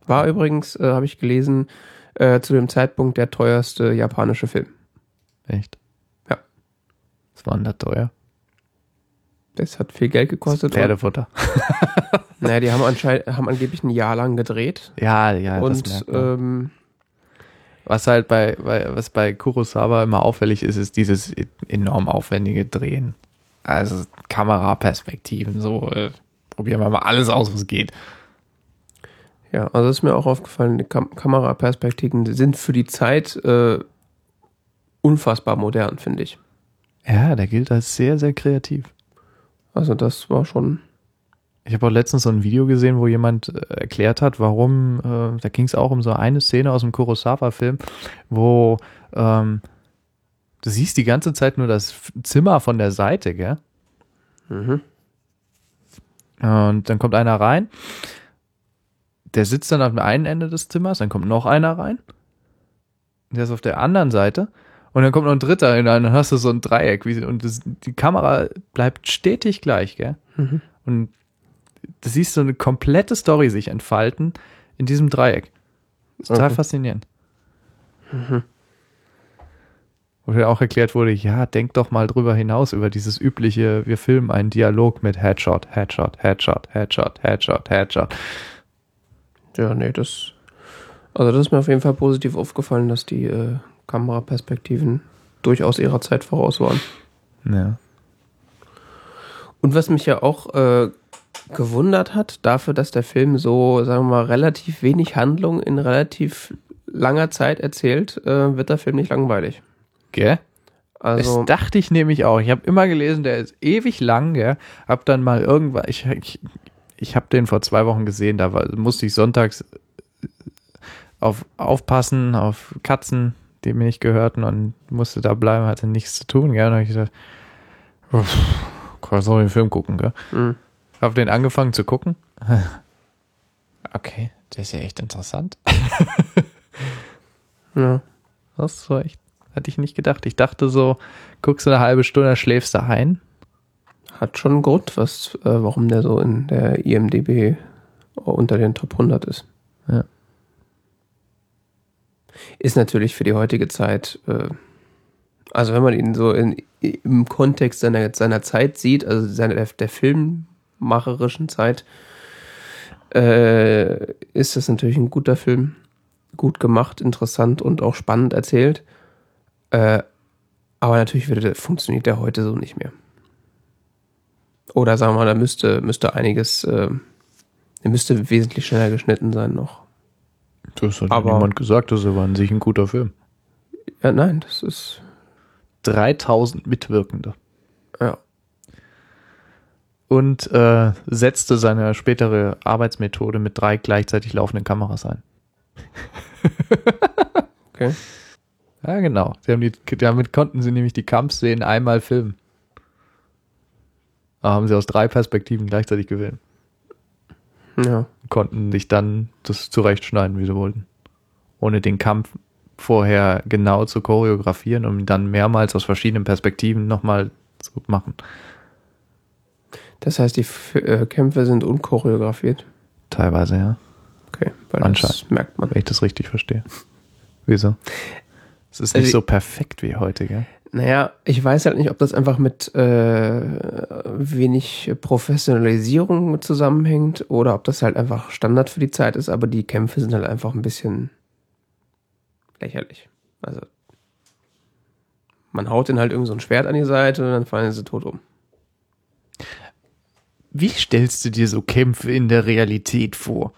War übrigens, äh, habe ich gelesen, äh, zu dem Zeitpunkt der teuerste japanische Film. Echt? Ja. Was war denn da teuer? Das hat viel Geld gekostet. Pferdefutter. Naja, die haben anscheinend haben angeblich ein Jahr lang gedreht. Ja, ja, und ähm, Was halt bei, bei, was bei Kurosawa immer auffällig ist, ist dieses enorm aufwendige Drehen. Also Kameraperspektiven, so äh, probieren wir mal alles aus, was geht. Ja, also ist mir auch aufgefallen, die Kam Kameraperspektiven sind für die Zeit äh, unfassbar modern, finde ich. Ja, der gilt als sehr, sehr kreativ. Also das war schon. Ich habe auch letztens so ein Video gesehen, wo jemand äh, erklärt hat, warum, äh, da ging es auch um so eine Szene aus dem Kurosawa-Film, wo ähm, du siehst die ganze Zeit nur das Zimmer von der Seite, gell? Mhm. Und dann kommt einer rein, der sitzt dann auf dem einen Ende des Zimmers, dann kommt noch einer rein, der ist auf der anderen Seite und dann kommt noch ein dritter hinein, dann hast du so ein Dreieck wie, und das, die Kamera bleibt stetig gleich, gell? Mhm. Und du siehst so eine komplette Story sich entfalten in diesem Dreieck. Total Okay. faszinierend. Wo dir auch erklärt wurde, ja, denk doch mal drüber hinaus, über dieses übliche, wir filmen einen Dialog mit Headshot, Headshot, Headshot, Headshot, Headshot, Headshot. Ja, nee, das. Also das ist mir auf jeden Fall positiv aufgefallen, dass die äh, Kameraperspektiven durchaus ihrer Zeit voraus waren. Ja. Und was mich ja auch äh, gewundert hat, dafür, dass der Film so, sagen wir mal, relativ wenig Handlung in relativ langer Zeit erzählt, äh, wird der Film nicht langweilig. Gell? Also, das dachte ich nämlich auch. Ich habe immer gelesen, der ist ewig lang, gell? Hab dann mal irgendwann, ich, ich, ich habe den vor zwei Wochen gesehen, da war, musste ich sonntags auf, aufpassen auf Katzen, die mir nicht gehörten und musste da bleiben, hatte nichts zu tun, gell? Und hab ich gesagt, uff, kann so den Film gucken, gell? mh, Hab den angefangen zu gucken. Okay, der ist ja echt interessant. ja. Das war echt, hatte ich nicht gedacht. Ich dachte so, guckst du eine halbe Stunde, schläfst du ein. Hat schon einen Grund, was, äh, warum der so in der IMDB unter den Top 100 ist. Ja. Ist natürlich für die heutige Zeit, äh, also wenn man ihn so in, im Kontext seiner, seiner Zeit sieht, also seiner, der, filmmacherischen Zeit, äh, ist das natürlich ein guter Film. Gut gemacht, interessant und auch spannend erzählt. Äh, aber natürlich würde, funktioniert der heute so nicht mehr. Oder sagen wir mal, da müsste, müsste einiges, äh, der müsste wesentlich schneller geschnitten sein noch. Das hat Aber- ja niemand gesagt, das war an sich ein guter Film. Ja, nein, das ist, 3000 Mitwirkende. ja. Und äh, setzte seine spätere Arbeitsmethode mit drei gleichzeitig laufenden Kameras ein. Okay. Ja, genau. Die, damit konnten sie nämlich die Kampfszenen einmal filmen. Da haben sie aus drei Perspektiven gleichzeitig gefilmt. Ja. Konnten sich dann das zurechtschneiden, wie sie wollten. Ohne den Kampf vorher genau zu choreografieren, um dann mehrmals aus verschiedenen Perspektiven nochmal zu machen. Das heißt, die F äh, Kämpfe sind unchoreografiert. Teilweise, ja. Okay, weil das Anscheinend. merkt man. Wenn ich das richtig verstehe. Wieso? Es ist nicht Also- so perfekt wie heute, gell? Naja, ich weiß halt nicht, ob das einfach mit äh, wenig Professionalisierung zusammenhängt oder ob das halt einfach Standard für die Zeit ist, aber die Kämpfe sind halt einfach ein bisschen lächerlich. Also man haut den halt irgend so ein Schwert an die Seite und dann fallen sie tot um. Wie stellst du dir so Kämpfe in der Realität vor?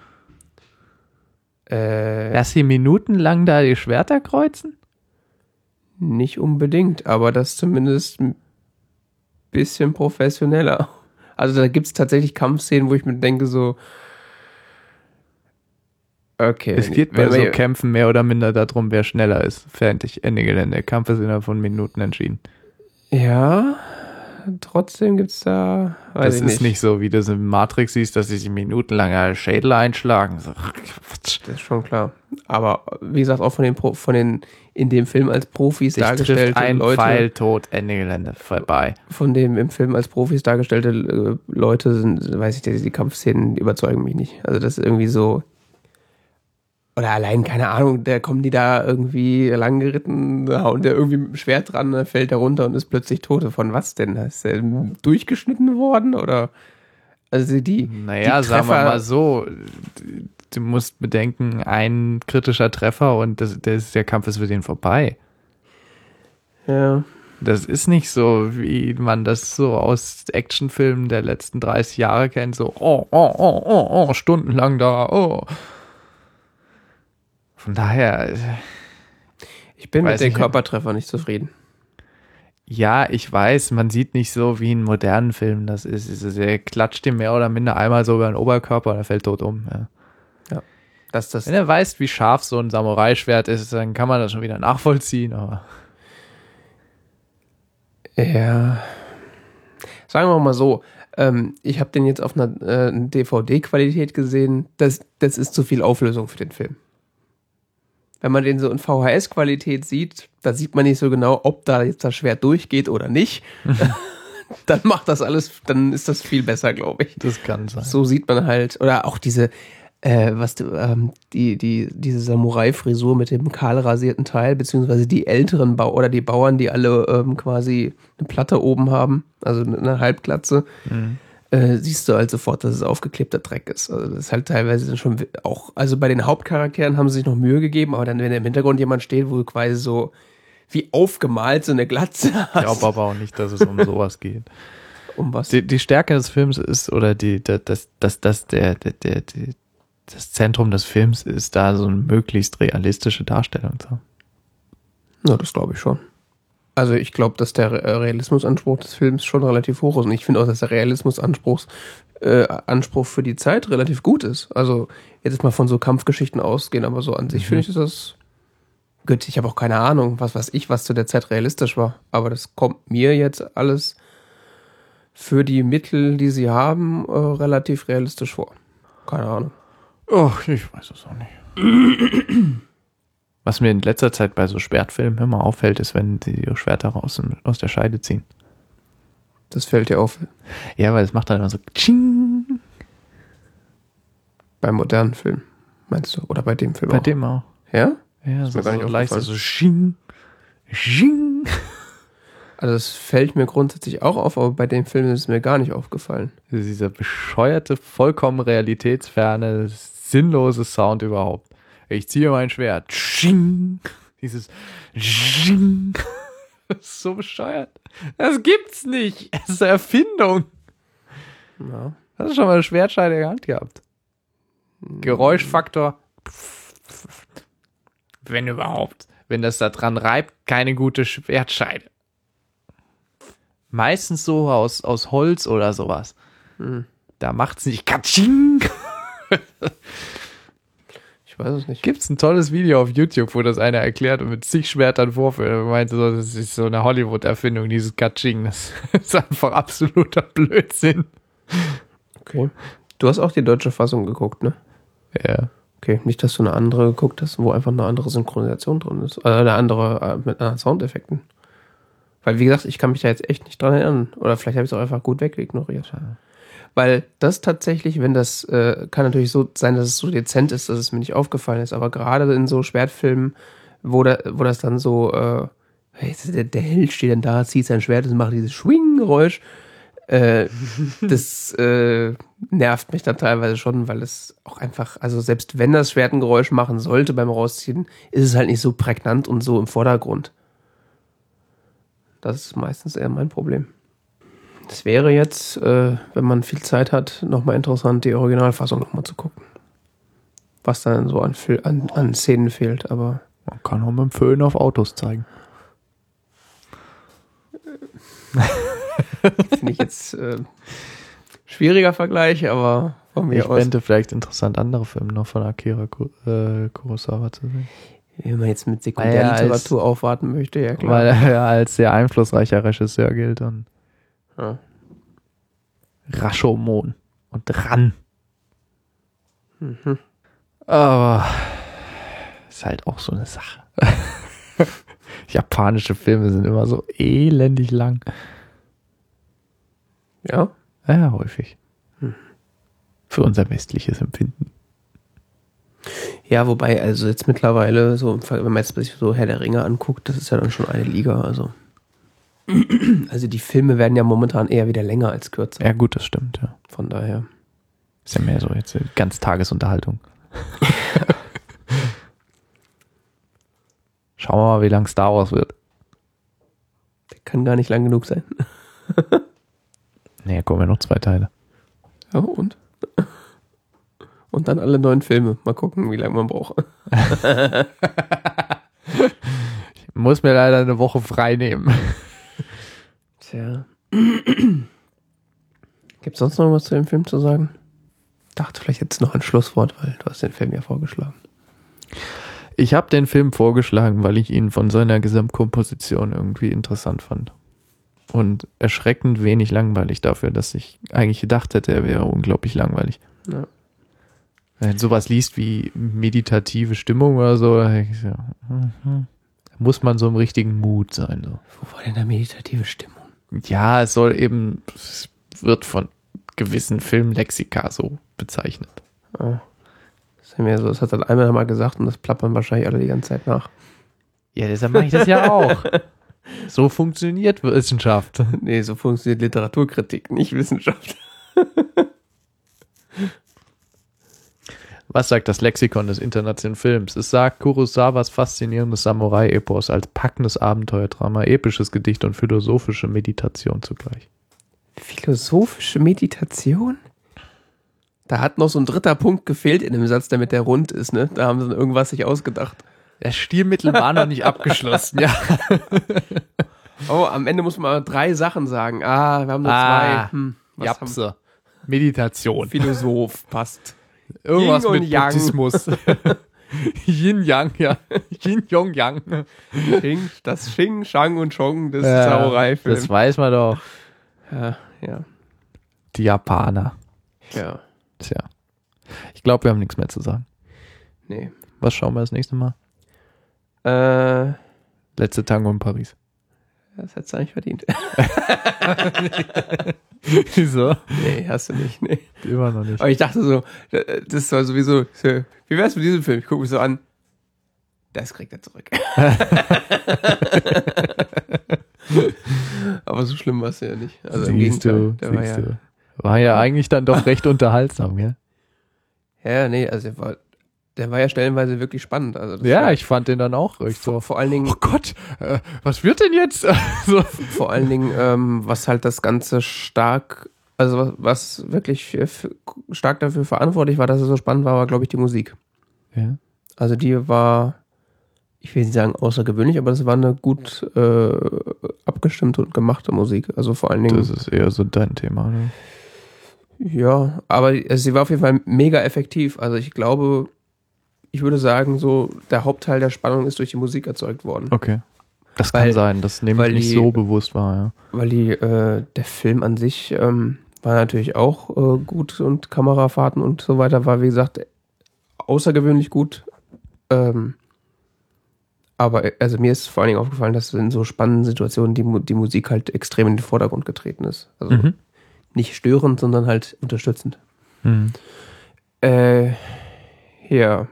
Äh, Dass sie minutenlang da die Schwerter kreuzen? Nicht unbedingt, aber das zumindest ein bisschen professioneller. Also da gibt es tatsächlich Kampfszenen, wo ich mir denke so, okay. Es geht bei so Kämpfen mehr oder minder darum, wer schneller ist. Fertig, Ende Gelände. Kampf ist innerhalb von Minuten entschieden. Ja, trotzdem gibt's da, weiß das ist nicht. so, wie du es in Matrix siehst, dass sie sich minutenlang Schädel einschlagen. So. Das ist schon klar. Aber wie gesagt, auch von den, Pro, von den in dem Film als Profis Sich dargestellte trifft ein Leute, Pfeil, tot, Ende Gelände, vorbei. von dem im Film als Profis dargestellte äh, Leute sind, weiß ich, die, die Kampfszenen überzeugen mich nicht. Also das ist irgendwie so, oder allein, keine Ahnung, da kommen die da irgendwie lang geritten, da hauen der irgendwie mit dem Schwert dran, dann fällt er runter und ist plötzlich tot. Von was denn? Ist der durchgeschnitten worden oder? Also die, Naja, die sagen wir Treffer- mal so, du musst bedenken, ein kritischer Treffer und das, das, der Kampf ist für den vorbei. ja, Das ist nicht so, wie man das so aus Actionfilmen der letzten 30 Jahre kennt, so, oh, oh, oh, oh, oh, stundenlang da, oh. Von daher, äh, ich bin mit den Körpertreffern nicht zufrieden. ja, ich weiß, man sieht nicht so wie in modernen Filmen das ist. Ist- Er klatscht ihm mehr oder minder einmal so über den Oberkörper und er fällt tot um. Ja. Dass das Wenn er weiß, wie scharf so ein Samurai-Schwert ist, dann kann man das schon wieder nachvollziehen, aber Ja. Sagen wir mal so, ähm, ich habe den jetzt auf einer äh, DVD-Qualität gesehen. Das, das ist zu viel Auflösung für den Film. Wenn man den so in VHS-Qualität sieht, da sieht man nicht so genau, ob da jetzt das Schwert durchgeht oder nicht. dann macht das alles, dann ist das viel besser, glaube ich. das kann sein. So sieht man halt, oder auch diese, äh, was du, ähm, die, die, diese Samurai-Frisur mit dem kahl rasierten Teil, beziehungsweise die älteren Bau oder die Bauern, die alle ähm, quasi eine Platte oben haben, also eine Halbglatze, Mhm. Äh, siehst du halt sofort, dass es aufgeklebter Dreck ist. Also das ist halt teilweise dann schon auch, also bei den Hauptcharakteren haben sie sich noch Mühe gegeben, aber dann, wenn im Hintergrund jemand steht, wo du quasi so wie aufgemalt so eine Glatze Ich hast. glaube aber auch nicht, dass es um sowas geht. um was? Die, die Stärke des Films ist, oder die, das, das, das, der, der, der, die, das Zentrum des Films ist, da so eine möglichst realistische Darstellung zu haben. Ja, das glaube ich schon. Also ich glaube, dass der Re- Realismusanspruch des Films schon relativ hoch ist. Und ich finde auch, dass der Realismusanspruch äh, Anspruch für die Zeit relativ gut ist. Also jetzt mal von so Kampfgeschichten ausgehen, aber so an sich Mhm. finde ich, ist das gut. Ich habe auch keine Ahnung, was weiß ich, was zu der Zeit realistisch war. Aber das kommt mir jetzt alles für die Mittel, die sie haben, äh, relativ realistisch vor. Keine Ahnung. Oh, ich weiß es auch nicht. Was mir in letzter Zeit bei so Schwertfilmen immer auffällt, ist, wenn die ihre Schwerter raus aus der Scheide ziehen. Das fällt dir auf Ja, weil es macht dann immer so Tsching. beim modernen Film, meinst du? Oder bei dem Film Bei auch? dem auch. Ja? Ja, Ist so, mir gar nicht so leicht aufgefallen. so Sching. Sching. Also es fällt mir grundsätzlich auch auf, aber bei dem Film ist es mir gar nicht aufgefallen. Dieser bescheuerte, vollkommen realitätsferne, sinnlose Sound überhaupt. Ich ziehe mein Schwert. Tsching. Dieses Tsching. Das ist so bescheuert. Das gibt's nicht. Das ist eine Erfindung. Ja. Hast du schon mal eine Schwertscheide in der Hand gehabt? Geräuschfaktor. Wenn überhaupt. Wenn das da dran reibt, keine gute Schwertscheide. Meistens so aus, aus Holz oder sowas. Hm. Da macht's nicht Katsching. Weiß es nicht. Gibt's ein tolles Video auf YouTube, wo das einer erklärt und mit zig Schwertern vorführt. Er meinte so, das ist so eine Hollywood-Erfindung, dieses Katsching. Das ist einfach absoluter Blödsinn. Okay. Du hast auch die deutsche Fassung geguckt, ne? Ja. Okay, nicht, dass du eine andere geguckt hast, wo einfach eine andere Synchronisation drin ist. Äh, eine andere äh, mit anderen Soundeffekten. Weil, wie gesagt, ich kann mich da jetzt echt nicht dran erinnern. Oder vielleicht habe ich es auch einfach gut wegignoriert. Weil das tatsächlich, wenn das, äh, kann natürlich so sein, dass es so dezent ist, dass es mir nicht aufgefallen ist. Aber gerade in so Schwertfilmen, wo, da, wo das dann so, äh, der, der Held steht dann da, zieht sein Schwert und macht dieses Schwing-Geräusch. Äh, das äh, nervt mich dann teilweise schon, weil es auch einfach, also selbst wenn das Schwert ein Geräusch machen sollte beim Rausziehen, ist es halt nicht so prägnant und so im Vordergrund. Das ist meistens eher mein Problem. Es wäre jetzt, äh, wenn man viel Zeit hat, nochmal interessant, die Originalfassung nochmal zu gucken. Was dann so an, an, an Szenen fehlt, aber Man kann auch mit dem Föhn auf Autos zeigen. finde ich jetzt äh, schwieriger Vergleich, aber von mir Ich aus. fände vielleicht interessant, andere Filme noch von Akira äh, Kurosawa zu sehen. Wenn man jetzt mit er Sekundärliteratur aufwarten möchte, ja klar. Weil er als sehr einflussreicher Regisseur gilt und ja. Rashomon und Ran. Mhm. Aber ist halt auch so eine Sache. Japanische Filme sind immer so elendig lang. ja, Ja, häufig. Für unser westliches Empfinden. Ja, wobei, also jetzt mittlerweile, so, wenn man jetzt sich so Herr der Ringe anguckt, das ist ja dann schon eine Liga, also. Also die Filme werden ja momentan eher wieder länger als kürzer. Ja, gut, das stimmt, ja. Von daher. Ist ja mehr so jetzt eine ganz Tagesunterhaltung. Schauen wir mal, wie lang Star Wars wird. Der kann gar nicht lang genug sein. Nee, kommen ja noch zwei Teile. Ja, und? Und dann alle neuen Filme. Mal gucken, wie lange man braucht. Ich muss mir leider eine Woche frei nehmen. Tja. Gibt es sonst noch was zu dem Film zu sagen? Dachte vielleicht jetzt noch ein Schlusswort, weil du hast den Film ja vorgeschlagen. Ich habe den Film vorgeschlagen, weil ich ihn von seiner Gesamtkomposition irgendwie interessant fand. Und erschreckend wenig langweilig dafür, dass ich eigentlich gedacht hätte, er wäre unglaublich langweilig. Ja. Wenn sowas liest wie meditative Stimmung oder so, da mhm. Da muss man so im richtigen Mut sein. So. Wo war denn der meditative Stimmung? Ja, es soll eben, es wird von gewissen Filmlexika so bezeichnet. Ah. Das, wir so, das hat er einmal mal gesagt und das plappern wahrscheinlich alle die ganze Zeit nach. Ja, deshalb mache ich das ja auch. So funktioniert Wissenschaft. Nee, so funktioniert Literaturkritik, nicht Wissenschaft. Was sagt das Lexikon des internationalen Films? Es sagt Kurosawas faszinierendes Samurai-Epos als packendes Abenteuerdrama, episches Gedicht und philosophische Meditation zugleich. Philosophische Meditation? Da hat noch so ein dritter Punkt gefehlt in dem Satz, damit der rund ist, ne? Da haben sie irgendwas sich ausgedacht. Das Stilmittel war noch nicht abgeschlossen, ja. Oh, am Ende muss man drei Sachen sagen. Ah, wir haben nur Ah, zwei. Hm, was haben Japse. Meditation. Philosoph, passt. Irgendwas Yin und mit Yang. Buddhismus. Yin Yang, ja. Yin Yong Yang. Xing, das Xing, Shang und Chong des das Samurai-Films. weiß man doch. Ja, ja, Die Japaner. ja. Tja. Ich glaube, wir haben nichts mehr zu sagen. Nee. Was schauen wir das nächste Mal? Äh, Letzte Tango in Paris. Das hättest du eigentlich verdient. Wieso? nee, hast du nicht. Nee. Immer noch nicht. Aber ich dachte so, äh, das war sowieso, so, wie wär's mit diesem Film? Ich gucke mich so an. Das kriegt er zurück. Aber so schlimm war es ja nicht. Also im siehst Gegenteil, du, der war ja. War ja eigentlich dann doch recht unterhaltsam, ja? ja, nee, also der war, der war ja stellenweise wirklich spannend. Also Ja, ich fand den dann auch echt so. vor allen Dingen, Oh Gott, äh, was wird denn jetzt? so. vor allen Dingen, ähm, was halt das Ganze stark, also was, was wirklich stark dafür verantwortlich war, dass es so spannend war, war, glaube ich, die Musik. Ja. Also die war, ich will nicht sagen außergewöhnlich, aber das war eine gut äh, abgestimmte und gemachte Musik. Also vor allen Dingen. Das ist eher so dein Thema, ne? Ja, aber also sie war auf jeden Fall mega effektiv. Also ich glaube, ich würde sagen, so der Hauptteil der Spannung ist durch die Musik erzeugt worden. Okay. Das Weil- kann sein, das nehme ich nicht die- so bewusst wahr, ja. Weil die, äh, der Film an sich ähm, war natürlich auch äh, gut und Kamerafahrten und so weiter war, wie gesagt, außergewöhnlich gut. Ähm, aber also mir ist vor allen Dingen aufgefallen, dass in so spannenden Situationen die, die Musik halt extrem in den Vordergrund getreten ist. Also Mhm. nicht störend, sondern halt unterstützend. Mhm. Äh, ja.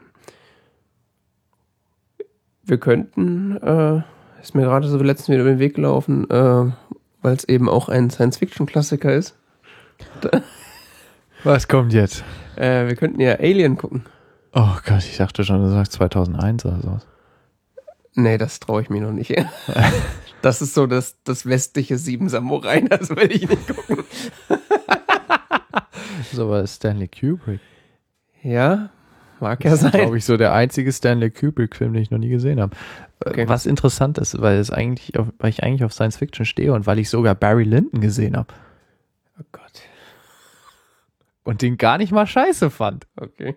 Wir könnten, äh, ist mir gerade so letztens wieder über den Weg gelaufen, äh, weil es eben auch ein Science-Fiction-Klassiker ist. Was kommt jetzt? Äh, wir könnten ja Alien gucken. Oh Gott, ich dachte schon, du sagst 2001 oder sowas. Nee, das traue ich mir noch nicht. Das ist so das, das westliche Sieben Samurai, das will ich nicht gucken. So war Stanley Kubrick. Ja, mag ja Das ist, sein. glaube ich, so der einzige Stanley Kubrick-Film, den ich noch nie gesehen habe. Äh, Okay. Was interessant ist, weil es eigentlich, auf, weil ich eigentlich auf Science Fiction stehe und weil ich sogar Barry Lyndon gesehen habe Oh Gott. und den gar nicht mal scheiße fand. Okay.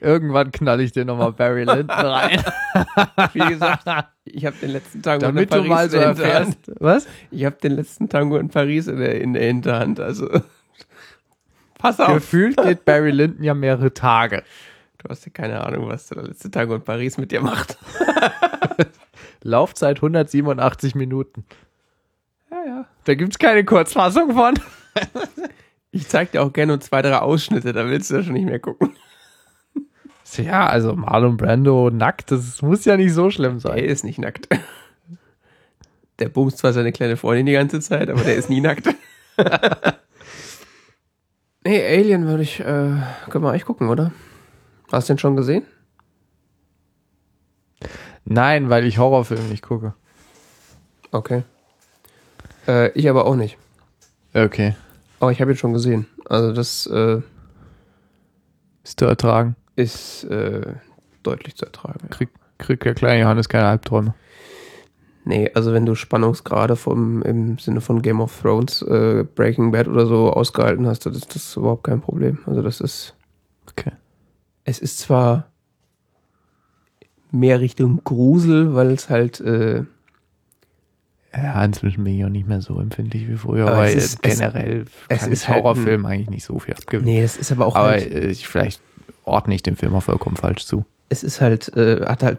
Irgendwann knall ich dir nochmal Barry Lyndon rein, Wie gesagt, ich habe den letzten Tango damit in du Paris mal in so erfährst. Was? Ich habe den letzten Tango in Paris in der, in der Hinterhand. Also pass auf. Gefühlt geht Barry Lyndon ja mehrere Tage. Du hast ja keine Ahnung, was der letzte Tango in Paris mit dir macht. Laufzeit 187 Minuten. Ja, ja. Da gibt's keine Kurzfassung von. Ich zeig dir auch gerne nur zwei, drei Ausschnitte, da willst du ja schon nicht mehr gucken. Ja, also Marlon Brando nackt, das muss ja nicht so schlimm Er sein. ist nicht nackt. Der bumst zwar seine kleine Freundin die ganze Zeit, aber der ist nie nackt. Nee, Alien würde ich, äh, können wir eigentlich gucken, oder? Hast du den schon gesehen? Nein, weil ich Horrorfilme nicht gucke. Okay. Äh, ich aber auch nicht. Okay. Aber ich habe ihn schon gesehen. Also das äh, Ist zu ertragen. ist äh, deutlich zu ertragen. Ja. Krieg, krieg der kleine Johannes keine Albträume. Nee, also wenn du Spannungsgrade vom, im Sinne von Game of Thrones, äh, Breaking Bad oder so ausgehalten hast, dann ist das überhaupt kein Problem. Also das ist. Es ist zwar mehr Richtung Grusel, weil es halt, äh, Ja, inzwischen bin ich auch nicht mehr so empfindlich wie früher, Aber es ist- es- generell es kann ist ich halt ein- Horrorfilmen eigentlich nicht so viel abgewinnen. nee, es ist aber auch aber halt, äh, ich, vielleicht ordne ich den Film auch vollkommen falsch zu. es ist halt, äh, hat halt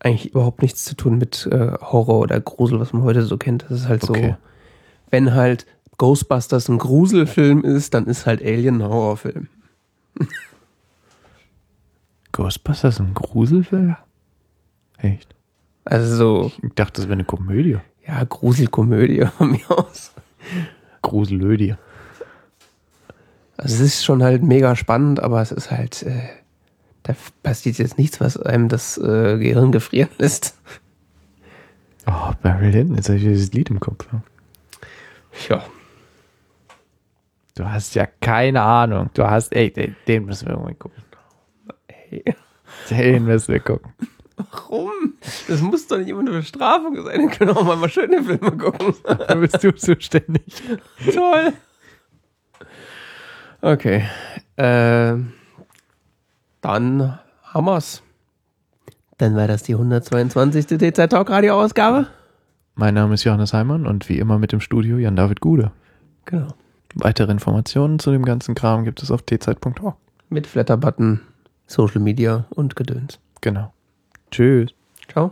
eigentlich überhaupt nichts zu tun mit äh, Horror oder Grusel, was man heute so kennt. Das ist halt so, Okay. wenn halt Ghostbusters ein Gruselfilm ist, dann ist halt Alien ein Horrorfilm. Ghostbusters ein Gruselfilm? Echt? Also so, Ich dachte, das wäre eine Komödie. ja, Gruselkomödie von mir aus. Gruselödie. Also es ist schon halt mega spannend, aber es ist halt, äh, da passiert jetzt nichts, was einem das äh, Gehirn gefrieren lässt. Oh, Barry Lyndon, jetzt habe ich dieses Lied im Kopf. Ja. Du hast ja keine Ahnung. Du hast, ey, den, den müssen wir irgendwann gucken. Hey. Den müssen wir gucken. Warum? Das muss doch nicht immer eine Bestrafung sein. Dann können wir auch mal, mal schöne Filme gucken. Da bist du zuständig. Toll. Okay. Ähm, dann haben wir's. Dann war das die 122. DZ Talk Radio Ausgabe. Mein Name ist Johannes Heimann und wie immer mit dem Studio Jan-David Gude. Genau. Weitere Informationen zu dem ganzen Kram gibt es auf tzeit.org. Mit Flatterbutton, Social Media und Gedöns. Genau. Tschüss. Ciao.